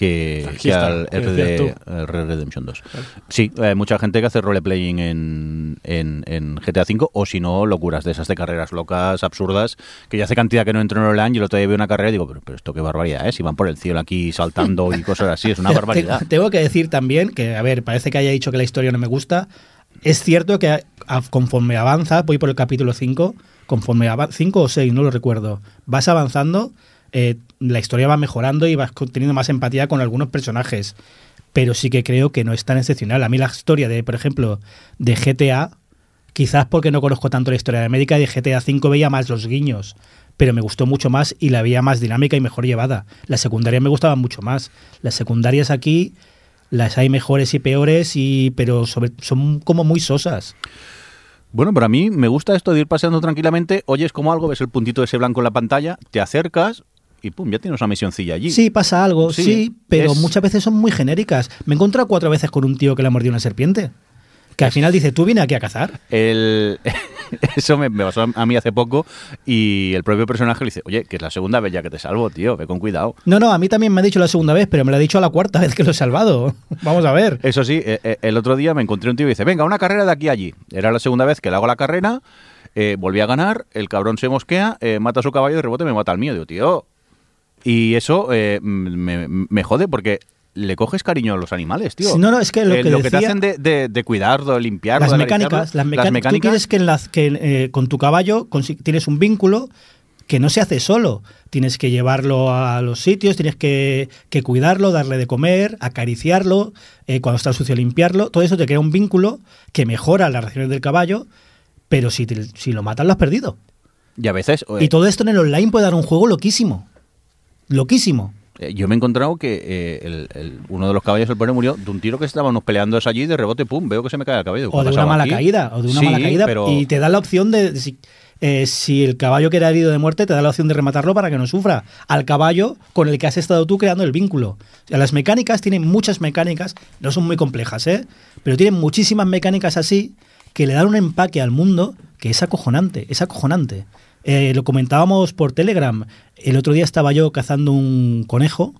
que, que al RD, Red Redemption 2. Sí, hay mucha gente que hace roleplaying en, en, en GTA V o si no, locuras de esas de carreras locas, absurdas, que ya hace cantidad que no entro en online y el otro día veo una carrera y digo, pero, pero esto qué barbaridad, ¿eh? Si van por el cielo aquí saltando y cosas así, es una <laughs> barbaridad. te- Tengo que decir también que, a ver, parece que haya dicho que la historia no me gusta. Es cierto que a- conforme avanza, voy por el capítulo 5, conforme avanza, 5 o 6, no lo recuerdo, vas avanzando, eh, la historia va mejorando y vas teniendo más empatía con algunos personajes. Pero sí que creo que no es tan excepcional. A mí la historia de, por ejemplo, de GTA, quizás porque no conozco tanto la historia de América, de GTA 5 veía más los guiños, pero me gustó mucho más y la veía más dinámica y mejor llevada. Las secundarias me gustaban mucho más. Las secundarias aquí las hay mejores y peores, y pero son como muy sosas. Bueno, pero a mí me gusta esto de ir paseando tranquilamente, oyes como algo, ves el puntito ese blanco en la pantalla, te acercas y pum, ya tienes una misioncilla allí. Sí, pasa algo, Sí, sí, pero es- muchas veces son muy genéricas. Me he encontrado cuatro veces con un tío que le ha mordido una serpiente. Que al final dice, tú vienes aquí a cazar. El, <laughs> eso me, me pasó a mí hace poco y el propio personaje le dice, oye, que es la segunda vez ya que te salvo, tío, ve con cuidado. No, no, a mí también me ha dicho la segunda vez, pero me lo ha dicho a la cuarta vez que lo he salvado. <laughs> Vamos a ver. Eso sí, eh, eh, el otro día me encontré un tío y dice, venga, una carrera de aquí a allí. Era la segunda vez que le hago la carrera, eh, volví a ganar, el cabrón se mosquea, eh, mata a su caballo y de rebote me mata al mío. Digo, tío. Y eso eh, me, me jode porque le coges cariño a los animales, tío. No, no, es que lo Eh, que te hacen de, de, de cuidarlo, de limpiarlo, las mecánicas, las, mecánicas, Tú quieres que, en la- que, eh, con tu caballo tienes un vínculo que no se hace solo. Tienes que llevarlo a los sitios, tienes que, que cuidarlo, darle de comer, acariciarlo, eh, cuando está sucio limpiarlo. Todo eso te crea un vínculo que mejora las reacciones del caballo, pero si, te- si lo matas lo has perdido. Y a veces... eh, Y todo esto en el online puede dar un juego loquísimo. Loquísimo. Eh, Yo me he encontrado que eh, el- el- uno de los caballos del pobre murió de un tiro que estábamos peleando allí de rebote, pum, veo que se me cae el cabello. ¿Qué O de una mala aquí? caída, o de una Sí, mala caída. pero Y te da la opción de, de si, eh, si el caballo queda herido de muerte, te da la opción de rematarlo para que no sufra. Al caballo con el que has estado tú creando el vínculo. O sea, las mecánicas tienen muchas mecánicas, no son muy complejas, ¿eh? Pero tienen muchísimas mecánicas así que le dan un empaque al mundo que es acojonante, es acojonante. Eh, lo comentábamos por Telegram. El otro día estaba yo cazando un conejo,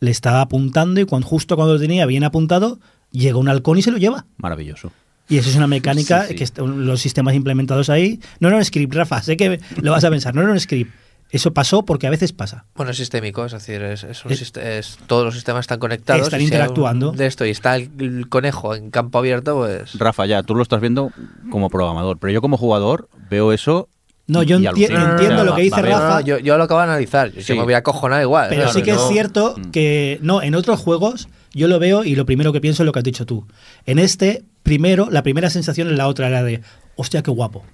le estaba apuntando y cuando, justo cuando lo tenía bien apuntado, llega un halcón y se lo lleva. maravilloso. Y eso es una mecánica Sí, sí. que los sistemas implementados ahí. No era un script, Rafa, sé que lo vas a pensar, no era un script. Eso pasó porque a veces pasa. Bueno, es sistémico, es decir, es, es un Es- sist- es- todos los sistemas están conectados. Están si interactuando. De esto y está el, el conejo en campo abierto, pues. Rafa, ya, tú lo estás viendo como programador, pero yo como jugador veo eso. No, yo enti- entiendo lo que dice va bien. No, no, Rafa. yo, yo lo acabo de analizar. Yo Sí. me voy a cojonar igual. Pero Claro, sí que no- es cierto Mm. que, no, en otros juegos yo lo veo y lo primero que pienso es lo que has dicho tú. En este, primero, la primera sensación es la otra, la de, hostia, qué guapo.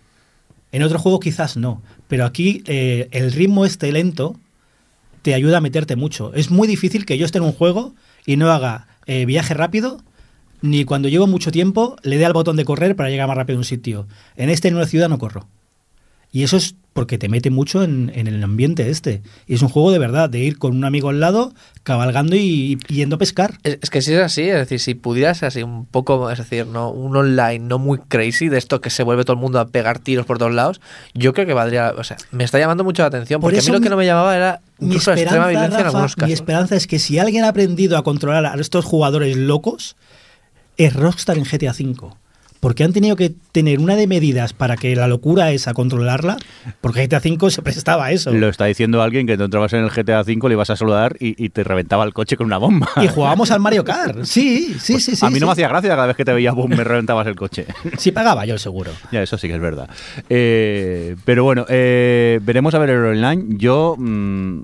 En otros juegos quizás no, pero aquí eh, el ritmo este lento te ayuda a meterte mucho. Es muy difícil que yo esté en un juego y no haga eh, viaje rápido, ni cuando llevo mucho tiempo le dé al botón de correr para llegar más rápido a un sitio. En este, en una ciudad, no corro. Y eso es porque te mete mucho en, en el ambiente este. Y es un juego de verdad, de ir con un amigo al lado, cabalgando y, y yendo a pescar. Es, es que si es así, es decir, si pudieras así un poco, es decir, no un online no muy crazy de esto que se vuelve todo el mundo a pegar tiros por todos lados, yo creo que valdría, o sea, me está llamando mucho la atención Por porque a mí lo que mi- no me llamaba era Mi la esperanza, violencia en mi esperanza es que si alguien ha aprendido a controlar a estos jugadores locos, es Rockstar en GTA V. Porque han tenido que tener una de medidas para que la locura esa controlarla, porque GTA V se prestaba a eso. Lo está diciendo alguien que tú entrabas en el GTA V, le ibas a saludar y, y te reventaba el coche con una bomba. Y jugábamos al Mario Kart. Sí, <laughs> sí, sí, sí. Pues a mí no sí. me hacía gracia cada vez que te veía, boom, me reventabas el coche. <laughs> Sí pagaba yo el seguro. Ya, eso sí que es verdad. Eh, pero bueno, eh, veremos a ver el online. Yo, mm,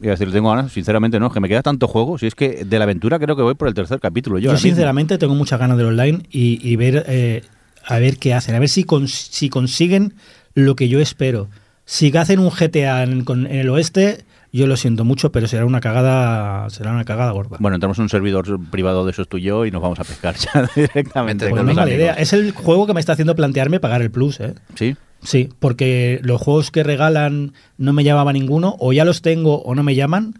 iba a decir, tengo ganas, sinceramente no, es que me queda tanto juego. Si es que de la aventura creo que voy por el tercer capítulo. Yo, Yo, ahora mismo. sinceramente tengo muchas ganas del online y, y ver eh, a ver qué hacen, a ver si, cons- si consiguen lo que yo espero. Si hacen un GTA en, con- en el oeste, yo lo siento mucho, pero será una cagada, será una cagada gorda. Bueno, entramos en un servidor privado de esos tú y yo y nos vamos a pescar <laughs> ya directamente. Pues con no los idea. Es el juego que me está haciendo plantearme pagar el plus, ¿eh? Sí. Sí, porque los juegos que regalan no me llamaba ninguno, o ya los tengo o no me llaman,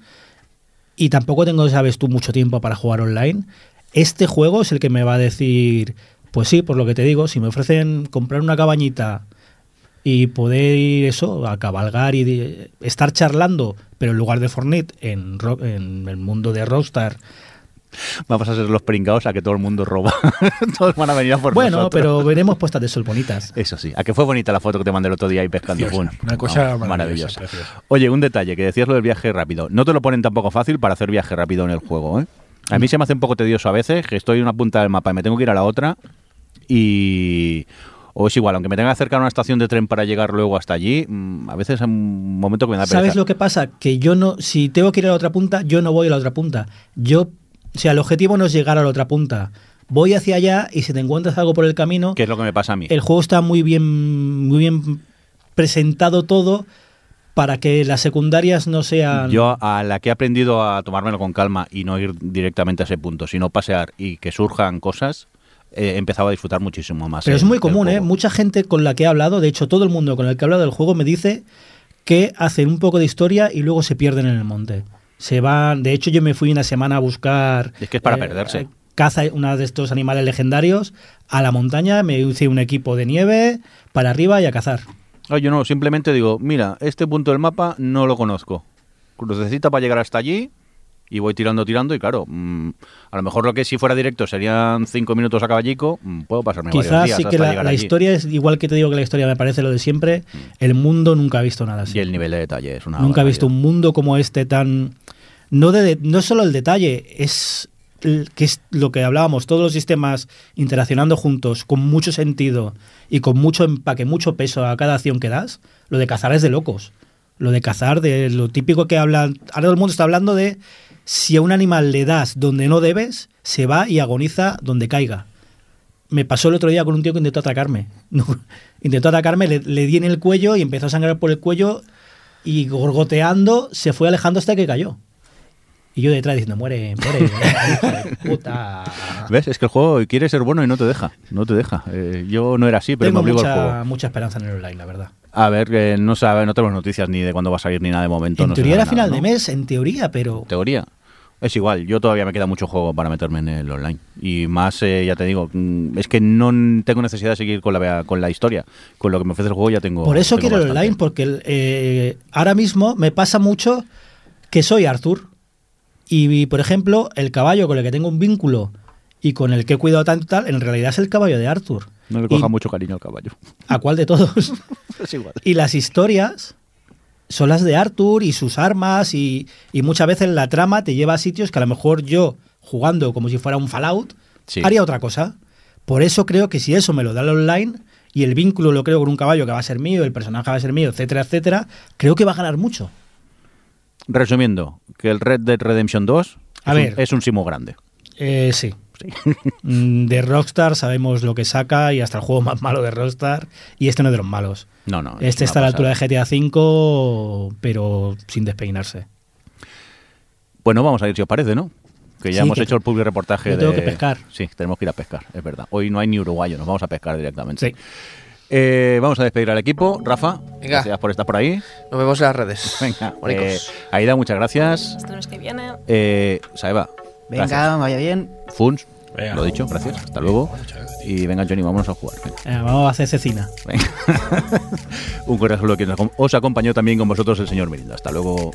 y tampoco tengo, sabes tú, mucho tiempo para jugar online. Este juego es el que me va a decir, pues sí, por lo que te digo, si me ofrecen comprar una cabañita y poder ir eso, a cabalgar y estar charlando, pero en lugar de Fortnite, en, en el mundo de Rockstar, Vamos a ser los pringados a que todo el mundo roba. <laughs> Todos van a venir a por bueno, nosotros. pero veremos puestas de sol bonitas. Eso sí, a que fue bonita la foto que te mandé el otro día ahí pescando. Bueno, una cosa vamos, maravillosa. Oye, un detalle, que decías lo del viaje rápido. No te lo ponen tampoco fácil para hacer viaje rápido en el juego, ¿eh? A mí se me hace un poco tedioso a veces, que estoy en una punta del mapa y me tengo que ir a la otra y... O es igual, aunque me tenga que acercar a una estación de tren para llegar luego hasta allí, mm, a veces es un momento que me da pereza. ¿Sabes lo que pasa? Que yo no, si tengo que ir a la otra punta, yo no voy a la otra punta. Yo, o sea, el objetivo no es llegar a la otra punta. Voy hacia allá y si te encuentras algo por el camino, ¿Qué es lo que me pasa a mí? el juego está muy bien, muy bien presentado todo para que las secundarias no sean. Yo a la que he aprendido a tomármelo con calma y no ir directamente a ese punto, sino pasear y que surjan cosas, eh, he empezado a disfrutar muchísimo más. Pero es muy común, ¿eh? Mucha gente con la que he hablado, de hecho, todo el mundo con el que he hablado del juego me dice que hacen un poco de historia y luego se pierden en el monte. Se van, de hecho yo me fui una semana a buscar Es que es para perderse. eh, caza una de estos animales legendarios a la montaña, me hice un equipo de nieve para arriba y a cazar. Ah, yo no, simplemente digo, mira, este punto del mapa no lo conozco. Necesita para llegar hasta allí y voy tirando, tirando y claro, mm, a lo mejor lo que si fuera directo serían cinco minutos a caballico, mm, puedo pasarme varios Quizás días sí que hasta la, llegar la allí. historia es igual que te digo que la historia me parece lo de siempre, el mundo nunca ha visto nada así. Y el nivel de detalle es una Nunca he visto un mundo como este tan... No, de, no es solo el detalle, es que es lo que hablábamos, todos los sistemas interaccionando juntos, con mucho sentido y con mucho empaque, mucho peso a cada acción que das. Lo de cazar es de locos. Lo de cazar, de lo típico que hablan... Ahora todo el mundo está hablando de si a un animal le das donde no debes, se va y agoniza donde caiga. Me pasó el otro día con un tío que intentó atacarme. <laughs> No, intentó atacarme, le, le di en el cuello y empezó a sangrar por el cuello y gorgoteando se fue alejando hasta que cayó. Y yo detrás diciendo, muere, muere, de puta. <laughs> ¿Ves? Es que el juego quiere ser bueno y no te deja. No te deja. Eh, yo no era así, pero Tengo me obligo al mucha, juego. mucha esperanza en el online, la verdad. A ver, no sabe, no tenemos noticias ni de cuándo va a salir ni nada de momento. en no teoría era final nada, de mes, en teoría, pero Teoría. Es igual, yo todavía me queda mucho juego para meterme en el online. Y más, eh, ya te digo, mm, es que no tengo necesidad de seguir con la, con la historia. Con lo que me ofrece el juego ya tengo. por eso tengo quiero el online, porque el, eh, ahora mismo me pasa mucho que soy Arthur. Y, por ejemplo, el caballo con el que tengo un vínculo y con el que he cuidado tanto y tal, en realidad es el caballo de Arthur. No le Y- coja mucho cariño al caballo. ¿A cuál de todos? <laughs> Es igual. Y las historias son las de Arthur y sus armas y, y muchas veces la trama te lleva a sitios que a lo mejor yo, jugando como si fuera un Fallout, Sí. haría otra cosa. Por eso creo que si eso me lo da el online y el vínculo lo creo con un caballo que va a ser mío, el personaje va a ser mío, etcétera, etcétera, creo que va a ganar mucho. Resumiendo, que el Red Dead Redemption 2 A es, ver. Un, es un simo grande. Eh, sí. Sí. Mm, De Rockstar sabemos lo que saca y hasta el juego más malo de Rockstar. Y este no es de los malos. No, no. es Este está a la altura de GTA V, pero sin despeinarse. Bueno, vamos a ir si os parece, ¿no? Que ya Sí, hemos que hecho el public reportaje yo tengo de- que pescar. Sí, tenemos que ir a pescar, es verdad. Hoy no hay ni uruguayo, nos vamos a pescar directamente. Sí. Eh, vamos a despedir al equipo. Rafa, Venga. gracias por estar por ahí. Nos vemos en las redes. Venga, eh, Aida, muchas gracias. Hasta mes que viene. Eh, Saeva, Venga, gracias. vaya bien. Funs, Venga. lo dicho, gracias. Hasta luego. Y venga, Johnny, vámonos a jugar. Venga. Eh, vamos a hacer cecina. Venga. <laughs> Un cordial saludo a quien os acom- os acompañó también con vosotros el señor Merindo. Hasta luego.